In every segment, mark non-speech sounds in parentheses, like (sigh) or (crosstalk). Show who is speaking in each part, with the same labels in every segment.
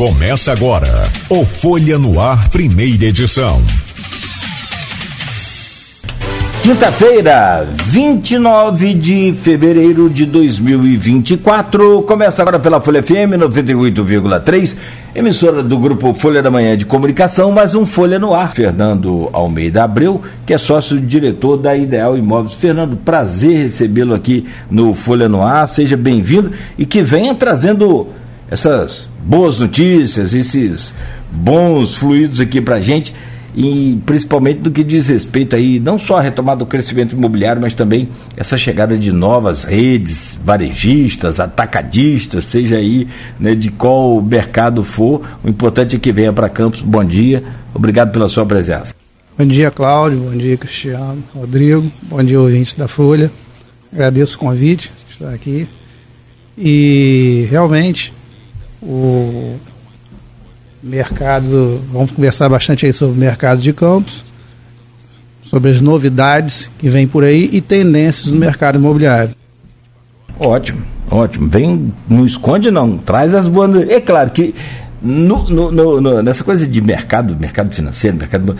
Speaker 1: Começa agora o Folha no Ar, primeira edição.
Speaker 2: Quinta-feira, 29 de fevereiro de 2024. Começa agora pela Folha FM 98,3, emissora do grupo Folha da Manhã de Comunicação, mais um Folha no Ar. Fernando Almeida Abreu, que é sócio-diretor da Ideal Imóveis. Fernando, prazer recebê-lo aqui no Folha no Ar. Seja bem-vindo e que venha trazendo essas boas notícias, esses bons fluidos aqui para gente e principalmente do que diz respeito aí não só a retomada do crescimento imobiliário, mas também essa chegada de novas redes varejistas, atacadistas, seja aí né, de qual mercado for. O importante é que venha para Campos. Bom dia, obrigado pela sua presença.
Speaker 3: Bom dia, Cláudio. Bom dia, Cristiano, Rodrigo. Bom dia, ouvintes da Folha. Agradeço o convite de estar aqui. E realmente o mercado, vamos conversar bastante aí sobre o mercado de campos, sobre as novidades que vem por aí e tendências no mercado imobiliário.
Speaker 2: Ótimo, ótimo. Vem, não esconde não, traz as boas. É claro que no, no, no, nessa coisa de mercado, mercado financeiro, mercado.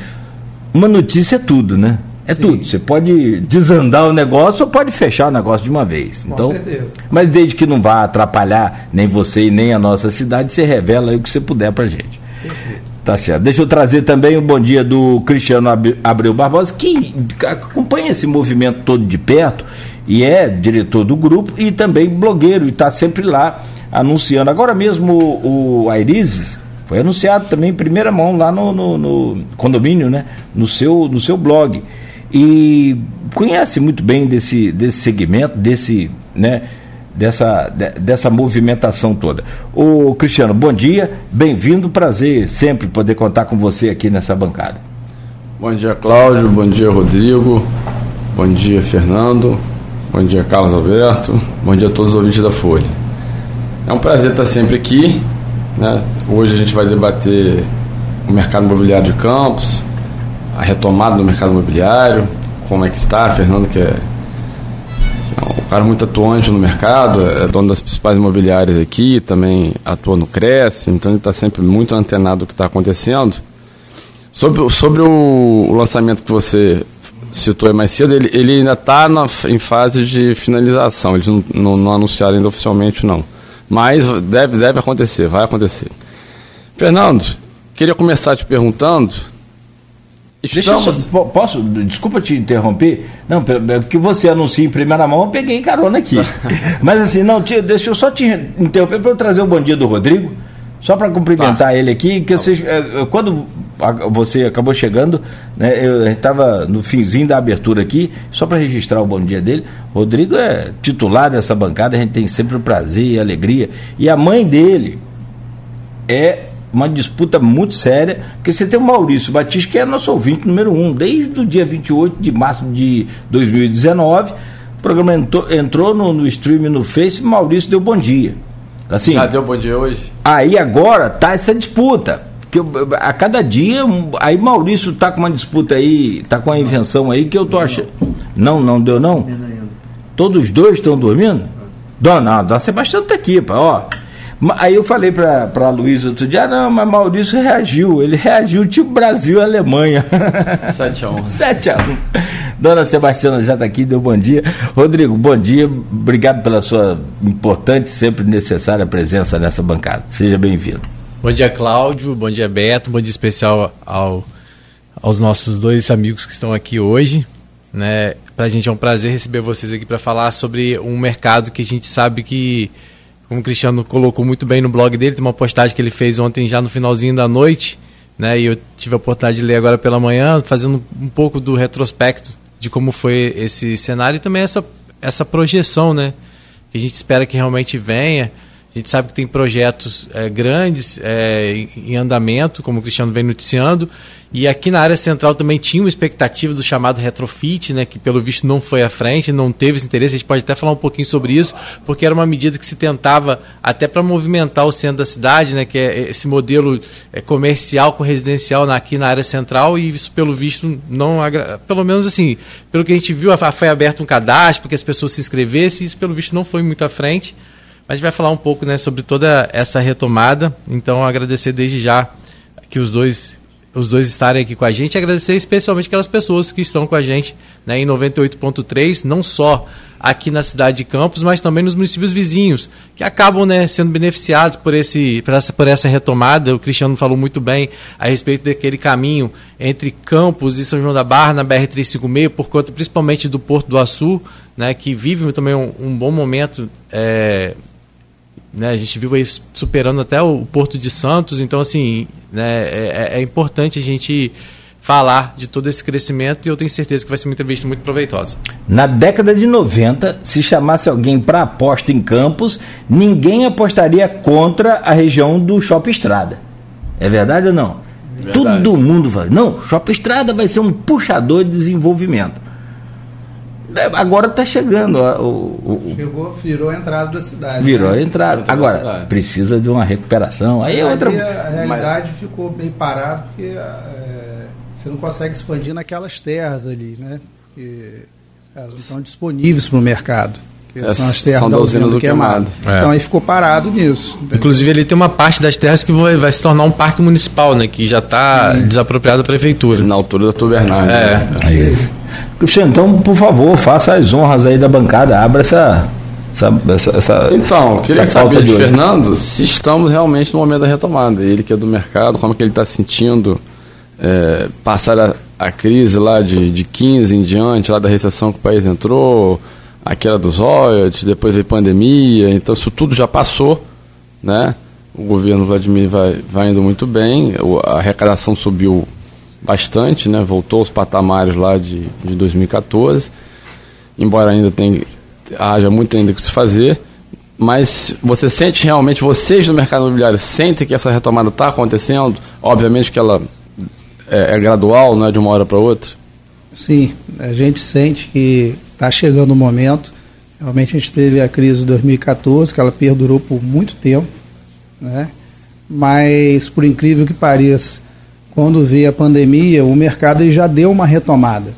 Speaker 2: Uma notícia é tudo, né? É Sim. tudo. Você pode desandar o negócio ou pode fechar o negócio de uma vez. Com então, certeza. Mas desde que não vá atrapalhar nem você e nem a nossa cidade, você revela aí o que você puder pra gente. Perfeito. Tá certo. Deixa eu trazer também o bom dia do Cristiano Abreu Barbosa, que acompanha esse movimento todo de perto e é diretor do grupo e também blogueiro e está sempre lá anunciando. Agora mesmo o, o Airizes foi anunciado também em primeira mão lá no, no, no condomínio, né? No seu, no seu blog e conhece muito bem desse, desse segmento, desse, né, dessa, de, dessa movimentação toda. O Cristiano, bom dia, bem-vindo, prazer sempre poder contar com você aqui nessa bancada.
Speaker 4: Bom dia, Cláudio, bom dia, Rodrigo, bom dia, Fernando, bom dia, Carlos Alberto, bom dia a todos os ouvintes da Folha. É um prazer estar sempre aqui. Né? Hoje a gente vai debater o mercado imobiliário de Campos, a retomada do mercado imobiliário, como é que está, Fernando, que é, que é um cara muito atuante no mercado, é dono das principais imobiliárias aqui, também atua no Cresce, então ele está sempre muito antenado do que está acontecendo. Sobre, sobre o, o, lançamento que você citou mais cedo, ele, ele ainda está em fase de finalização, eles não, não, não anunciaram ainda oficialmente não. Mas deve, deve acontecer, vai acontecer. Fernando, queria começar te perguntando
Speaker 2: Estamos... Deixa eu, posso, desculpa te interromper, não, porque você anuncia em primeira mão, eu peguei carona aqui. (laughs) Mas assim, não, te, deixa eu só te interromper para eu trazer o bom dia do Rodrigo, só para cumprimentar tá. ele aqui, que tá. você, é, quando você acabou chegando, né, eu estava no finzinho da abertura aqui, só para registrar o bom dia dele. Rodrigo é titular dessa bancada, a gente tem sempre o prazer e alegria. E a mãe dele é uma disputa muito séria, porque você tem o Maurício Batista, que é nosso ouvinte número um, desde o dia 28 de março de 2019. O programa entrou, entrou no, no stream no Face, Maurício deu bom dia.
Speaker 4: Assim, Já deu bom dia hoje?
Speaker 2: Aí agora tá essa disputa. Que eu, a cada dia, aí Maurício tá com uma disputa aí, tá com uma invenção aí que eu tô achando. Não, não deu não? Todos os dois estão dormindo? Dona, Dona Sebastião tá aqui, pá, ó. Aí eu falei para a Luísa outro dia, ah, não, mas Maurício reagiu. Ele reagiu tipo Brasil e Alemanha. (laughs)
Speaker 4: 7x1.
Speaker 2: 7x1. Dona Sebastiana já está aqui, deu bom dia. Rodrigo, bom dia. Obrigado pela sua importante, sempre necessária presença nessa bancada. Seja bem-vindo.
Speaker 5: Bom dia, Cláudio. Bom dia, Beto. Bom dia especial ao, aos nossos dois amigos que estão aqui hoje. Né? Para a gente é um prazer receber vocês aqui para falar sobre um mercado que a gente sabe que como o Cristiano colocou muito bem no blog dele, tem uma postagem que ele fez ontem já no finalzinho da noite, né? E eu tive a oportunidade de ler agora pela manhã, fazendo um pouco do retrospecto de como foi esse cenário e também essa, essa projeção, né? Que a gente espera que realmente venha. A gente sabe que tem projetos é, grandes é, em andamento, como o Cristiano vem noticiando, e aqui na área central também tinha uma expectativa do chamado retrofit, né, que pelo visto não foi à frente, não teve esse interesse. A gente pode até falar um pouquinho sobre isso, porque era uma medida que se tentava até para movimentar o centro da cidade, né, que é esse modelo é, comercial com residencial aqui na área central, e isso pelo visto não. Pelo menos assim, pelo que a gente viu, foi aberto um cadastro para que as pessoas se inscrevessem, e isso pelo visto não foi muito à frente. A gente vai falar um pouco né, sobre toda essa retomada. Então, agradecer desde já que os dois os dois estarem aqui com a gente agradecer especialmente aquelas pessoas que estão com a gente né, em 98.3, não só aqui na cidade de Campos, mas também nos municípios vizinhos, que acabam né, sendo beneficiados por, esse, por, essa, por essa retomada. O Cristiano falou muito bem a respeito daquele caminho entre Campos e São João da Barra, na BR-356, por conta principalmente do Porto do Açu, né, que vive também um, um bom momento. É, né, a gente viu aí superando até o Porto de Santos, então assim, né, é, é, é importante a gente falar de todo esse crescimento e eu tenho certeza que vai ser uma entrevista muito proveitosa.
Speaker 2: Na década de 90, se chamasse alguém para aposta em Campos, ninguém apostaria contra a região do Shopping Estrada. É verdade ou não? Verdade. Todo mundo fala, não, Shopping Estrada vai ser um puxador de desenvolvimento. Agora está chegando. O,
Speaker 3: o, Chegou, virou a entrada da cidade.
Speaker 2: Virou né? a entrada. Agora, precisa de uma recuperação. Aí, é outra...
Speaker 3: a realidade Mas... ficou bem parada porque é, você não consegue expandir naquelas terras ali, né? Porque elas não estão disponíveis para o mercado.
Speaker 4: É, são as terras são da, usina, usina do queimado.
Speaker 3: queimado. É. Então aí ficou parado nisso.
Speaker 5: Entendeu? Inclusive ele tem uma parte das terras que vai, vai se tornar um parque municipal, né? Que já está desapropriado da prefeitura.
Speaker 4: Na altura da Tubernagem. É.
Speaker 2: Né? é. Cristiano, então, por favor, faça as honras aí da bancada, abra essa. essa, essa, essa
Speaker 4: então, queria essa saber de, de Fernando se estamos realmente no momento da retomada. Ele que é do mercado, como é que ele está sentindo é, passar a, a, crise lá de, de 15 em diante, lá da recessão que o país entrou, aquela dos royalties, depois veio pandemia, então isso tudo já passou, né? O governo Vladimir vai, vai indo muito bem, a arrecadação subiu bastante, né? voltou aos patamares lá de, de 2014, embora ainda tenha, haja muito ainda que se fazer. Mas você sente realmente, vocês no mercado imobiliário, sentem que essa retomada está acontecendo? Obviamente que ela é, é gradual, não é de uma hora para outra?
Speaker 3: Sim, a gente sente que está chegando o momento. Realmente a gente teve a crise de 2014, que ela perdurou por muito tempo, né? mas por incrível que pareça, quando veio a pandemia, o mercado já deu uma retomada.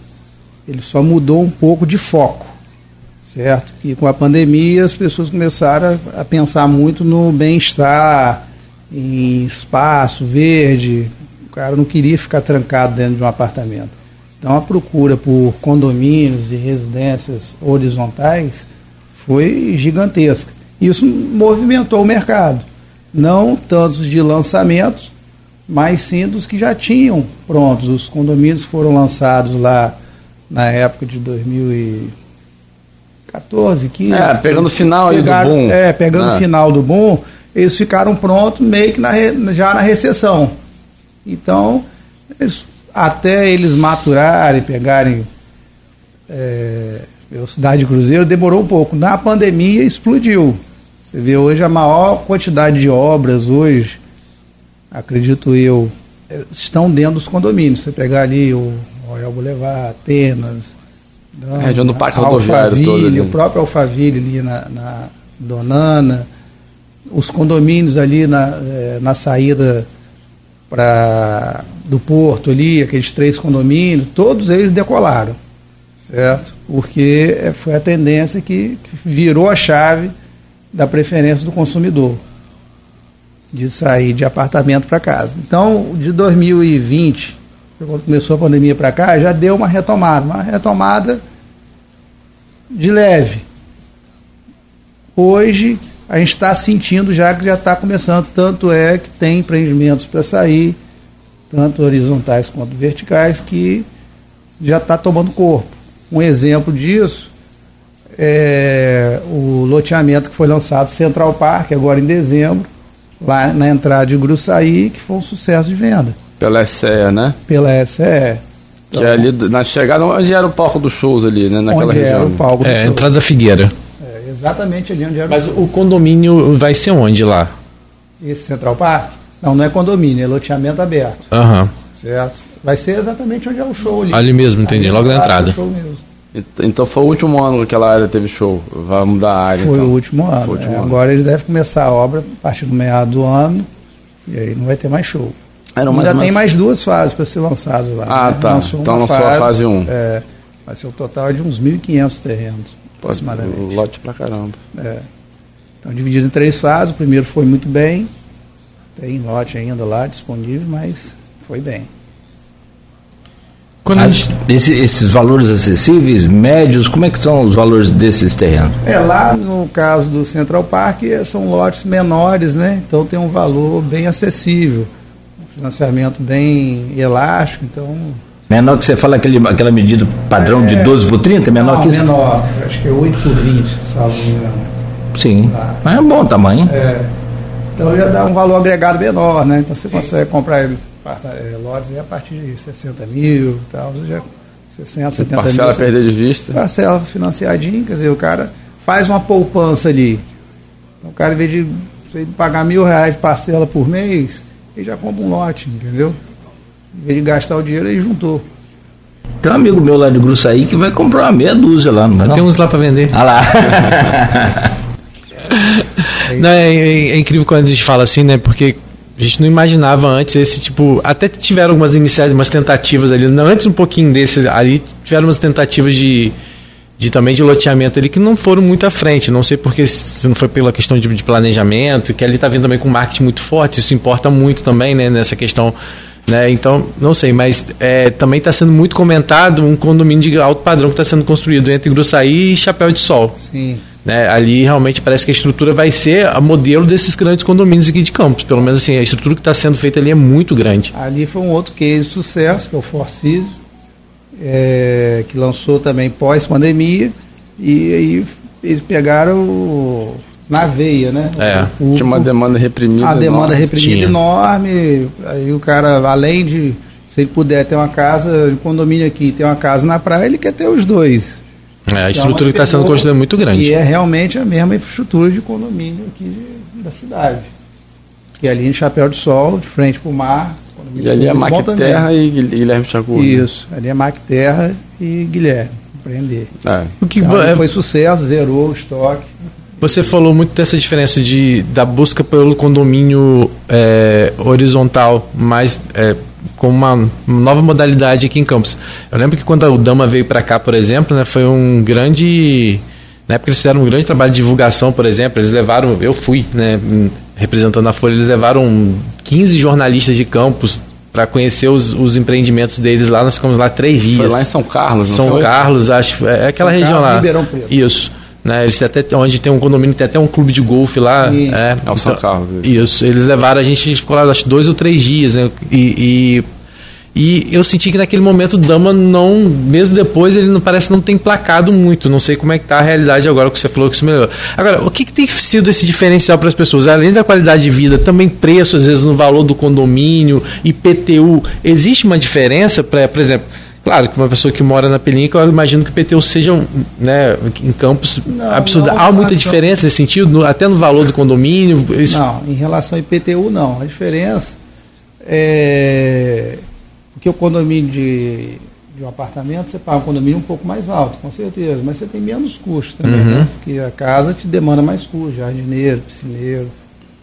Speaker 3: Ele só mudou um pouco de foco, certo? Que com a pandemia as pessoas começaram a, pensar muito no bem-estar, em espaço verde. O cara não queria ficar trancado dentro de um apartamento. Então a procura por condomínios e residências horizontais foi gigantesca. Isso movimentou o mercado. Não tantos de lançamentos, mas sim dos que já tinham prontos. Os condomínios foram lançados lá na época de 2014, 15.
Speaker 4: É, pegando o final pegaram, do boom.
Speaker 3: É, pegando o ah. final do boom, eles ficaram prontos meio que na, já na recessão. Então, eles, até eles maturarem, pegarem é, velocidade de cruzeiro, demorou um pouco. Na pandemia explodiu. Você vê hoje a maior quantidade de obras hoje acredito eu, é, estão dentro dos condomínios. Você pegar ali o Royal Boulevard, Atenas,
Speaker 4: Drama, é, do Parque Rodoviário todo ali.
Speaker 3: o próprio Alphaville ali na, na Donana, os condomínios ali na, é, na saída para do porto ali, aqueles três condomínios, todos eles decolaram, certo? Porque é, foi a tendência que, que virou a chave da preferência do consumidor de sair de apartamento para casa. Então, de 2020, quando começou a pandemia para cá, já deu uma retomada, uma retomada de leve. Hoje, a gente está sentindo já que já está começando, tanto é que tem empreendimentos para sair, tanto horizontais quanto verticais, que já está tomando corpo. Um exemplo disso é o loteamento que foi lançado Central Park, agora em dezembro, lá na entrada de Gruçaí, que foi um sucesso de venda.
Speaker 4: Pela SE, né?
Speaker 3: Pela SE.
Speaker 4: Então, que é ali na chegada, onde era o palco dos shows ali, né? Naquela onde região. Era o
Speaker 5: palco é, entrada da Figueira.
Speaker 3: É, exatamente ali onde era
Speaker 5: Mas o, o condomínio vai ser onde lá?
Speaker 3: Esse Central Park? Não, não é condomínio, é loteamento aberto.
Speaker 5: Aham. Uhum.
Speaker 3: Certo? Vai ser exatamente onde é o show ali.
Speaker 5: Ali mesmo, entendi, ali logo na entrada. É o show
Speaker 4: mesmo. Então foi o último ano que aquela área teve show. Vai mudar a área.
Speaker 3: Foi
Speaker 4: então.
Speaker 3: o último ano. O último é, ano. Agora eles devem começar a obra a partir do meado do ano. E aí não vai ter mais show. Ainda mais tem mais duas fases para ser lançadas lá.
Speaker 4: Ah, né? tá. Lançou então lançou fase, a fase 1. Um.
Speaker 3: É, vai ser o total de uns 1.500 terrenos.
Speaker 4: aproximadamente. Lote pra caramba.
Speaker 3: É. Então, dividido em três fases. O primeiro foi muito bem. Tem lote ainda lá disponível, mas foi bem.
Speaker 2: As, esse, esses valores acessíveis, médios, como é que são os valores desses terrenos?
Speaker 3: É, lá no caso do Central Park são lotes menores, né? Então tem um valor bem acessível. Um financiamento bem elástico, então.
Speaker 2: Menor que você fala aquele, aquela medida padrão é, de 12 por 30? Menor
Speaker 3: não,
Speaker 2: que isso?
Speaker 3: menor, acho que é 8 por 20, salvo engano.
Speaker 2: Sim. Lá. Mas é um bom tamanho.
Speaker 3: É. Então já dá um valor agregado menor, né? Então você consegue comprar ele é, lotes a partir de 60 mil tal, já 60, 70
Speaker 4: parcela
Speaker 3: mil.
Speaker 4: Parcela perder de vista.
Speaker 3: Parcela financiadinha, quer dizer, o cara faz uma poupança ali. Então, o cara, em vez de você pagar mil reais de parcela por mês, ele já compra um lote, entendeu? Em vez de gastar o dinheiro, ele juntou.
Speaker 2: Tem um amigo meu lá de Gruçaí que vai comprar uma meia dúzia lá. Não
Speaker 5: Tem uns lá para vender.
Speaker 2: Ah lá. (laughs)
Speaker 5: não, é, é, é, incrível quando a gente fala assim, né? Porque a gente não imaginava antes esse tipo. Até tiveram algumas iniciais, umas tentativas ali. Antes um pouquinho desse ali, tiveram umas tentativas de, de também de loteamento ali que não foram muito à frente. Não sei porque se não foi pela questão de, de planejamento, que ali está vindo também com marketing muito forte, isso importa muito também, né, nessa questão. Né? Então, não sei, mas é, também está sendo muito comentado um condomínio de alto padrão que está sendo construído entre Gruçaí e Chapéu de Sol.
Speaker 3: Sim.
Speaker 5: Né? Ali realmente parece que a estrutura vai ser a modelo desses grandes condomínios aqui de Campos. Pelo menos assim, a estrutura que está sendo feita ali é muito grande.
Speaker 3: Ali foi um outro case de sucesso, que é o Forcis, é, que lançou também pós-pandemia, e aí eles pegaram o, na veia, né?
Speaker 5: É.
Speaker 3: O,
Speaker 4: Tinha uma demanda reprimida.
Speaker 3: A demanda
Speaker 4: enorme.
Speaker 3: reprimida
Speaker 5: Tinha.
Speaker 3: enorme. Aí o cara, além de, se ele puder ter uma casa, de condomínio aqui, ter uma casa na praia, ele quer ter os dois.
Speaker 5: É, a
Speaker 3: Então,
Speaker 5: estrutura que está sendo
Speaker 3: pegou-
Speaker 5: construída é muito grande.
Speaker 3: E é realmente a mesma infraestrutura de condomínio aqui de- da cidade. Que é ali em Chapéu de Sol, de frente para o mar.
Speaker 4: E ali é Mac. Terra e Guil- Guilherme Chacur.
Speaker 3: Isso, ali é Mac Terra e Guilherme, empreender.
Speaker 4: É.
Speaker 5: O que
Speaker 3: Então,
Speaker 5: é-
Speaker 3: foi sucesso, zerou o estoque.
Speaker 5: Você falou muito dessa diferença de, da busca pelo condomínio é, horizontal, mas é, com uma nova modalidade aqui em Campos. Eu lembro que quando o Dama veio para cá, por exemplo, né, foi um grande. Na época eles fizeram um grande trabalho de divulgação, por exemplo. Eles levaram, eu fui, né, representando a Folha, eles levaram 15 jornalistas de Campos para conhecer os, os empreendimentos deles lá. Nós ficamos lá três dias.
Speaker 4: Foi lá em São Carlos, não
Speaker 5: São? Carlos, acho. É aquela
Speaker 3: São
Speaker 5: região
Speaker 3: Carlos,
Speaker 5: lá.
Speaker 3: Ribeirão Preto.
Speaker 5: Isso. Né, eles até, onde tem um condomínio, tem até um clube de golfe lá.
Speaker 3: Sim.
Speaker 5: É,
Speaker 4: É o São Carlos,
Speaker 5: Isso. Eles levaram a gente, a gente ficou lá acho dois ou três dias, né? E, e, e eu senti que naquele momento o Dama não, mesmo depois, ele não parece não ter emplacado muito. Não sei como é que tá a realidade agora que você falou que isso melhorou. Agora, o que, que tem sido esse diferencial para as pessoas? Além da qualidade de vida, também preço, às vezes, no valor do condomínio, IPTU. Existe uma diferença, para, por exemplo. Claro que uma pessoa que mora na Pelinca, eu imagino que o IPTU seja, né, em Campos,
Speaker 3: Não,
Speaker 5: absurdo.
Speaker 3: não,
Speaker 5: Há muita
Speaker 3: relação-
Speaker 5: diferença nesse sentido, no- até no valor do condomínio? Isso,
Speaker 3: Não, em relação ao IPTU, não. A diferença é. Porque o condomínio de, de um apartamento, você paga um condomínio um pouco mais alto, com certeza, mas você tem menos custo também,
Speaker 5: Uhum.
Speaker 3: né? Porque a casa te demanda mais custo, jardineiro, piscineiro,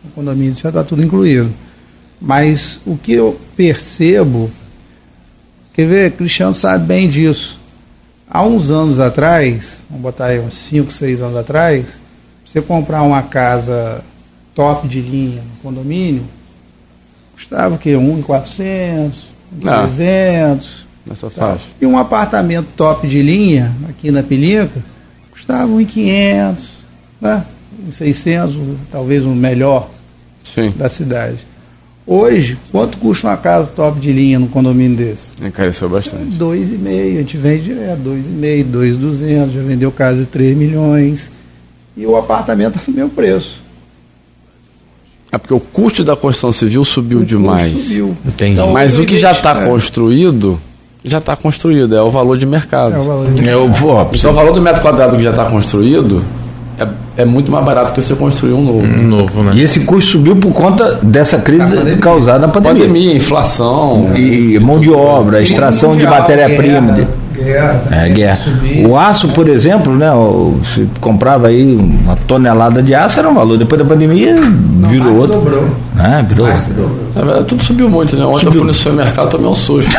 Speaker 3: o condomínio já está tudo incluído. Mas o que eu percebo, quer ver, Cristiano sabe bem disso. Há uns anos atrás, vamos botar aí uns 5, 6 anos atrás, você comprar uma casa top de linha no condomínio, custava o quê? 1,400,
Speaker 4: Ah.
Speaker 3: 1,300.
Speaker 4: Nessa
Speaker 3: Tá.
Speaker 4: faixa.
Speaker 3: E um apartamento top de linha, aqui na Pelinca, custava 1,500, né? 1,600, talvez o melhor
Speaker 4: Sim.
Speaker 3: da cidade. Hoje, quanto custa uma casa top de linha no condomínio desse?
Speaker 4: Encareceu bastante.
Speaker 3: 2,5, a gente vende direto, 2,5, 2,200, já vendeu casa de 3 milhões. E o apartamento está no meu preço.
Speaker 4: É porque o custo da construção civil subiu
Speaker 3: O
Speaker 4: demais.
Speaker 3: custo Subiu.
Speaker 5: Entendi.
Speaker 4: Mas o que já está
Speaker 3: é,
Speaker 4: construído, já está construído. É o valor de mercado.
Speaker 3: É o valor de
Speaker 2: Eu vou.
Speaker 4: Então o valor do metro quadrado que já está construído é, é muito mais barato que você construir um novo.
Speaker 5: Um novo, né?
Speaker 2: E esse custo subiu por conta dessa crise
Speaker 3: pandemia.
Speaker 2: causada na pandemia.
Speaker 4: Pandemia, inflação.
Speaker 2: E mão de obra, extração de
Speaker 3: Mundial,
Speaker 2: matéria-prima.
Speaker 3: guerra, Guerra,
Speaker 2: É,
Speaker 3: também,
Speaker 2: guerra. O aço, por exemplo, né? Se comprava aí uma tonelada de aço, era um valor. Depois da pandemia, virou
Speaker 3: mais
Speaker 2: outro.
Speaker 3: dobrou.
Speaker 2: Ah, virou
Speaker 4: verdade, tudo subiu muito, né? Ontem
Speaker 2: Subiu.
Speaker 4: eu fui no supermercado tomei um susto. (laughs)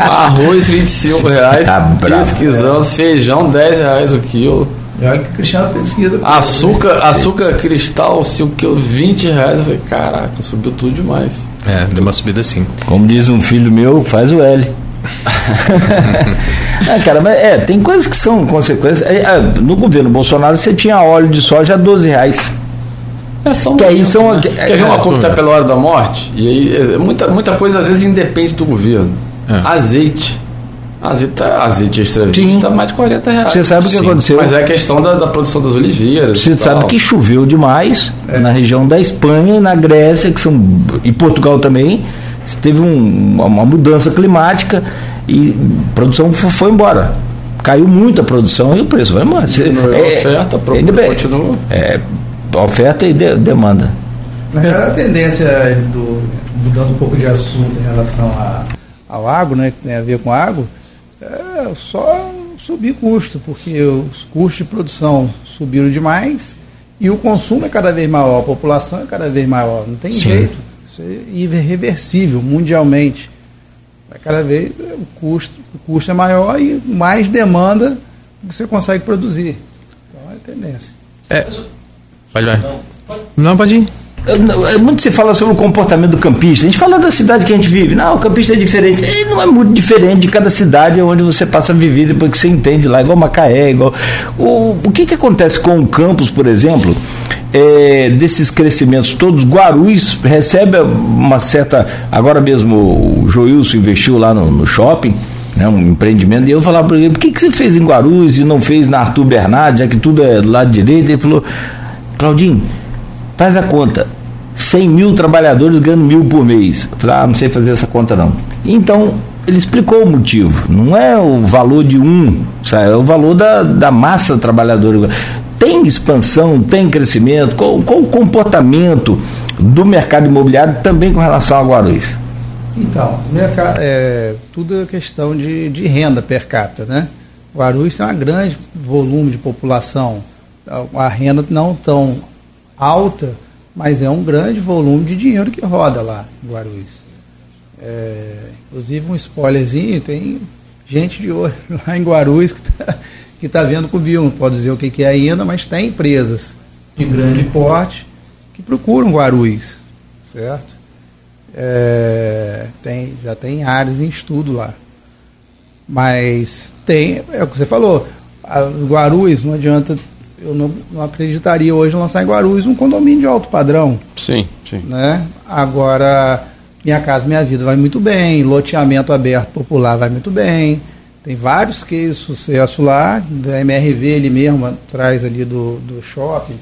Speaker 4: Arroz, 25 reais.
Speaker 2: Tá bravo.
Speaker 4: pesquisando. Feijão, 10 reais o quilo.
Speaker 3: E olha que o Cristiano pesquisa.
Speaker 4: Açúcar, açúcar cristal, 5 quilos, 20 reais. Eu falei, caraca, subiu tudo demais.
Speaker 5: É, deu uma subida sim.
Speaker 2: Como diz um filho meu, faz o L. (laughs) é, cara, mas é, tem coisas que são consequências. É, é, no governo Bolsonaro você tinha óleo de soja a 12 reais.
Speaker 4: É só um
Speaker 2: Que aí são-
Speaker 4: né?
Speaker 2: que-
Speaker 4: Quer ver uma
Speaker 5: é,
Speaker 4: conta que tá
Speaker 5: é.
Speaker 4: pela hora da morte? E aí, é, muita, muita coisa às vezes independe do governo.
Speaker 5: É.
Speaker 4: Azeite. Azeite, tá, azeite extra
Speaker 2: Sim.
Speaker 4: virgem tá mais de 40 reais.
Speaker 2: Você sabe o que
Speaker 5: Sim,
Speaker 2: aconteceu?
Speaker 4: Mas é a questão da, da produção das oliveiras.
Speaker 2: Você sabe que choveu demais na região da Espanha e na Grécia, que são e Portugal também. Teve um- uma, mudança climática e a produção fo- foi embora. Caiu muito a produção e o preço vai embora. Você-
Speaker 4: a oferta, a procura continua.
Speaker 2: é, oferta e de- demanda.
Speaker 3: Na verdade, a tendência do mudando um pouco de assunto em relação a- ao agro, né, que tem a ver com agro, é só subir custo, porque os custos de produção subiram demais e o consumo é cada vez maior, a população é cada vez maior, não tem
Speaker 5: Sim.
Speaker 3: jeito. Isso é irreversível mundialmente. Vai cada vez é, o custo, o custo é maior e mais demanda que você consegue produzir. Então é a tendência.
Speaker 5: Pode vai. Não, pode ir.
Speaker 2: É, Muito se fala sobre o comportamento do campista. A gente fala da cidade que a gente vive. Não, o campista é diferente. Não é muito diferente de cada cidade onde você passa a viver depois que você entende lá, igual Macaé, igual. O, o que, que acontece com o campus, por exemplo, é, desses crescimentos todos? Guarulhos recebe uma certa. Agora mesmo o Joilson investiu lá no, no shopping. Né, um empreendimento, e eu falava para ele, por que, que você fez em Guarulhos e não fez na Arthur Bernardes, já que tudo é do lado direito? Ele falou, Claudinho, Faz a conta. 100 mil trabalhadores ganhando mil por mês. Eu falei, ah, não sei fazer essa conta não. Então, ele explicou o motivo. Não é o valor de um, sabe? é o valor da, da massa trabalhadora. Tem expansão, tem crescimento. Qual, qual o comportamento do mercado imobiliário também com relação a Guarulhos?
Speaker 3: Então, merca- é, tudo é questão de, de renda per capita, né? Guarulhos tem um grande volume de população, a renda não tão alta, mas é um grande volume de dinheiro que roda lá em Guarulhos. É, inclusive um spoilerzinho, tem gente de olho (laughs) lá em Guarulhos que está que tá vendo com o Bill, não pode dizer o que, que é ainda, mas tem empresas de grande porte que procuram Guarulhos, certo? É, tem, já tem áreas em estudo lá. Mas tem, é o que você falou, a Guarulhos, não adianta, eu não, não acreditaria hoje lançar em Guarulhos um condomínio de alto padrão
Speaker 4: Sim, sim.
Speaker 3: né? Agora, Minha Casa Minha Vida vai muito bem, loteamento aberto popular vai muito bem. Tem vários cases de sucesso lá, da MRV ele mesmo atrás ali do, do shopping,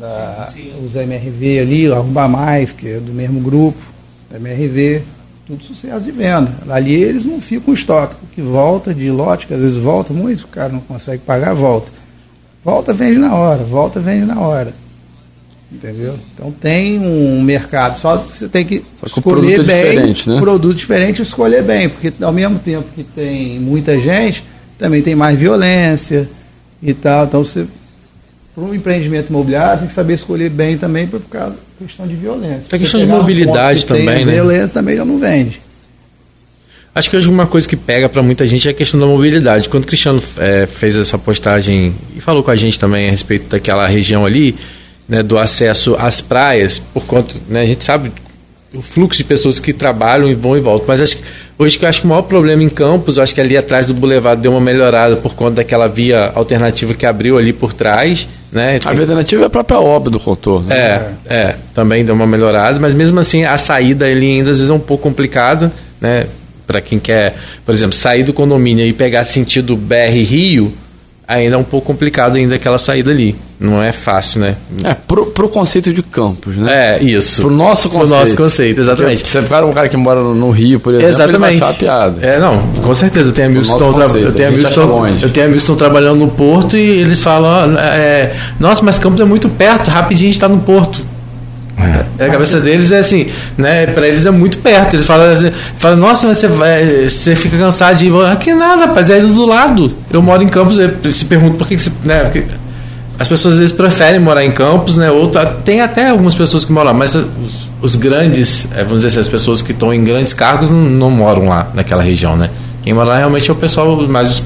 Speaker 3: da, os MRV ali, Arrumar Mais, que é do mesmo grupo, da MRV, tudo sucesso de venda. Ali eles não ficam com estoque, porque volta de lote, que às vezes volta muito, o cara não consegue pagar, volta. Volta, vende na hora, volta, vende na hora. Entendeu? Então tem um mercado, só que você tem que
Speaker 4: produto
Speaker 3: escolher
Speaker 4: é
Speaker 3: bem,
Speaker 4: diferente, né?
Speaker 3: produto diferente e escolher bem, porque ao mesmo tempo que tem muita gente, também tem mais violência e tal. Então você, para um empreendimento imobiliário, tem que saber escolher bem também por causa da questão de violência. Se
Speaker 5: questão de mobilidade também, né?
Speaker 3: Violência também já não vende.
Speaker 5: Acho que hoje uma coisa que pega para muita gente é a questão da mobilidade. Quando o Cristiano é, fez essa postagem e falou com a gente também a respeito daquela região ali, né, do acesso às praias, por conta, né, a gente sabe o fluxo de pessoas que trabalham e vão e voltam, mas acho, hoje que eu acho que o maior problema em Campos, eu acho que ali atrás do Boulevard deu uma melhorada por conta daquela via alternativa que abriu ali por trás, né?
Speaker 4: A alternativa é a própria obra do contorno. né?
Speaker 5: É, é, também deu uma melhorada, mas mesmo assim a saída ali ainda às vezes é um pouco complicada, né? Para quem quer, por exemplo, sair do condomínio e pegar sentido BR Rio, ainda é um pouco complicado ainda aquela saída ali. Não é fácil, né?
Speaker 4: É, pro, pro conceito de campos, né?
Speaker 5: É, isso.
Speaker 4: Pro nosso
Speaker 5: Pro
Speaker 4: conceito.
Speaker 5: nosso conceito, exatamente.
Speaker 4: Porque Você para um cara que mora no, no Rio, por exemplo, ele vai
Speaker 5: Exatamente.
Speaker 4: achar piada.
Speaker 5: É, não, com certeza. Eu tenho amigos que
Speaker 4: nosso
Speaker 5: estão tra-
Speaker 4: conceito,
Speaker 5: eu tenho
Speaker 4: a
Speaker 5: amigos que eu tenho trabalhando no porto e eles falam, ó, é, nossa, mas Campos é muito perto, rapidinho a gente está no porto. É, a cabeça deles é assim, né? Para eles é muito perto. Eles falam, assim, falam nossa, você, vai, você fica cansado de ir. Aqui nada, rapaz, é do lado. Eu moro em Campos, eles se perguntam por que, que você. Né, porque as pessoas às vezes preferem morar em Campos, né? Ou tem até algumas pessoas que moram lá, mas os, os grandes, é, vamos dizer assim, as pessoas que estão em grandes cargos não, não moram lá naquela região, né? Quem mora lá realmente é o pessoal mais os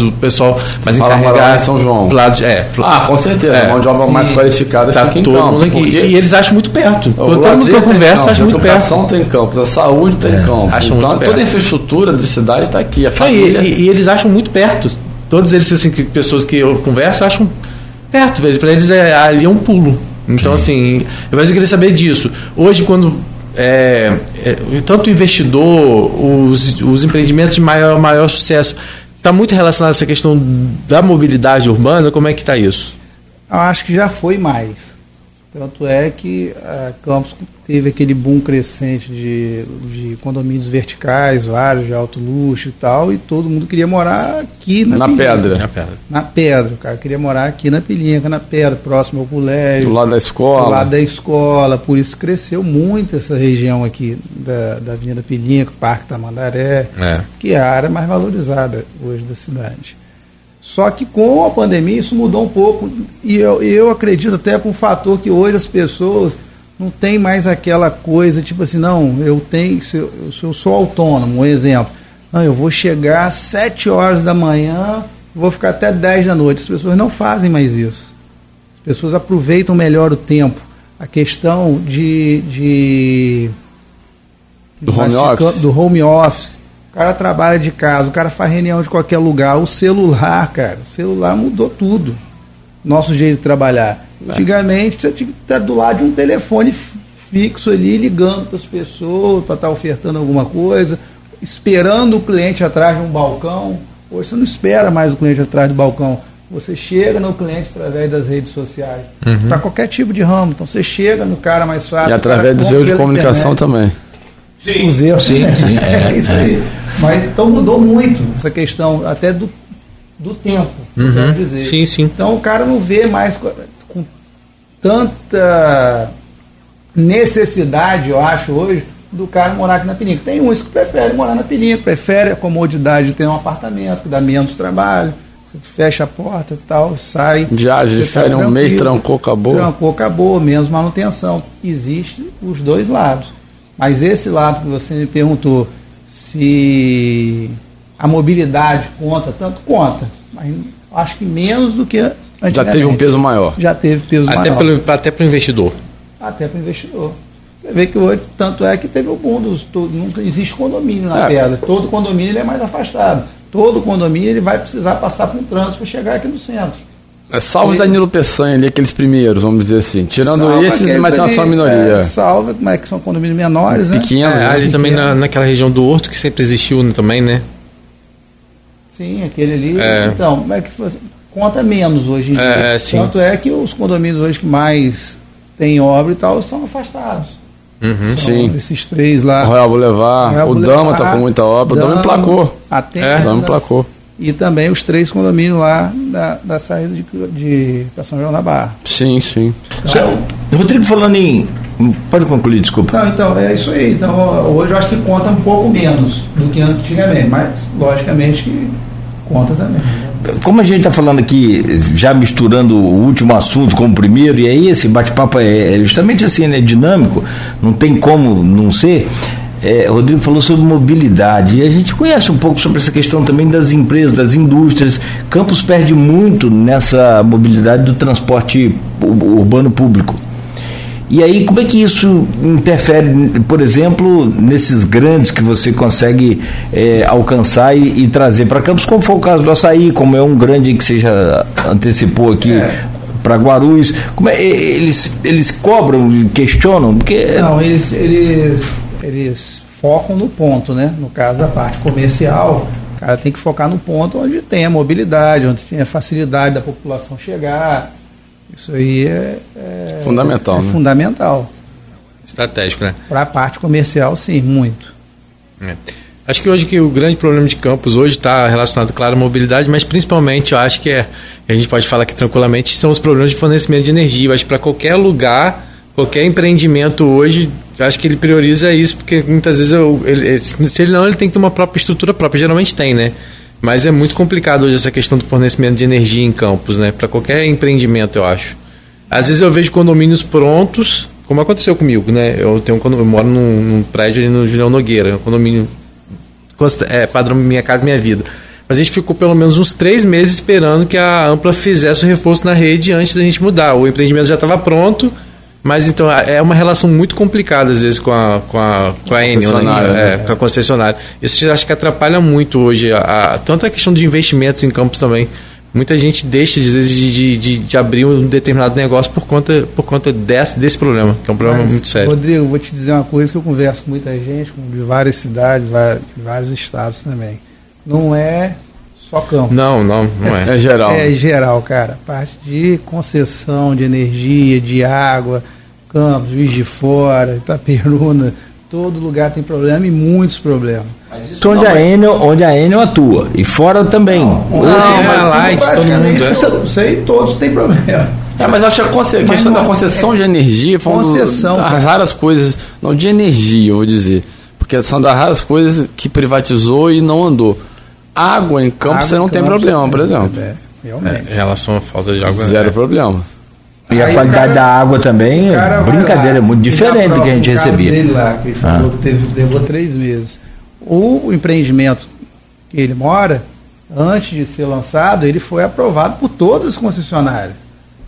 Speaker 5: o pessoal mais
Speaker 4: Fala
Speaker 5: encarregado.
Speaker 4: São João.
Speaker 5: Lado é,
Speaker 4: Ah, com certeza.
Speaker 5: É,
Speaker 4: mão de obra mais
Speaker 5: sim.
Speaker 4: qualificada
Speaker 5: tá
Speaker 4: fica em
Speaker 5: todo
Speaker 4: campo.
Speaker 5: mundo aqui.
Speaker 4: porque
Speaker 5: E eles acham muito perto.
Speaker 4: o
Speaker 5: Todo mundo que eu converso acha
Speaker 4: a
Speaker 5: muito
Speaker 4: educação
Speaker 5: perto.
Speaker 4: tem campos, a saúde tem campo.
Speaker 5: acho
Speaker 4: Então,
Speaker 5: muito
Speaker 4: toda a infraestrutura da cidade está aqui. A família.
Speaker 5: e, e- e eles acham muito perto. Todos eles, assim, que pessoas que eu converso acham perto. Pra eles é, ali é um pulo. Então, assim, eu queria saber disso. Hoje, quando é, é, tanto o investidor, os, os empreendimentos de maior, maior sucesso, está muito relacionado a essa questão da mobilidade urbana? Como é que está isso?
Speaker 3: Eu acho que já foi mais. Tanto é que a Campos teve aquele boom crescente de, de condomínios verticais, vários de alto luxo e tal, e todo mundo queria morar aqui na,
Speaker 4: Na
Speaker 3: Pilinca.
Speaker 4: pedra.
Speaker 3: Na pedra, o cara queria morar aqui na Pilinca, na pedra, próximo ao colégio.
Speaker 4: Do lado da escola.
Speaker 3: do lado da escola, por isso cresceu muito essa região aqui da, da Avenida Pilinca, Parque Tamandaré,
Speaker 5: É.
Speaker 3: que é a área mais valorizada hoje da cidade. Só que com a pandemia isso mudou um pouco e eu, eu acredito até por um fator que hoje as pessoas não tem mais aquela coisa tipo assim, não, eu tenho, se eu, se eu sou autônomo, um exemplo, não, eu vou chegar às 7 horas da manhã, vou ficar até 10 da noite. As pessoas não fazem mais isso. As pessoas aproveitam melhor o tempo. A questão de. de
Speaker 4: Do home office.
Speaker 3: Do home office. O cara trabalha de casa, o cara faz reunião de qualquer lugar. O celular, cara, o celular mudou tudo. Nosso jeito de trabalhar.
Speaker 4: É.
Speaker 3: Antigamente você tinha que estar do lado de um telefone fixo ali, ligando para as pessoas, para estar ofertando alguma coisa, esperando o cliente atrás de um balcão. Hoje você não espera mais o cliente atrás do balcão. Você chega no cliente através das redes sociais. Para qualquer tipo de ramo. Então você chega no cara mais fácil.
Speaker 4: E através dos erros de comunicação
Speaker 3: internet
Speaker 4: também.
Speaker 3: Os erros.
Speaker 2: sim, sim, é, (laughs)
Speaker 3: É, isso aí. Mas então mudou muito essa questão até do, do tempo, quero dizer.
Speaker 5: Uhum. Sim, sim.
Speaker 3: Então o cara não vê mais com, com tanta necessidade, eu acho, hoje, do cara morar aqui na Pininca. Tem uns que preferem morar na Pininca, prefere a comodidade de ter um apartamento, que dá menos trabalho. Você fecha a porta e tal, sai.
Speaker 4: Viagem de
Speaker 3: você tá
Speaker 4: férias, um mês, trancou, acabou.
Speaker 3: Trancou, acabou, menos manutenção. Existe os dois lados. Mas esse lado que você me perguntou, se a mobilidade conta, tanto conta, mas acho que menos do que
Speaker 4: Já teve um peso maior.
Speaker 3: Já teve peso
Speaker 5: Até
Speaker 3: maior.
Speaker 5: pelo, até para o investidor.
Speaker 3: Até para o investidor. Você vê que hoje, tanto é que teve o boom dos. Não existe condomínio na
Speaker 4: É.
Speaker 3: pedra. Todo condomínio ele é mais afastado. Todo condomínio ele vai precisar passar por um trânsito para chegar aqui no centro.
Speaker 4: É, salvo
Speaker 3: E-
Speaker 4: Danilo Peçanha ali, aqueles primeiros, vamos dizer assim. Tirando
Speaker 3: Salva
Speaker 4: esses, mas tem uma só minoria.
Speaker 3: É, salva, como é que são condomínios menores, né?
Speaker 4: Pequeno,
Speaker 5: É,
Speaker 4: né?
Speaker 5: ali também na, naquela região do Horto, que sempre existiu né, também, né?
Speaker 3: Sim, aquele ali.
Speaker 5: É.
Speaker 3: Então, como é que conta menos hoje em
Speaker 5: É,
Speaker 3: dia.
Speaker 5: é, sim.
Speaker 3: Tanto é que os condomínios hoje que mais têm obra e tal são afastados.
Speaker 5: Uhum.
Speaker 4: Sim.
Speaker 3: Esses três lá.
Speaker 4: Royal Boulevard,
Speaker 3: Royal
Speaker 4: o
Speaker 3: Boulevard,
Speaker 4: Dama tá com muita obra, o Dama emplacou.
Speaker 3: Atenas,
Speaker 5: É,
Speaker 4: O Dama emplacou.
Speaker 3: E também os três condomínios lá da, da saída de, de São João da Barra.
Speaker 4: Sim, sim.
Speaker 2: Céu, Rodrigo falando em. Pode concluir, desculpa.
Speaker 3: Não, então, é isso aí. Então, hoje eu acho que conta um pouco menos do que antigamente, mas logicamente que conta também.
Speaker 2: Como a gente está falando aqui, já misturando o último assunto com o primeiro, e aí esse bate-papo é é justamente assim, né? Dinâmico, não tem como não ser. É, Rodrigo falou sobre mobilidade, e a gente conhece um pouco sobre essa questão também das empresas, das indústrias. Campos perde muito nessa mobilidade do transporte ur- urbano público. E aí, como é que isso interfere, por exemplo, nesses grandes que você consegue eh, alcançar e, e trazer para Campos, como foi o caso do Açaí, como é um grande que você já antecipou aqui
Speaker 3: É.
Speaker 2: para Guarulhos. Como é, eles, eles cobram, questionam, porque
Speaker 3: Não, eles, eles, eles focam no ponto, né? No caso da parte comercial, o cara tem que focar no ponto onde tem a mobilidade, onde tem a facilidade da população chegar. Isso aí é, é-
Speaker 4: Fundamental,
Speaker 3: é
Speaker 4: né?
Speaker 3: fundamental.
Speaker 5: Estratégico, né?
Speaker 3: Para a parte comercial, sim, muito.
Speaker 5: É. Acho que hoje que o grande problema de campos hoje está relacionado, claro, à mobilidade, mas principalmente eu acho que é, a gente pode falar aqui tranquilamente, são os problemas de fornecimento de energia. Eu acho que para qualquer lugar, qualquer empreendimento hoje, eu acho que ele prioriza isso, porque muitas vezes eu- ele- se ele não, ele tem que ter uma própria estrutura própria, geralmente tem, né? Mas é muito complicado hoje essa questão do fornecimento de energia em campos, né? Para qualquer empreendimento, eu acho. Às vezes eu vejo condomínios prontos, como aconteceu comigo, né? Eu tenho um eu moro num, num prédio ali no Julião Nogueira, um condomínio é, padrão Minha Casa Minha Vida. Mas a gente ficou pelo menos uns três meses esperando que a Ampla fizesse o reforço na rede antes da gente mudar. O empreendimento já estava pronto, mas então é uma relação muito complicada às vezes com a, com a, com a Enel, né? é, com a concessionária. Isso acho que atrapalha muito hoje, a, a, tanto a questão de investimentos em campos também. Muita gente deixa, às vezes, de, de, de, abrir um determinado negócio por conta, por conta desse, desse problema, que é um problema
Speaker 3: Mas,
Speaker 5: muito sério.
Speaker 3: Rodrigo, vou te dizer uma coisa que eu converso com muita gente, de várias cidades, de vários estados também. Não é só campo.
Speaker 5: Não, não, não é.
Speaker 4: É geral.
Speaker 3: É geral, cara. Parte de concessão de energia, de água, Campos, Juiz de Fora, Itaperuna, todo lugar tem problema e muitos problemas.
Speaker 2: Isso onde, a Enel, onde a Enel atua. E fora também.
Speaker 3: Não, não,
Speaker 5: mas Light, todo mundo.
Speaker 3: Isso aí todos têm problema.
Speaker 4: É, mas acho que a, conce- questão
Speaker 3: não-
Speaker 4: da concessão
Speaker 3: é-
Speaker 4: de energia foi uma
Speaker 3: Concessão,
Speaker 4: das
Speaker 3: cara.
Speaker 4: raras coisas, não de energia, eu vou dizer, porque são das raras coisas que privatizou e não andou. Água em campo
Speaker 3: Água
Speaker 4: você não
Speaker 3: em
Speaker 4: tem problema, por
Speaker 3: é,
Speaker 4: exemplo.
Speaker 3: é, realmente.
Speaker 5: Em relação à falta de água.
Speaker 4: Zero
Speaker 5: é.
Speaker 4: problema.
Speaker 2: E a
Speaker 3: Aí
Speaker 2: qualidade
Speaker 3: cara-
Speaker 2: da água também, brincadeira,
Speaker 3: lá,
Speaker 2: é muito diferente do que a gente recebia.
Speaker 3: Dele lá, que ele falou que teve, levou três meses. O empreendimento que ele mora, antes de ser lançado, ele foi aprovado por todos os concessionários.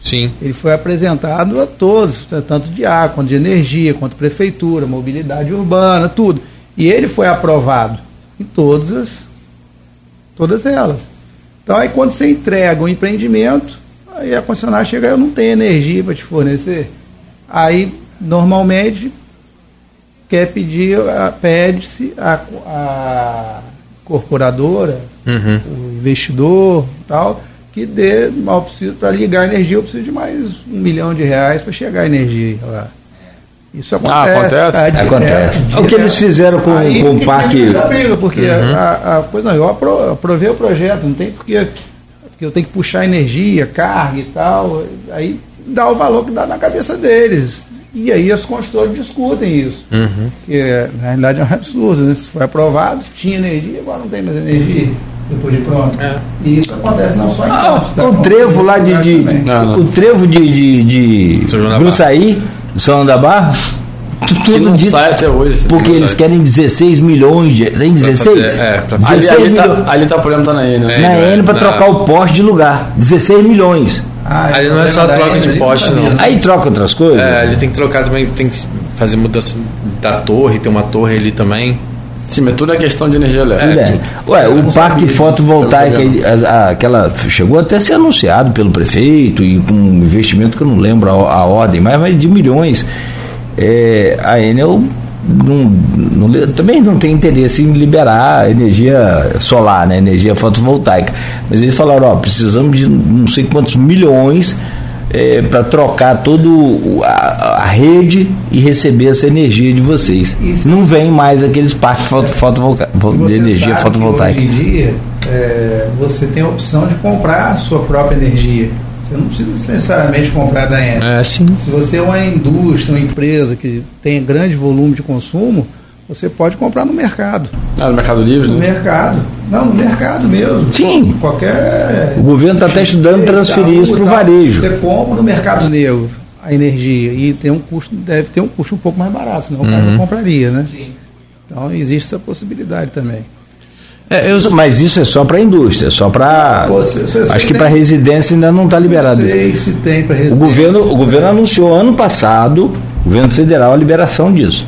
Speaker 5: Sim.
Speaker 3: Ele foi apresentado a todos, tanto de água, quanto de energia, quanto prefeitura, mobilidade urbana, tudo. E ele foi aprovado em todas as, todas elas. Então aí quando você entrega o empreendimento, aí a concessionária chega, eu não tenho energia para te fornecer. Aí normalmente quer pedir, pede-se a, a incorporadora,
Speaker 5: Uhum.
Speaker 3: o investidor tal, que dê, para ligar a energia, eu preciso de mais um milhão de reais para chegar a energia lá. Isso acontece.
Speaker 4: acontece?
Speaker 3: tá, direto,
Speaker 2: Acontece.
Speaker 3: direto.
Speaker 2: O que eles fizeram com-
Speaker 3: Aí,
Speaker 2: com o parque-
Speaker 3: abriram? Porque a, a coisa não, eu apro- aprovei o projeto, não tem porque, porque eu tenho que puxar energia, carga e tal. Aí dá o valor que dá na cabeça deles. E aí os consultores discutem isso. Que na realidade é um absurdo, né? Se foi aprovado, tinha energia, agora não tem mais energia. Depois de pronto. E isso acontece não só em
Speaker 2: Ah,
Speaker 3: Campos, tá?
Speaker 2: o trevo lá de. de-.
Speaker 4: Não, não.
Speaker 2: O trevo de, de, de Gruçaí, São da Barra, tudo
Speaker 4: não
Speaker 2: de-
Speaker 4: sai até hoje.
Speaker 2: Porque eles
Speaker 5: sai.
Speaker 2: querem 16 milhões de. Tem 16?
Speaker 5: fazer- é, pra-
Speaker 4: Ali,
Speaker 2: 16
Speaker 4: ali, tá,
Speaker 2: milhões.
Speaker 4: ali tá o problema, tá na Enel.
Speaker 5: É.
Speaker 2: Na
Speaker 5: é-
Speaker 2: N para
Speaker 5: não.
Speaker 2: trocar o poste de lugar. 16 milhões.
Speaker 3: Ah,
Speaker 5: Ali não é só troca de poste, não.
Speaker 3: né?
Speaker 2: Aí troca outras coisas?
Speaker 5: É, ele tem que trocar também, tem que fazer mudança da torre, tem uma torre ali também.
Speaker 4: Sim, mas tudo é questão de energia elétrica.
Speaker 2: É. Ué, o parque fotovoltaico, aquela chegou até a ser anunciado pelo prefeito e com um investimento que eu não lembro a, a ordem, mas de milhões. É, a Enel não- não também não tem interesse em liberar energia solar, né, energia fotovoltaica. Mas eles falaram, ó, precisamos de não sei quantos milhões para trocar toda a, a rede e receber essa energia de vocês.
Speaker 3: Isso.
Speaker 2: Não vem mais aqueles parques foto, de energia fotovoltaica.
Speaker 3: Hoje em dia, é, você tem a opção de comprar a sua própria energia. Você não precisa necessariamente comprar da Enel.
Speaker 5: É.
Speaker 3: Se você é uma indústria, uma empresa que tem grande volume de consumo, você pode comprar no mercado.
Speaker 4: Ah, no Mercado Livre,
Speaker 3: No
Speaker 4: né?
Speaker 3: mercado. Não, no mercado mesmo.
Speaker 2: Sim.
Speaker 3: Qualquer.
Speaker 2: O governo está até estudando transferir isso para o varejo.
Speaker 3: Você compra no mercado negro a energia e tem um custo, deve ter um custo um pouco mais barato, senão o cara
Speaker 2: Uhum.
Speaker 3: não compraria, né? Então existe essa possibilidade também.
Speaker 5: É, eu,
Speaker 2: Mas isso é só para a indústria, só para. Acho que para residência ainda não está liberado.
Speaker 3: Não sei se tem para
Speaker 2: O governo, o governo anunciou ano passado, o governo federal, a liberação disso.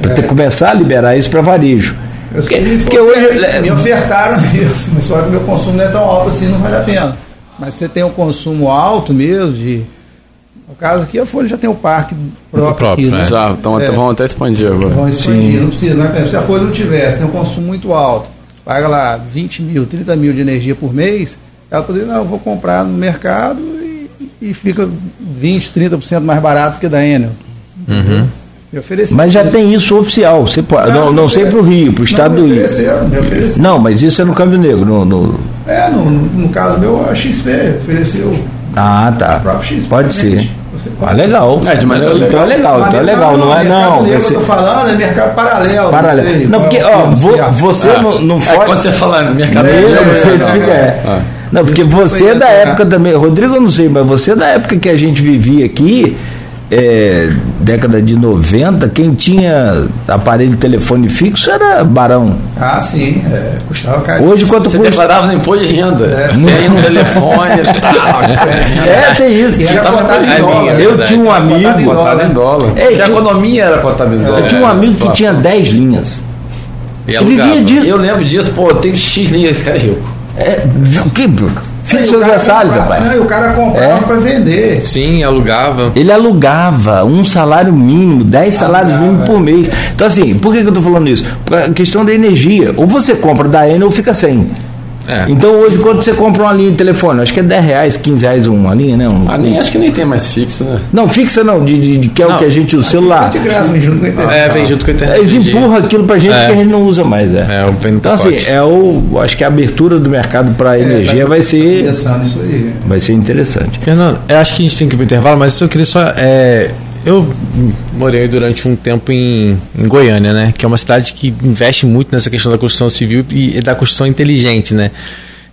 Speaker 2: Para ter começar a liberar isso para varejo.
Speaker 3: Eu
Speaker 2: Porque, hoje.
Speaker 3: me ofertaram (laughs) isso, mas só que meu consumo não é tão alto assim, não vale a pena. Mas você tem um consumo alto mesmo, de. No caso aqui, a Folha já tem o parque próprio,
Speaker 5: próprio,
Speaker 3: aqui, né?
Speaker 4: Já, então
Speaker 3: É.
Speaker 4: até, vão até expandir agora.
Speaker 3: Vão expandir, não precisa, não é. Se a Folha não tivesse, tem um consumo muito alto, paga lá 20 mil, 30 mil de energia por mês, ela poderia, não, eu vou comprar no mercado e, e fica 20, 30% mais barato que da Enel. Ofereceram
Speaker 2: Mas já tem isso oficial. Você pode, não, não sei para o Rio, para o estado
Speaker 3: não,
Speaker 2: do Rio. Não, mas isso é no Câmbio Negro. No, no-
Speaker 3: É, no, no caso meu, a XP ofereceu
Speaker 2: Ah, tá.
Speaker 3: XP.
Speaker 2: Pode
Speaker 3: pra
Speaker 2: ser.
Speaker 3: Você
Speaker 2: Ah, legal.
Speaker 4: É, de maneira
Speaker 2: Então é legal, então é legal. Não é
Speaker 3: mercado
Speaker 2: não.
Speaker 3: negro
Speaker 2: vai ser-
Speaker 3: que eu tô falando é mercado paralelo.
Speaker 2: Paralelo.
Speaker 3: sei
Speaker 2: Não, porque,
Speaker 3: é o
Speaker 2: ó, vo- você
Speaker 4: É.
Speaker 2: não, não
Speaker 4: É,
Speaker 2: fode.
Speaker 4: quando você fala no Mercado Livre,
Speaker 2: você
Speaker 4: é, não,
Speaker 2: fica-
Speaker 4: não,
Speaker 2: é.
Speaker 4: é.
Speaker 2: Não, porque
Speaker 3: Isso
Speaker 2: você
Speaker 3: foi
Speaker 2: é da época também, Rodrigo eu não sei, mas você é da época que a gente vivia aqui, é, década de 90, quem tinha aparelho de telefone fixo era barão.
Speaker 3: Ah, sim, é, custava caro.
Speaker 2: Hoje quanto
Speaker 4: Você
Speaker 2: custa?
Speaker 4: declarava no imposto de renda. É. Tem no telefone e tal. (laughs)
Speaker 2: É, tem isso.
Speaker 3: E era
Speaker 4: tava
Speaker 3: cotado
Speaker 4: na
Speaker 3: em dólar.
Speaker 4: é
Speaker 2: Eu tinha um
Speaker 3: Cotado em
Speaker 2: amigo,
Speaker 3: dólar.
Speaker 4: Cotada em dólar.
Speaker 2: É,
Speaker 4: Porque a
Speaker 2: tinha-
Speaker 4: economia era cotada em dólar.
Speaker 2: eu tinha um amigo que tinha 10 linhas.
Speaker 5: E alugava.
Speaker 2: de.
Speaker 4: Eu lembro disso, pô, tenho X linhas, esse cara é rico.
Speaker 2: É, o que? Fixo
Speaker 3: o cara
Speaker 2: Versalhes,
Speaker 3: comprava-
Speaker 2: rapaz.
Speaker 3: Não, e o cara comprava
Speaker 2: É.
Speaker 3: para vender.
Speaker 5: Sim, alugava.
Speaker 2: Ele alugava um salário mínimo, 10 salários
Speaker 3: Alugava,
Speaker 2: mínimos por mês. Então, assim, por que, que eu estou falando isso? Por questão da energia. Ou você compra da Enel ou fica sem.
Speaker 5: É.
Speaker 2: Então, hoje, quando você compra uma linha de telefone, acho que é 10 reais, 15 reais uma linha, né? Um-
Speaker 4: Ah, nem, acho que nem tem mais fixo, né?
Speaker 2: Não, fixa não, de, de- de- que é o
Speaker 5: Não.
Speaker 2: que a gente usa, o celular.
Speaker 3: Tá de graça, me junto com a internet.
Speaker 5: É, vem junto com a internet.
Speaker 2: Eles empurram aquilo pra gente
Speaker 5: É.
Speaker 2: que a gente não usa mais. É.
Speaker 5: É, vem no
Speaker 2: então, assim, é o. Acho que a abertura do mercado para energia
Speaker 3: tá-
Speaker 2: vai
Speaker 3: tá
Speaker 2: ser.
Speaker 3: Pensando nisso aí.
Speaker 2: Vai ser interessante.
Speaker 5: Fernando, eu acho que a gente tem que ir pro intervalo, mas eu queria só. Eu morei durante um tempo em, em Goiânia, né? Que é uma cidade que investe muito nessa questão da construção civil e, e da construção inteligente, né?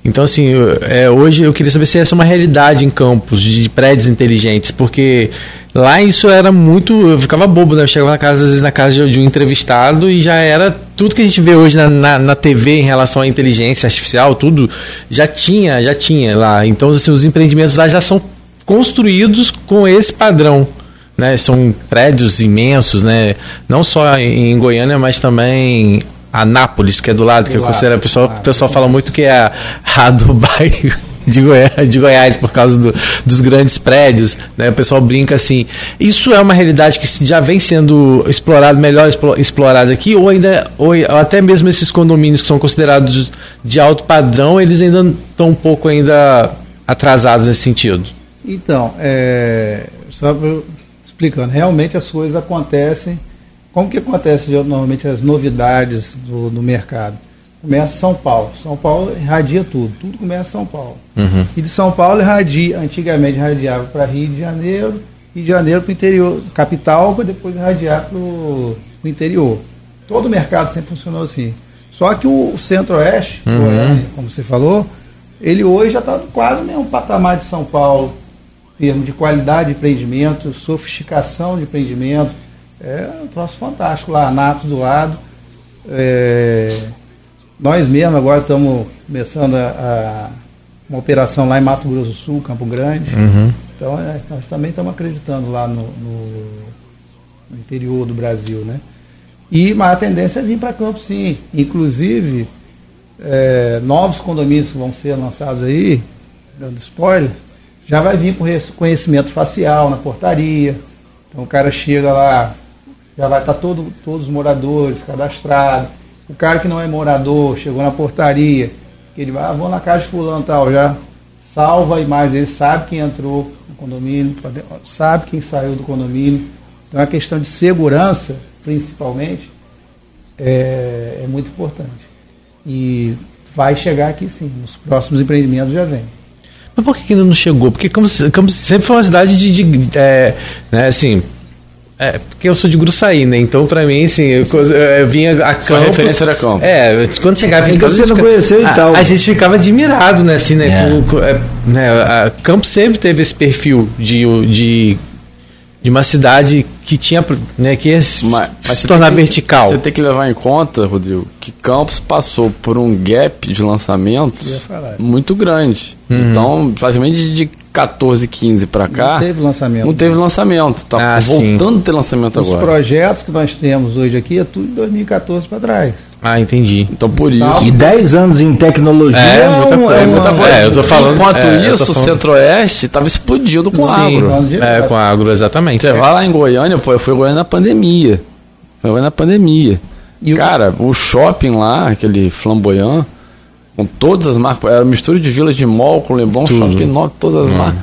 Speaker 5: Então, assim, eu- é, hoje eu queria saber se essa é uma realidade em campos de prédios inteligentes, porque lá isso era muito. Eu ficava bobo, né? Eu chegava na casa, às vezes na casa de, de um entrevistado e já era tudo que a gente vê hoje na, na, na TV em relação à inteligência artificial, tudo já tinha, já tinha lá. Então, assim, os empreendimentos lá já são construídos com esse padrão. Né, são prédios imensos, né? Não só em Goiânia, mas também Anápolis, que é do lado, que eu
Speaker 3: lado,
Speaker 5: considero, o pessoal,
Speaker 3: do
Speaker 5: o pessoal fala muito que é a, Dubai (laughs) de Goiás, de Goiás por causa do- dos grandes prédios, né? O pessoal brinca assim. Isso é uma realidade que já vem sendo explorado, melhor explo- explorado aqui, ou ainda, ou até mesmo esses condomínios que são considerados de alto padrão, eles ainda estão um pouco ainda atrasados nesse sentido.
Speaker 3: Então, é, só explicando, realmente as coisas acontecem. Como que acontece normalmente as novidades do, do mercado? Começa São Paulo. São Paulo irradia tudo. Tudo começa em São Paulo. E de São Paulo irradia, antigamente irradiava para Rio de Janeiro, Rio de Janeiro para o interior, capital, para depois irradiar para o interior. Todo o mercado sempre funcionou assim. Só que o centro-oeste, Goiânia, como você falou, ele hoje já está quase no mesmo patamar de São Paulo, termos de qualidade de empreendimento, sofisticação de empreendimento. É um troço fantástico lá, Nato do lado. É, nós mesmos agora estamos começando a, a- uma operação lá em Mato Grosso do Sul, Campo Grande. Então é, nós também estamos acreditando lá no, no- no interior do Brasil, né? E mas a tendência é vir para Campos sim. Inclusive, é, novos condomínios que vão ser lançados aí, dando spoiler, já vai vir com reconhecimento facial na portaria. Então o cara chega lá, já vai estar todo, todos os moradores cadastrados. O cara que não é morador, chegou na portaria, ele vai, ah, vou na casa de fulano tal, já salva a imagem dele, sabe quem entrou no condomínio, sabe quem saiu do condomínio. Então a questão de segurança, principalmente, é, é muito importante. E vai chegar aqui sim, nos próximos empreendimentos já vem.
Speaker 5: Mas por que ainda não chegou? Porque Campos, Campos sempre foi uma cidade de. de- é, né, assim. É, porque eu sou de Gruçaí, né? Então, pra mim, assim, eu, eu vinha a
Speaker 4: Sua
Speaker 5: Campos.
Speaker 4: referência era Campos.
Speaker 5: É, quando chegava em
Speaker 2: É
Speaker 5: Campos,
Speaker 2: você
Speaker 5: a gente
Speaker 2: não
Speaker 5: fica-
Speaker 2: conheceu e
Speaker 5: a,
Speaker 2: tal.
Speaker 5: A gente ficava admirado, né? Assim, né?
Speaker 2: É.
Speaker 5: com- com- é, né, a Campos sempre teve esse perfil de, de, de uma cidade que tinha, né? Que ia se,
Speaker 4: Mas, mas
Speaker 5: se
Speaker 4: você
Speaker 5: tornar
Speaker 4: que-
Speaker 5: vertical.
Speaker 4: Você tem que levar em conta, Rodrigo, que Campos passou por um gap de lançamentos muito grande. Então, praticamente de 14, 15 para cá,
Speaker 3: Não teve lançamento.
Speaker 4: não teve lançamento. Tá
Speaker 5: Ah,
Speaker 4: voltando a ter lançamento
Speaker 3: Os
Speaker 4: agora.
Speaker 3: projetos que nós temos hoje aqui é tudo de 2014 para trás.
Speaker 5: Ah, entendi.
Speaker 4: Então, por isso.
Speaker 2: E 10 anos em tecnologia
Speaker 5: É,
Speaker 2: é,
Speaker 5: muita coisa,
Speaker 2: é
Speaker 5: muita coisa. É, eu tô falando-
Speaker 4: Enquanto
Speaker 5: é,
Speaker 4: isso, o
Speaker 5: falando-
Speaker 4: Centro-Oeste estava explodindo com
Speaker 5: Sim,
Speaker 4: agro.
Speaker 5: É, com agro, exatamente.
Speaker 4: Você vai lá em Goiânia, pô, eu fui em Goiânia na pandemia. Foi na pandemia.
Speaker 3: E o-
Speaker 4: Cara, o shopping lá, aquele flamboyant, com todas as marcas, era mistura de Vila de Mall com Leblon,
Speaker 5: Tudo.
Speaker 4: shopping enorme, todas as marcas.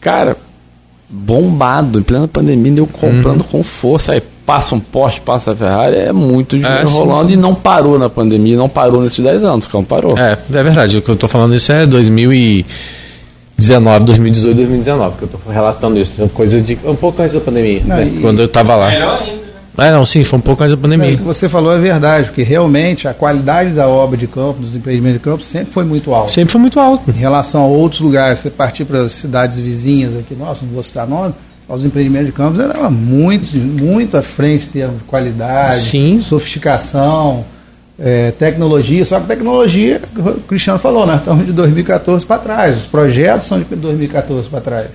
Speaker 4: Cara, bombado, em plena pandemia, eu comprando com força. Aí passa um Porsche, passa a Ferrari, é muito dinheiro
Speaker 5: sim,
Speaker 4: rolando e não parou na pandemia, não parou nesses 10 anos, não parou.
Speaker 5: É, é verdade. O que eu tô falando isso é 2019, 2018, 2019, que eu tô relatando isso. São coisas de. Um pouco antes da pandemia,
Speaker 3: Não,
Speaker 5: né?
Speaker 3: e-
Speaker 5: quando eu tava lá. É, não, sim, foi um pouco antes da
Speaker 3: É, o
Speaker 5: pandemia.
Speaker 3: que você falou é verdade, porque realmente a qualidade da obra de campo, dos empreendimentos de campo, sempre foi muito alta.
Speaker 5: Sempre foi muito alto.
Speaker 3: Em relação a outros lugares, você partir para as cidades vizinhas aqui, nossa, não vou citar nome, aos empreendimentos de campos era muito, muito à frente em termos de qualidade,
Speaker 5: Sim.
Speaker 3: sofisticação, é, tecnologia. Só que tecnologia, o Cristiano falou, nós estamos de 2014 para trás. Os projetos são de 2014 para trás.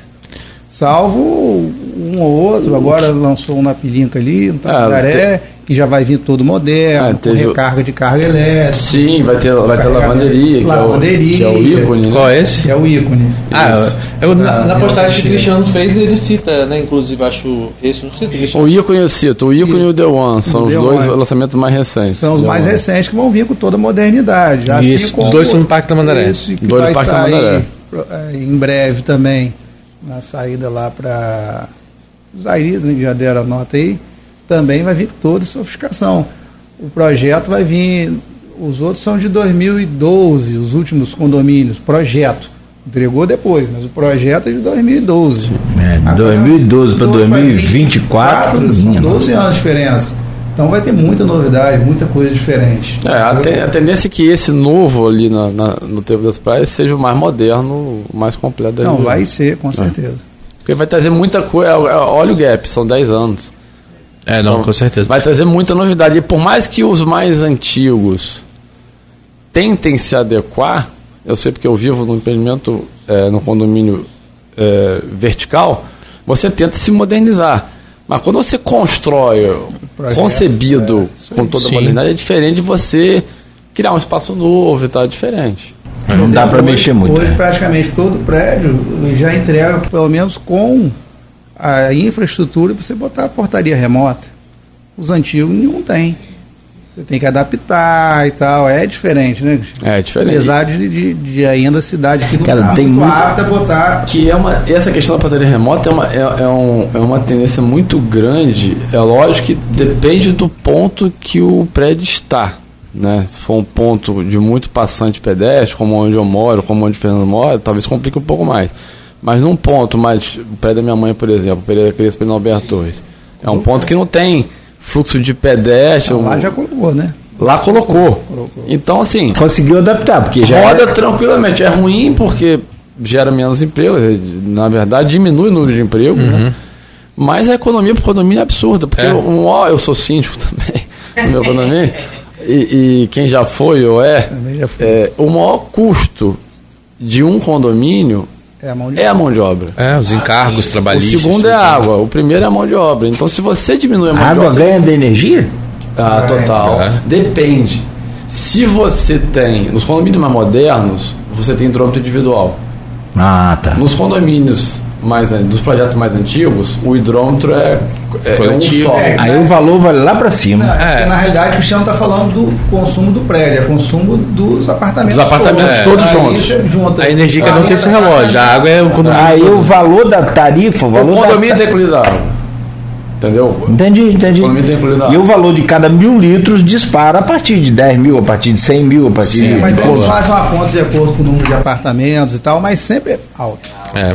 Speaker 3: Salvo um ou outro, agora lançou um na Pilinca ali, no Tamandaré, que já vai vir todo moderno,
Speaker 4: Ah,
Speaker 3: com
Speaker 4: o-
Speaker 3: recarga de carga elétrica.
Speaker 4: Sim, vai ter, vai ter lavanderia, que,
Speaker 3: Lavanderia.
Speaker 4: É o, que é o ícone, né?
Speaker 5: Qual é esse?
Speaker 3: Que é o ícone.
Speaker 5: Ah, eu, na, na
Speaker 3: Ah,
Speaker 5: postagem que o. Cristiano fez, ele cita, né? Inclusive, acho esse, não cita, Cristiano.
Speaker 4: O ícone eu cito, o ícone e o The One, são
Speaker 3: O
Speaker 4: os
Speaker 3: The
Speaker 4: dois
Speaker 3: One.
Speaker 4: lançamentos mais recentes.
Speaker 3: São os
Speaker 4: The
Speaker 3: mais
Speaker 4: One.
Speaker 3: recentes que vão vir com toda a modernidade. Assim
Speaker 5: Isso, os dois são no Parque Tamandaré.
Speaker 3: Que
Speaker 4: Dois no Parque Tamandaré.
Speaker 3: é, em breve também, na saída lá para os Airis, né, que já deram a nota aí, também vai vir toda a sofisticação. O projeto vai vir, os outros são de 2012, os últimos condomínios, projeto. Entregou depois, mas o projeto é de 2012.
Speaker 2: É, de
Speaker 3: Agora,
Speaker 2: 2012 para
Speaker 3: 12
Speaker 2: 2024.
Speaker 3: são
Speaker 2: minha
Speaker 3: 12
Speaker 2: nossa.
Speaker 3: anos de diferença. Então vai ter muita novidade, muita coisa diferente.
Speaker 4: É, a, ten- a tendência é que esse novo ali na- na- no Trevo das Praias seja o mais moderno, o mais completo da
Speaker 3: Não, vai ser, com certeza.
Speaker 4: Porque vai trazer muita coisa. é, é, Olha o gap, são 10 anos.
Speaker 5: É, não, com certeza.
Speaker 4: Vai trazer muita novidade. E por mais que os mais antigos tentem se adequar, eu sei porque eu vivo no empreendimento, é, no condomínio é, vertical, você tenta se modernizar. Mas quando você constrói
Speaker 3: Projeto,
Speaker 4: concebido
Speaker 3: é,
Speaker 4: com toda a modernidade, é diferente de você criar um espaço novo e tal, é diferente.
Speaker 2: Não dá para mexer muito.
Speaker 3: Hoje,
Speaker 2: né?
Speaker 3: praticamente todo prédio já entrega, pelo menos com a infraestrutura, para você botar a portaria remota. Os antigos nenhum tem. Você tem que adaptar e tal. É diferente, né? Cristiano?
Speaker 4: É diferente.
Speaker 3: Apesar de, de, de ainda a cidade aqui não
Speaker 2: Cara,
Speaker 3: tá
Speaker 2: tem
Speaker 3: muito apta botar.
Speaker 4: Que é uma, essa questão da portaria remota é uma, é, é um, é uma tendência muito grande. É lógico que depende do ponto que o prédio está. Né? Se for um ponto de muito passante pedestre, como onde eu moro, como onde o Fernando mora, talvez complique um pouco mais. Mas num ponto, mais, o prédio da minha mãe, por exemplo, Pereira Crespo e Alberto Torres, é um ponto que não tem fluxo de pedestre.
Speaker 3: Então, lá já colocou, né?
Speaker 4: lá colocou.
Speaker 3: Colocou.
Speaker 4: Então, assim,
Speaker 2: Conseguiu adaptar, porque já
Speaker 4: roda
Speaker 2: é-
Speaker 4: tranquilamente. É ruim porque gera menos emprego, é, na verdade diminui o número de emprego, né? mas a economia por condomínio é absurda, porque
Speaker 5: É.
Speaker 4: um, ó, eu sou síndico (laughs) também no meu condomínio, e, e quem já foi ou é,
Speaker 3: Também já foi.
Speaker 4: é, o maior custo de um condomínio
Speaker 3: É a mão de
Speaker 4: é a mão de obra.
Speaker 5: É, os encargos
Speaker 4: O
Speaker 5: trabalhistas.
Speaker 4: segundo é a água, o primeiro é a mão de obra. Então, se você diminui a mão
Speaker 2: a
Speaker 4: de
Speaker 2: água
Speaker 4: obra, você
Speaker 2: ganha da energia?
Speaker 4: ah, total.
Speaker 5: É.
Speaker 4: Depende. Se você tem, nos condomínios mais modernos, você tem hidrômetro individual.
Speaker 2: Ah, tá.
Speaker 4: Nos condomínios mais dos projetos mais antigos, o hidrômetro é, é, é um
Speaker 5: Coletivo.
Speaker 4: só.
Speaker 3: É,
Speaker 2: Aí o valor vai lá para cima.
Speaker 3: Não, é
Speaker 5: É.
Speaker 3: porque, na realidade, o Cristiano está falando do consumo do prédio, é consumo dos apartamentos.
Speaker 4: Dos apartamentos
Speaker 3: todos,
Speaker 4: todos
Speaker 3: Aí
Speaker 4: juntos.
Speaker 3: junta
Speaker 5: A energia cada um tem esse relógio. A água é o condomínio.
Speaker 2: Aí
Speaker 5: todo.
Speaker 2: o valor da tarifa, o
Speaker 4: O
Speaker 2: valor
Speaker 4: condomínio
Speaker 2: da...
Speaker 4: tem incluído a água. Entendeu?
Speaker 2: Entendi, entendi.
Speaker 4: O
Speaker 2: E o valor de cada mil litros dispara a partir de 10 mil, a partir de 100 mil, a partir
Speaker 3: Sim,
Speaker 2: de...
Speaker 3: mas eles fazem uma conta de acordo com o número de apartamentos e tal, mas sempre é alto.
Speaker 5: É.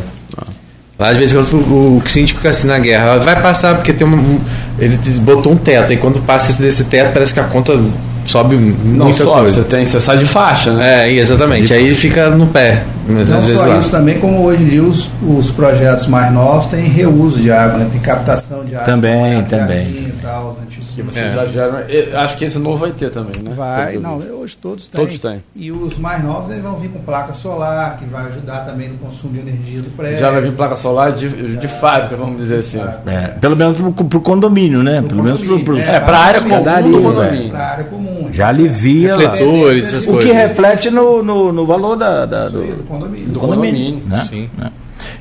Speaker 5: Lá às vezes o, o, o síndico fica assim na guerra. Vai passar porque tem um. Ele botou um teto. E quando passa esse desse teto, parece que a conta sobe
Speaker 4: Não
Speaker 5: muita
Speaker 4: sobe,
Speaker 5: coisa.
Speaker 4: você, tem, você sai de faixa, né?
Speaker 5: É, exatamente. Aí ele fica no pé. Mas
Speaker 3: Não
Speaker 5: às vezes
Speaker 3: só
Speaker 5: lá.
Speaker 3: isso também, como hoje em dia os, os projetos mais novos têm reuso de água, né? tem captação de água.
Speaker 2: Também,
Speaker 3: água
Speaker 2: também.
Speaker 3: Jardim e tal, os antigos.
Speaker 4: Que você
Speaker 5: É.
Speaker 4: já gera. eu Acho que esse novo vai ter também, né?
Speaker 3: Vai, não, hoje todos têm.
Speaker 4: Todos têm.
Speaker 3: E os mais novos eles vão vir com placa solar, que vai ajudar também no consumo de energia do prédio.
Speaker 4: Já vai vir placa solar de, de fábrica, vamos dizer assim.
Speaker 2: É, pelo menos pro, pro condomínio, né? Pelo menos pro, pro,
Speaker 4: É, pra área comum
Speaker 2: escadaria,
Speaker 4: do
Speaker 2: velho.
Speaker 4: condomínio.
Speaker 3: Pra área comum.
Speaker 2: Já alivia lá.
Speaker 5: Refletores, essas
Speaker 2: O que
Speaker 5: coisas.
Speaker 2: reflete no, no, no valor da, da- do,
Speaker 3: do condomínio.
Speaker 2: do
Speaker 4: condomínio.
Speaker 2: condomínio. Né?
Speaker 5: Sim.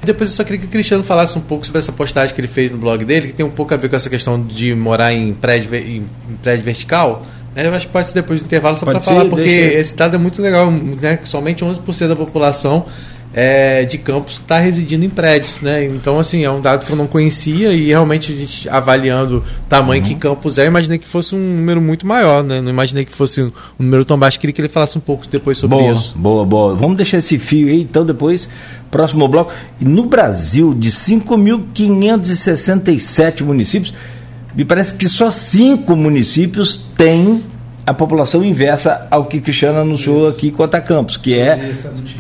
Speaker 5: Depois eu só queria que o Cristiano falasse um pouco sobre essa postagem que ele fez no blog dele, que tem um pouco a ver com essa questão de morar em prédio, em, prédio vertical. né? Eu acho que pode ser depois do intervalo só para falar, porque esse dado é muito legal, né? Que somente 11% da população é, de campos está residindo em prédios, né? Então, assim, é um dado que eu não conhecia e realmente a gente avaliando o tamanho
Speaker 2: Uhum.
Speaker 5: que Campos é, eu imaginei que fosse um número muito maior, né? Não imaginei que fosse um número tão baixo. Queria que ele falasse um pouco depois sobre
Speaker 2: Boa,
Speaker 5: isso.
Speaker 2: boa, boa. Vamos deixar esse fio aí, então depois, próximo bloco. No Brasil, de 5.567 municípios, me parece que só cinco municípios têm a população inversa ao que Cristiano anunciou aqui quanto a Campos, que é
Speaker 3: Essa notícia.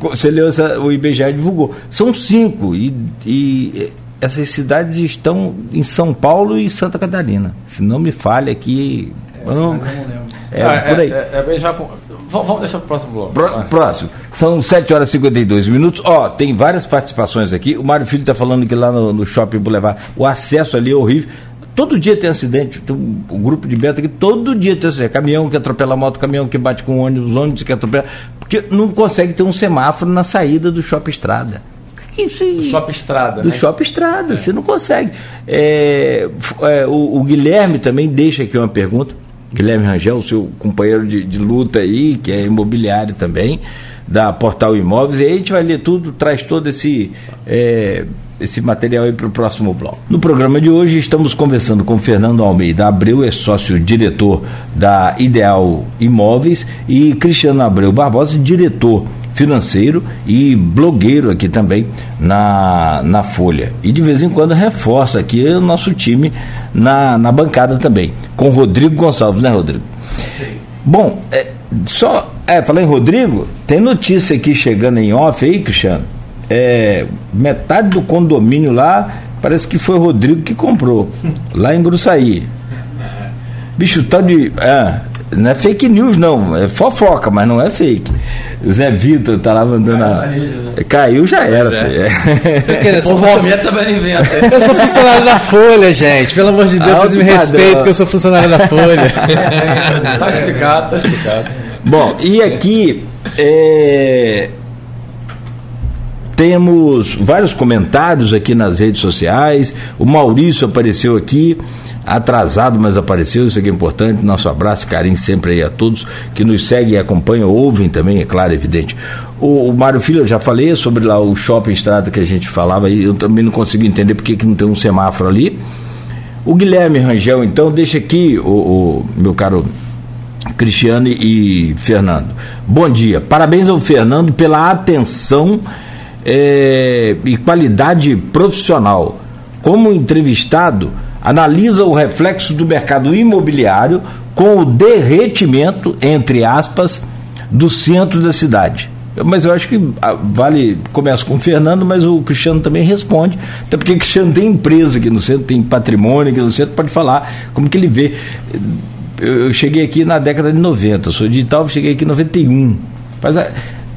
Speaker 2: Você leu essa, o IBGE divulgou. São cinco. E, e essas cidades estão em São Paulo e Santa Catarina. Se não me falha aqui. Não,
Speaker 3: não lembro.
Speaker 2: é,
Speaker 4: Ah,
Speaker 2: por aí.
Speaker 4: É, é, já, vamos, vamos deixar pro próximo bloco.
Speaker 2: Pró- Próximo. São 7 horas e 52 minutos. Ó, tem várias participações aqui. O Mário Filho está falando que lá no, no Shopping Boulevard o acesso ali é horrível. Todo dia tem acidente. Tem um, um grupo de beta aqui, todo dia tem acidente. Caminhão que atropela moto, caminhão que bate com ônibus, ônibus que atropela. Porque não consegue ter um semáforo na saída do Shopping Estrada.
Speaker 4: Do Shopping Estrada,
Speaker 2: do
Speaker 4: né?
Speaker 2: Shopping Estrada, você não consegue. É, é, o, o Guilherme também deixa aqui uma pergunta. Guilherme Rangel, seu companheiro de, de luta aí, que é imobiliário também, da Portal Imóveis, e aí a gente vai ler tudo, traz todo esse. Esse material aí para o próximo bloco. No programa de hoje estamos conversando com Fernando Almeida Abreu, é sócio-diretor da Ideal Imóveis, e Cristiano Abreu Barbosa, diretor financeiro e blogueiro aqui também na, na Folha. E de vez em quando reforça aqui o nosso time na, na bancada também, com Rodrigo Gonçalves, né, Rodrigo? Bom, é, só. É, falei em Rodrigo, tem notícia aqui chegando em off aí, Cristiano. É, metade do condomínio lá parece que foi o Rodrigo que comprou, lá em Gruçaí. Bicho, tal de. É, não é fake news, não. É fofoca, mas não é fake. Zé Vitor tá lá mandando. a- Caiu, já era.
Speaker 5: É.
Speaker 2: filho.
Speaker 5: Eu (laughs)
Speaker 4: também inventa. (laughs)
Speaker 5: Eu sou funcionário da Folha, gente. Pelo amor de Deus,
Speaker 2: Alto
Speaker 5: vocês me
Speaker 2: padrão.
Speaker 5: respeitem que eu sou funcionário da Folha.
Speaker 4: tá explicado, tá explicado.
Speaker 2: Bom, e aqui é, temos vários comentários aqui nas redes sociais. O Maurício apareceu aqui, atrasado, mas apareceu, isso aqui é importante. Nosso abraço, carinho sempre aí a todos que nos seguem e acompanham, ouvem também, é claro, evidente. O, o Mário Filho, eu já falei sobre lá o shopping estrada que a gente falava, e eu também não consigo entender porque que não tem um semáforo ali. O Guilherme Rangel, então, deixa aqui, o, o meu caro Cristiano e Fernando. Bom dia. Parabéns ao Fernando pela atenção eh, e qualidade profissional. Como entrevistado, analisa o reflexo do mercado imobiliário com o derretimento, entre aspas, do centro da cidade. Mas eu acho que ah, vale, começa com o Fernando, mas o Cristiano também responde, até porque o Cristiano tem empresa aqui no centro, tem patrimônio aqui no centro, pode falar como que ele vê. Eu cheguei aqui na década de 90, sou digital, cheguei aqui em 91. Mas a,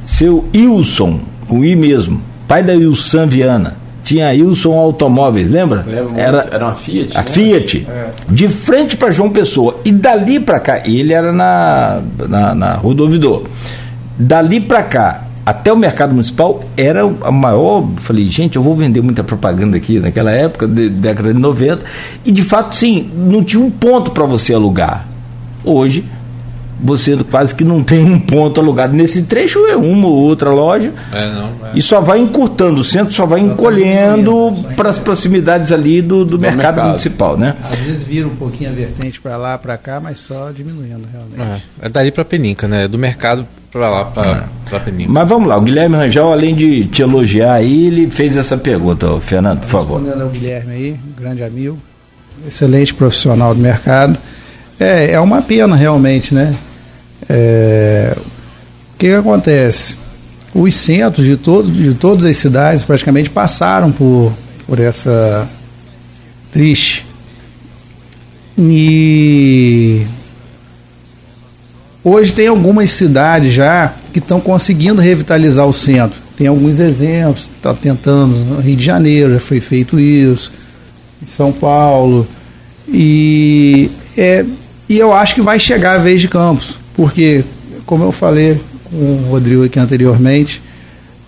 Speaker 2: seu Wilson, com I mesmo, pai da Wilson Viana, tinha a Wilson Automóveis, lembra?
Speaker 4: Lembro muito,
Speaker 2: Era,
Speaker 4: era uma Fiat,
Speaker 2: A
Speaker 4: né?
Speaker 2: Fiat. De frente para João Pessoa. E dali para cá, ele era na, na, na Rua do Ouvidor. Dali para cá, até o mercado municipal, era a maior. Falei, gente, eu vou vender muita propaganda aqui naquela época, de, década de 90. E de fato, sim, não tinha um ponto para você alugar. Hoje, você quase que não tem um ponto alugado. Nesse trecho é uma ou outra loja.
Speaker 5: É, não.
Speaker 2: E só vai encurtando, o centro só vai encolhendo para as proximidades ali do, do mercado,
Speaker 4: mercado.
Speaker 2: municipal, né?
Speaker 3: Às vezes vira um pouquinho a vertente para lá, para cá, mas só diminuindo realmente.
Speaker 5: É, é dali pra Peninca, né? Do mercado pra lá, pra, pra Peninca.
Speaker 2: Mas vamos lá, o Guilherme Rangel, além de te elogiar aí, ele fez essa pergunta, ô, Fernando, por favor.
Speaker 3: Respondendo ao Guilherme aí, grande amigo, excelente profissional do mercado. É, é uma pena realmente, né? É, o que, que acontece? Os centros de, todo, de todas as cidades praticamente passaram por, por essa triste. E hoje tem algumas cidades já que estão conseguindo revitalizar o centro. Tem alguns exemplos, está tentando, no Rio de Janeiro já foi feito isso, em São Paulo. E, é, e eu acho que vai chegar a vez de Campos, porque, como eu falei com o Rodrigo aqui anteriormente,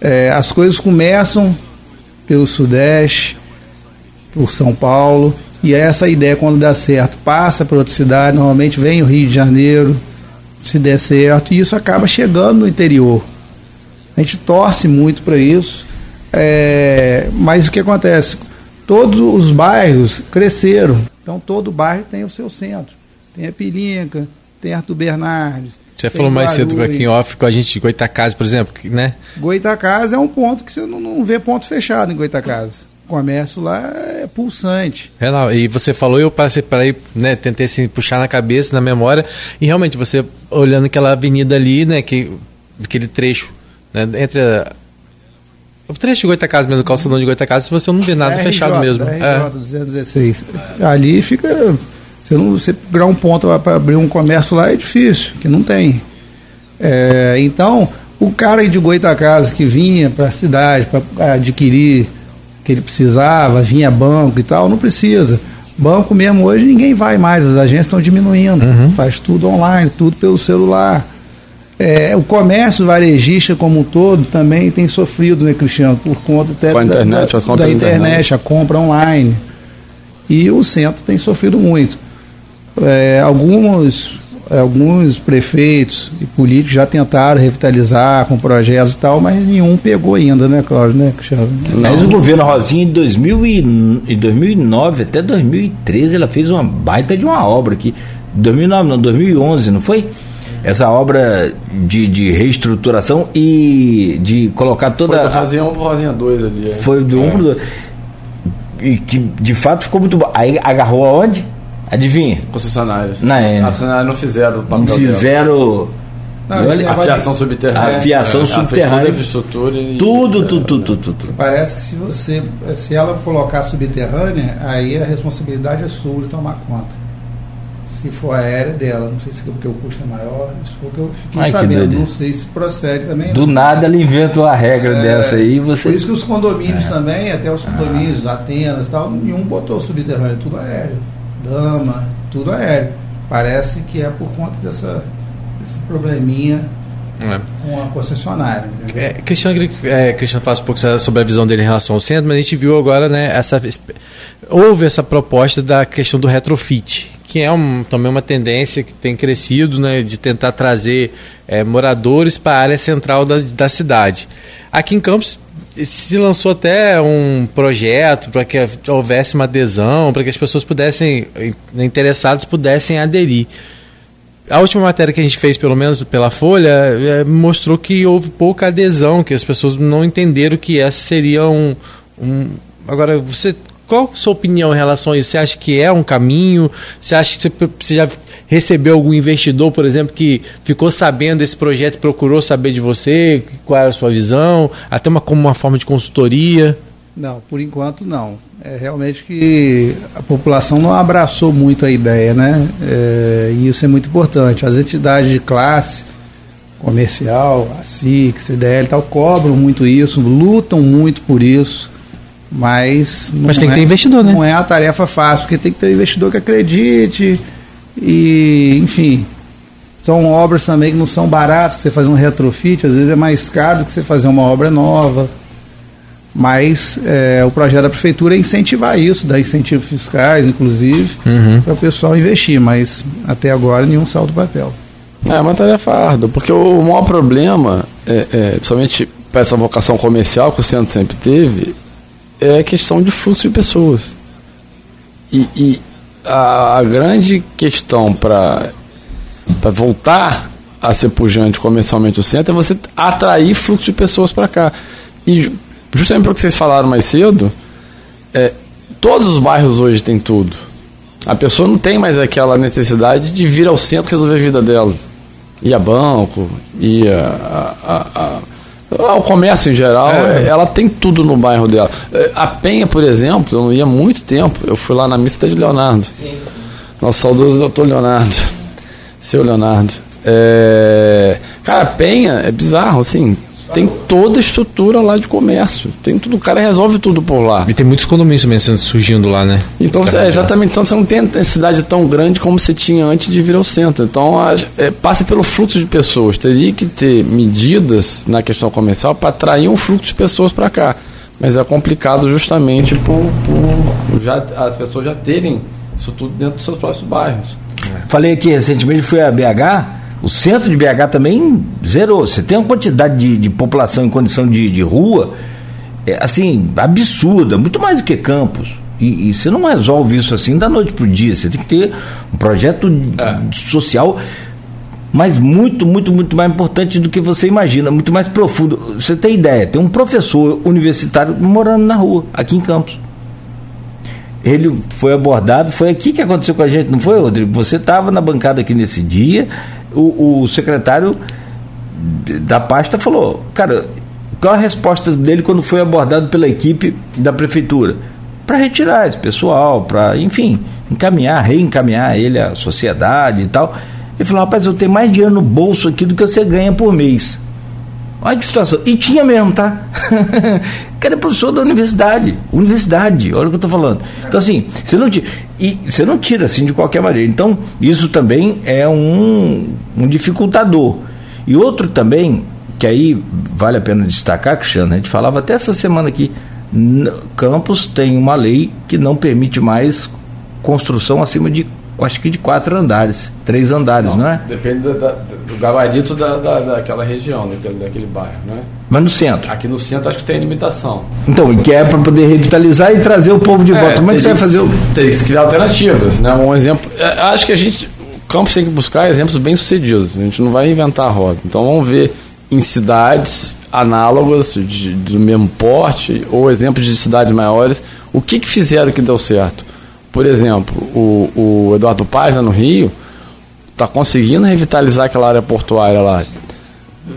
Speaker 3: é, as coisas começam pelo Sudeste, por São Paulo, e essa ideia, quando dá certo, passa para outra cidade, normalmente vem o Rio de Janeiro, se der certo, e isso acaba chegando no interior. A gente torce muito para isso, é, mas o que acontece? Todos os bairros cresceram, então todo bairro tem o seu centro. Tem a Pilinca, tem Arthur Bernardes.
Speaker 5: Você falou mais cedo aqui em off com a gente de Goitacazes, por exemplo, né?
Speaker 3: Goitacazes é um ponto que você não, não vê ponto fechado em Goitacazes. O comércio lá é pulsante.
Speaker 5: Real, e você falou, eu passei para aí, né, tentei assim, puxar na cabeça, na memória, e realmente você olhando aquela avenida ali, né, que aquele trecho, né, entre a, O trecho de Goitacazes mesmo, o calçadão de Goitacazes, você não vê nada
Speaker 3: É
Speaker 5: fechado
Speaker 3: RJ,
Speaker 5: mesmo.
Speaker 3: é
Speaker 5: É.
Speaker 3: RJ 216. Ali fica. Você não você pegar um ponto para abrir um comércio lá é difícil, que não tem. É, então, o cara de Goitacazes que vinha para a cidade para adquirir o que ele precisava, vinha banco e tal, não precisa. Banco mesmo hoje ninguém vai mais, as agências estão diminuindo, faz tudo online, tudo pelo celular. É, o comércio varejista como um todo também tem sofrido, né, Cristiano? Por conta até
Speaker 4: Com a internet,
Speaker 3: da, da internet,
Speaker 4: internet.
Speaker 3: a compra online. E o centro tem sofrido muito. É, alguns, alguns prefeitos e políticos já tentaram revitalizar com projetos e tal, mas nenhum pegou ainda, né, Cláudio, né, Cristiano?
Speaker 2: Mas o governo Rosinha, em, 2000 e, em 2009 até 2013, ela fez uma baita de uma obra aqui. 2009, não, 2011, não foi? Essa obra de, de reestruturação e de colocar
Speaker 4: Foi
Speaker 2: toda.
Speaker 4: do
Speaker 2: a-
Speaker 4: Rosinha 1 pro Rosinha 2 ali. é.
Speaker 2: Foi do um pro dois. E que de fato ficou muito bom. Aí agarrou aonde? Adivinha?
Speaker 4: Concessionárias.
Speaker 2: Na N.
Speaker 4: As concessionárias não fizeram o
Speaker 2: Não
Speaker 4: papel dela.
Speaker 2: fizeram.
Speaker 3: Não,
Speaker 2: Olha,
Speaker 3: esse
Speaker 4: A fiação subterrânea.
Speaker 2: A fiação
Speaker 4: É,
Speaker 2: subterrânea.
Speaker 4: toda a infraestrutura e-
Speaker 2: Tudo, tudo, tudo, tudo, tudo.
Speaker 3: Parece que se você, se ela colocar subterrânea, aí a responsabilidade é sua de tomar conta. Se for aérea é dela, não sei se é porque o custo é maior, isso foi o que eu fiquei
Speaker 2: Ai,
Speaker 3: sabendo, não sei se procede também.
Speaker 2: Do
Speaker 3: não.
Speaker 2: nada ela inventa uma regra
Speaker 3: É,
Speaker 2: dessa aí você.
Speaker 3: Por isso que os
Speaker 2: É.
Speaker 3: condomínios também, até os condomínios, Atenas e tal, nenhum botou subterrâneo, tudo aéreo. Dama, tudo aéreo. Parece que é por conta dessa, desse probleminha
Speaker 5: É.
Speaker 3: com a concessionária.
Speaker 5: É, Cristiano, é, Cristiano fala um pouco sobre a visão dele em relação ao centro, mas a gente viu agora, né, essa, houve essa proposta da questão do retrofit, que é um, também uma tendência que tem crescido, né, de tentar trazer é, moradores para a área central da, da cidade. Aqui em Campos se lançou até um projeto para que houvesse uma adesão, para que as pessoas pudessem, interessados pudessem aderir. A última matéria que a gente fez, pelo menos pela Folha, eh, mostrou que houve pouca adesão, que as pessoas não entenderam que essa seria um. um- Agora, você. Qual a sua opinião em relação a isso? Você acha que é um caminho? Você acha que você, você já recebeu algum investidor, por exemplo, que ficou sabendo desse projeto e procurou saber de você? Qual era a sua visão? Até uma, como uma forma de consultoria?
Speaker 3: Não, por enquanto não. É realmente que a população não abraçou muito a ideia, né? É, e isso é muito importante. As entidades de classe comercial, a SIC, CDL e tal, cobram muito isso, lutam muito por isso, mas não
Speaker 5: Mas tem que
Speaker 3: é-
Speaker 5: ter investidor, né?
Speaker 3: Não é uma tarefa fácil, porque tem que ter investidor que acredite e, enfim, são obras também que não são baratas, você fazer um retrofit, às vezes é mais caro do que você fazer uma obra nova. Mas é, o projeto da prefeitura é incentivar isso, dar incentivos fiscais, inclusive, para o pessoal investir, mas até agora nenhum saldo do papel.
Speaker 4: É uma tarefa árdua, porque o maior problema, é, é, principalmente para essa vocação comercial que o centro sempre teve, é a questão de fluxo de pessoas. E, e a, a grande questão para voltar a ser pujante comercialmente o centro é você atrair fluxo de pessoas para cá. E ju- justamente pelo que vocês falaram mais cedo, é, todos os bairros hoje têm tudo. A pessoa não tem mais aquela necessidade de vir ao centro resolver a vida dela. Ir a banco, ir a, a- a- ao comércio em geral,
Speaker 5: É.
Speaker 4: é, ela tem tudo no bairro dela. É, A Penha, por exemplo, eu não ia há muito tempo. Eu fui lá na missa de Leonardo. Nosso saudoso doutor Leonardo. (laughs) Seu Leonardo. É, Cara, a Penha é bizarro, assim. Tem toda a estrutura lá de comércio. Tem tudo, o cara resolve tudo por lá.
Speaker 5: E tem muitos condomínios também sendo- surgindo lá, né?
Speaker 4: Então, é, exatamente. Então, você não tem a cidade tão grande como você tinha antes de vir ao centro. Então, a- é, passa pelo fluxo de pessoas. Teria que ter medidas na questão comercial para atrair um fluxo de pessoas para cá. Mas é complicado justamente por, por já, as pessoas já terem isso tudo dentro dos seus próprios bairros.
Speaker 2: Falei aqui recentemente, fui a BH, o centro de BH também zerou. Você tem uma quantidade de, de população em condição de, de rua, é, assim, absurda, muito mais do que Campos. E, e você não resolve isso assim da noite para o dia. Você tem que ter um projeto
Speaker 4: É.
Speaker 2: social, mas muito, muito, muito mais importante do que você imagina, muito mais profundo. Você tem ideia, tem um professor universitário morando na rua, aqui em Campos ele foi abordado, foi aqui que aconteceu com a gente, não foi, Rodrigo? Você estava na bancada aqui nesse dia, o, o secretário da pasta falou, cara, qual a resposta dele quando foi abordado pela equipe da prefeitura? Para retirar esse pessoal, para, enfim, encaminhar, reencaminhar ele à sociedade e tal. Ele falou, rapaz, eu tenho mais dinheiro no bolso aqui do que você ganha por mês. Olha que situação. E tinha mesmo, tá? (laughs) cara é professor da universidade. Universidade, olha o que eu estou falando. Então, assim, você não tira. E você não tira assim de qualquer maneira. Então, isso também é um, um dificultador. E outro também, que aí vale a pena destacar, Cristiano, a gente falava até essa semana aqui. Campos tem uma lei que não permite mais construção acima de acho que de quatro andares, três andares, não, não é?
Speaker 4: Depende do, do gabarito da, da, daquela região, daquele, daquele bairro, não é?
Speaker 2: Mas no centro?
Speaker 4: Aqui no centro acho que tem limitação.
Speaker 2: Então, que é para poder revitalizar e trazer o povo de é, volta. Como é que você vai fazer? O...
Speaker 4: Tem que criar alternativas, né? Um exemplo, é, acho que a gente, o Campos tem que buscar exemplos bem sucedidos. A gente não vai inventar a roda. Então vamos ver em cidades análogas de, do mesmo porte ou exemplos de cidades maiores, o que que fizeram que deu certo? Por exemplo, o, o Eduardo Paz, lá no Rio, está conseguindo revitalizar aquela área portuária lá.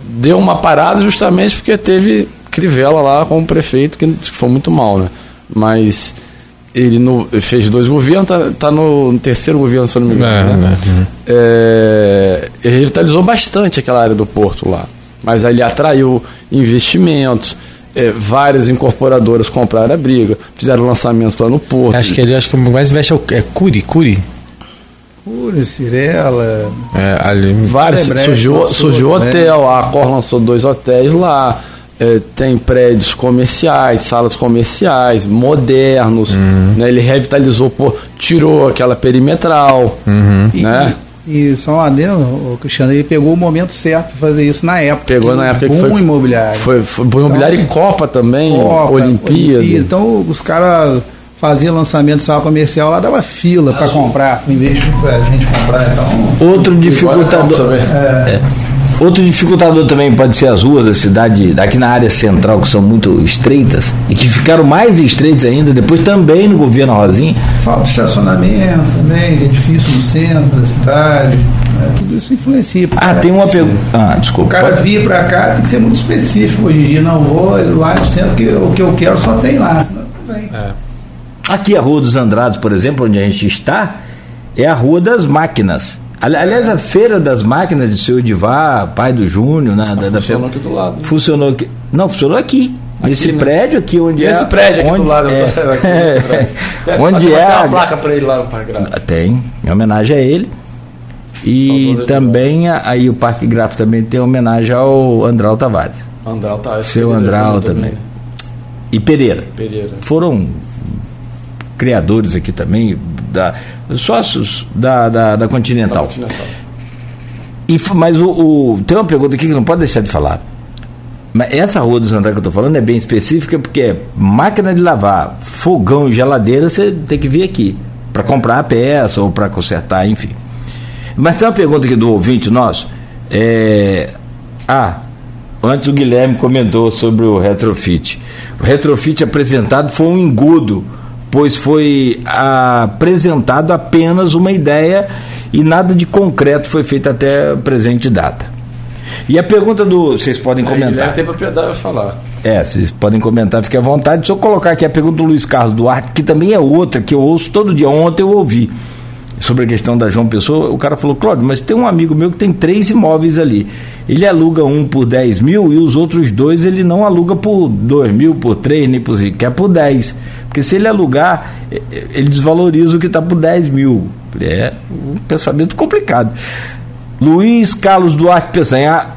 Speaker 4: Deu uma parada justamente porque teve Crivella lá como prefeito, que foi muito mal, né? Mas ele no, fez dois governos, está tá no, no, terceiro governo, se eu não me engano. É, né? Uhum. É, ele revitalizou bastante aquela área do porto lá. Mas ele atraiu investimentos é, várias incorporadoras compraram a briga, fizeram lançamentos lá no Porto.
Speaker 5: Acho que ele acho que mais investe é, é Curi, Curi.
Speaker 3: Curi, Cirela.
Speaker 4: É, ali, vários, surgiu, surgiu hotel, a Cor lançou dois hotéis lá. É, tem prédios comerciais, salas comerciais, modernos. Uhum. Né, ele revitalizou, pô, tirou aquela perimetral.
Speaker 3: Uhum. Né? E, só um adendo, o Cristiano, ele pegou o momento certo para fazer isso na época.
Speaker 4: Pegou na época
Speaker 3: que
Speaker 4: foi.
Speaker 3: imobiliário.
Speaker 4: Foi, foi bom imobiliário então, e Copa também, Copa, Olimpíada. Olimpíada.
Speaker 3: Então os caras faziam lançamento de sala comercial lá, dava fila para comprar, em vez de a gente comprar. Então,
Speaker 2: Outro dificultador. É, é. Outro dificultador também pode ser as ruas da cidade, aqui na área central, que são muito estreitas, e que ficaram mais estreitas ainda, depois também no governo Rosinha.
Speaker 3: Falta de estacionamento também, edifício no centro da cidade. Né? Tudo isso influencia.
Speaker 2: Ah, tem uma pergunta. Ah, desculpa.
Speaker 3: O cara pode... vir para cá tem que ser muito específico hoje em dia. Não vou lá no centro, que o que eu quero só tem lá. Senão não vem. É.
Speaker 2: Aqui a Rua dos Andrados, por exemplo, onde a gente está, é a Rua das Máquinas. Aliás, a feira das máquinas de seu Edivar, pai do Júnior, né, da,
Speaker 4: da funcionou aqui do lado.
Speaker 2: Funcionou aqui. Não, funcionou aqui. Aqui, nesse né? prédio aqui onde
Speaker 4: Esse
Speaker 2: é.
Speaker 4: Esse prédio aqui
Speaker 2: onde,
Speaker 4: do lado.
Speaker 2: É,
Speaker 4: aqui, (laughs)
Speaker 2: onde é.
Speaker 4: Tem uma placa para ele lá no Parque Gráfico.
Speaker 2: Tem, em homenagem a ele. E também aí o Parque Gráfico também tem homenagem ao Andral Tavares.
Speaker 4: Andral Tavares.
Speaker 2: Seu Andral também. também. E Pereira.
Speaker 4: Pereira.
Speaker 2: Foram criadores aqui também, da, sócios da, da, da Continental. Da Continental. E, mas o, o, tem uma pergunta aqui que não pode deixar de falar. Mas essa rua dos André que eu estou falando é bem específica porque é máquina de lavar, fogão e geladeira, você tem que vir aqui para comprar a peça ou para consertar, enfim. Mas tem uma pergunta aqui do ouvinte nosso. É, ah, antes o Guilherme comentou sobre o retrofit. O retrofit apresentado foi um engodo pois foi apresentado apenas uma ideia e nada de concreto foi feito até a presente data. E a pergunta do. Vocês podem é, comentar.
Speaker 4: tem propriedade a falar.
Speaker 2: É, vocês podem comentar, fique à vontade. Deixa eu colocar aqui a pergunta do Luiz Carlos Duarte, que também é outra que eu ouço todo dia. Ontem eu ouvi sobre a questão da João Pessoa, o cara falou, Cláudio, mas tem um amigo meu que tem três imóveis ali. Ele aluga um por 10 mil e os outros dois ele não aluga por 2 mil, por 3, nem por 5, quer por 10. Porque se ele alugar, ele desvaloriza o que está por 10 mil. É um pensamento complicado. Luiz Carlos Duarte Peçanha,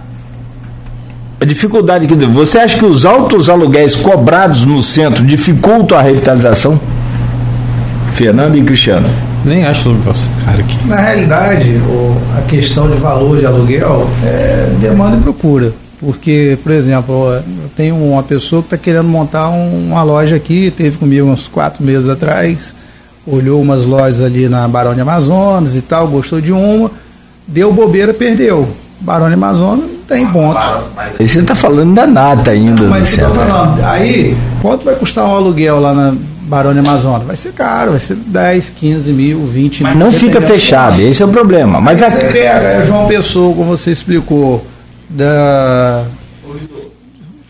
Speaker 2: a dificuldade que você acha que os altos aluguéis cobrados no centro dificultam a revitalização? Fernando e Cristiano.
Speaker 5: Nem acho nossa, cara aqui.
Speaker 3: Na realidade, o, a questão de valor de aluguel é demanda e procura. Porque, por exemplo, eu tenho uma pessoa que está querendo montar um, uma loja aqui, teve comigo uns quatro meses atrás, olhou umas lojas ali na Barão de Amazonas e tal, gostou de uma, deu bobeira, perdeu. Barão de Amazonas não tem ponto.
Speaker 2: Você está falando da nata ainda.
Speaker 3: Mas você está falando, aí, quanto vai custar um aluguel lá na Barão de Amazonas. Vai ser caro, vai ser 10, 15 mil, 20
Speaker 2: Mas mil. Mas não fica fechado, esse é o problema. Mas
Speaker 3: a... Você pega, é João Pessoa, como você explicou, da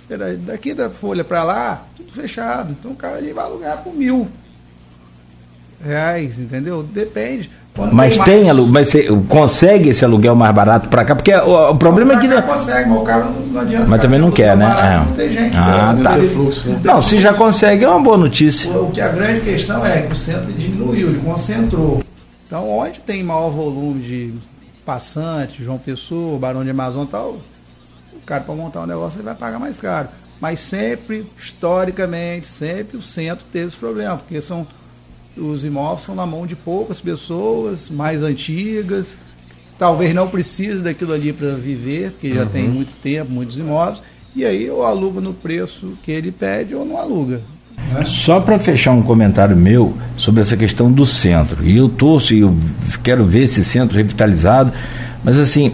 Speaker 3: Porque daqui da Folha para lá, tudo fechado. Então o cara ali vai alugar por mil reais, entendeu? Depende.
Speaker 2: Quando mas tem, tem aluguel, mas você consegue esse aluguel mais barato para cá? Porque o, o problema é que.
Speaker 3: Não consegue, mas o cara não, não adianta.
Speaker 2: Mas também não quer, né? Barato,
Speaker 3: é. Não tem gente.
Speaker 2: Ah,
Speaker 3: não,
Speaker 2: tá. Não, fluxo, não, não se já consegue, é uma boa notícia.
Speaker 3: O, o que a grande questão é que o centro diminuiu, ele concentrou. Então, onde tem maior volume de passante, João Pessoa, Barão de Amazon e tal, o cara para montar um negócio ele vai pagar mais caro. Mas sempre, historicamente, sempre o centro teve esse problema, porque são os imóveis são na mão de poucas pessoas, mais antigas, talvez não precise daquilo ali para viver, porque já tem uhum. muito tempo, muitos imóveis, e aí ou aluga no preço que ele pede ou não aluga.
Speaker 2: Né? Só para fechar um comentário meu sobre essa questão do centro, e eu torço e eu quero ver esse centro revitalizado, mas assim,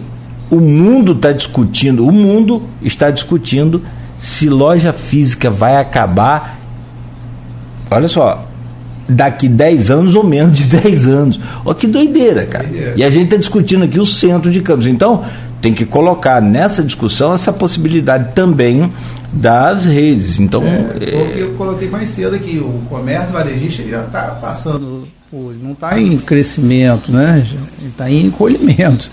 Speaker 2: o mundo está discutindo, o mundo está discutindo se loja física vai acabar. Olha só, daqui 10 anos ou menos de 10 anos. Olha que doideira, cara. Doideira. E a gente está discutindo aqui o centro de Campos. Então, tem que colocar nessa discussão essa possibilidade também das redes. Então,
Speaker 3: é, é... eu coloquei mais cedo aqui, o comércio varejista já está passando, não está em crescimento, né? Ele está em encolhimento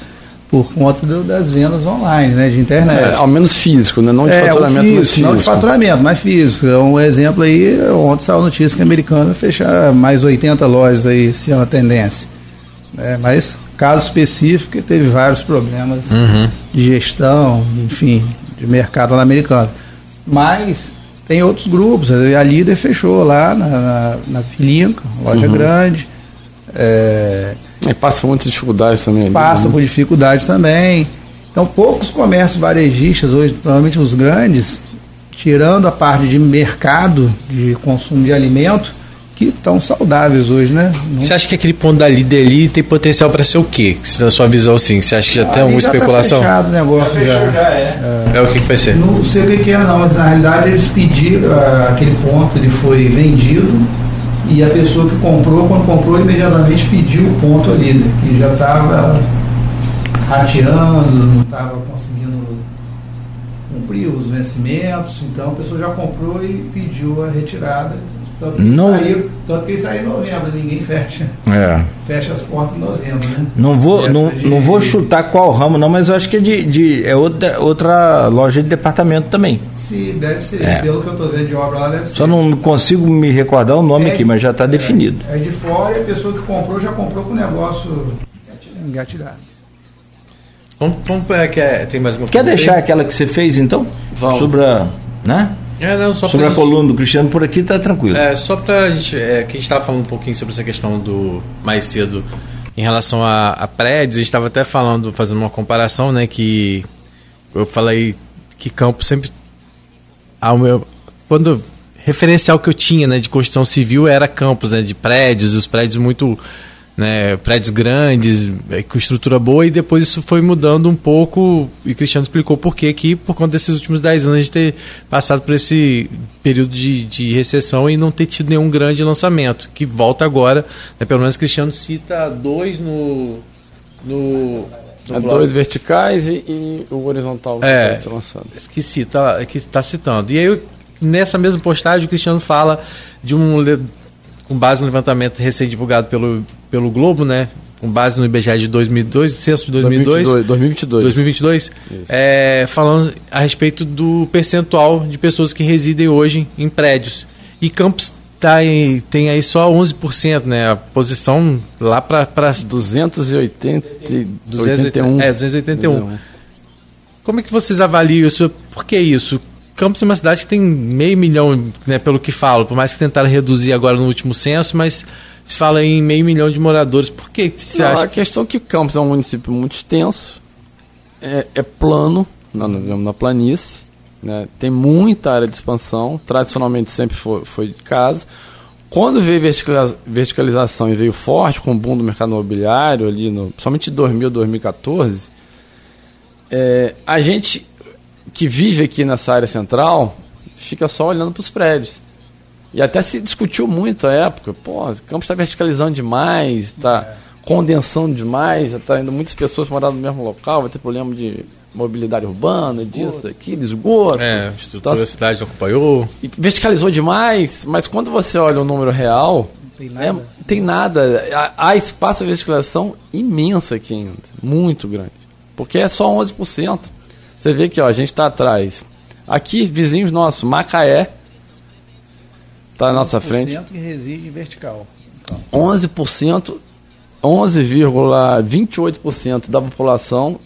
Speaker 3: por conta do, das vendas online, né, de internet. É,
Speaker 4: ao menos físico, né? não de é, faturamento,
Speaker 3: físico,
Speaker 4: mas físico.
Speaker 3: Não de faturamento, mas físico. É um exemplo aí, ontem saiu a notícia que a americana fechar mais 80 lojas aí, se é uma tendência. É, mas caso específico que teve vários problemas uhum. de gestão, enfim, de mercado lá americano. Mas tem outros grupos, a líder fechou lá na, na, na Filinca, loja uhum. grande. É,
Speaker 4: e passa por muitas dificuldades também.
Speaker 3: Passa né? por dificuldades também. Então, poucos comércios varejistas hoje, provavelmente os grandes, tirando a parte de mercado, de consumo de alimento, que estão saudáveis hoje, né?
Speaker 5: Você acha que aquele ponto da líder ali tem potencial para ser o quê? Na sua visão, assim, você acha que já tem alguma já tá especulação?
Speaker 3: Tá fechado o negócio já. já.
Speaker 5: é. é. é. o que, que vai ser?
Speaker 3: Não sei o que, é, não, mas na realidade eles pediram, uh, aquele ponto ele foi vendido e a pessoa que comprou, quando comprou, imediatamente pediu o ponto ali, né? que já estava rateando, não estava conseguindo cumprir os vencimentos, então a pessoa já comprou e pediu a retirada. Tanto que, não... saiu, tanto que saiu em novembro, ninguém fecha. É. Fecha as portas em novembro, né?
Speaker 2: Não vou, não, de... não vou chutar qual ramo, não, mas eu acho que é de, de é outra, outra loja de departamento também.
Speaker 3: Sim, deve ser. É. Pelo que eu estou vendo de obra lá, deve ser.
Speaker 2: Só não consigo me recordar o nome é, aqui, mas já está é, definido.
Speaker 3: É de fora e a pessoa que comprou já comprou com o negócio engatilhado.
Speaker 5: Vamos, vamos é, quer, tem mais uma
Speaker 2: Quer deixar aquela que você fez então? Vamos. Sobre a. Né?
Speaker 5: É, não,
Speaker 2: sobre a gente, coluna do Cristiano por aqui tá tranquilo.
Speaker 5: É, só pra gente. É, que a gente estava falando um pouquinho sobre essa questão do mais cedo em relação a, a prédios, a gente estava até falando, fazendo uma comparação, né? Que eu falei que Campos sempre ao meu quando referencial que eu tinha, né, de construção civil era campos, né, de prédios, os prédios muito, né, prédios grandes, é, com estrutura boa e depois isso foi mudando um pouco e o Cristiano explicou por que que por conta desses últimos 10 anos a gente ter passado por esse período de, de recessão e não ter tido nenhum grande lançamento, que volta agora, né, pelo menos o Cristiano cita dois no no
Speaker 4: é dois verticais e, e, o horizontal
Speaker 5: que é, está lançando. Que cita, que está citando. E aí, nessa mesma postagem, o Cristiano fala de um com base no levantamento recém-divulgado pelo, pelo Globo, né? Com base no IBGE de 2002, censo de 2002,
Speaker 4: 2022.
Speaker 5: 2022, é, falando a respeito do percentual de pessoas que residem hoje em prédios. E Campos tá em, tem aí só 11%, né? A posição lá para
Speaker 4: 280
Speaker 5: 281. É, 281. Como é que vocês avaliam isso? Por que isso? Campos é uma cidade que tem meio milhão, né, pelo que falo, por mais que tentaram reduzir agora no último censo, mas se fala em meio milhão de moradores. Por que você
Speaker 4: Não,
Speaker 5: acha?
Speaker 4: A questão é que Campos é um município muito extenso, é, é plano, na, na planície, né? Tem muita área de expansão, tradicionalmente sempre foi, foi de casa. Quando veio verticalização e veio forte com o boom do mercado imobiliário, ali no, somente em 2000, 2014, é, a gente que vive aqui nessa área central fica só olhando para os prédios. E até se discutiu muito a época, pô, o campo está verticalizando demais, está condensando demais, está indo muitas pessoas morar no mesmo local, vai ter problema de mobilidade urbana, disso, daquilo, esgoto.
Speaker 5: É, a
Speaker 4: Então,
Speaker 5: estrutura da cidade acompanhou.
Speaker 4: e verticalizou demais, mas quando você olha o número real,
Speaker 3: tem
Speaker 4: é,
Speaker 3: nada.
Speaker 4: tem nada. Há, há espaço de verticalização imensa aqui ainda, muito grande. Porque é só 11%. Você vê que ó, a gente está atrás. Aqui, vizinhos nossos, Macaé, está na nossa frente.
Speaker 3: 1% que reside em vertical. Então,
Speaker 4: 11%, 11,28% da população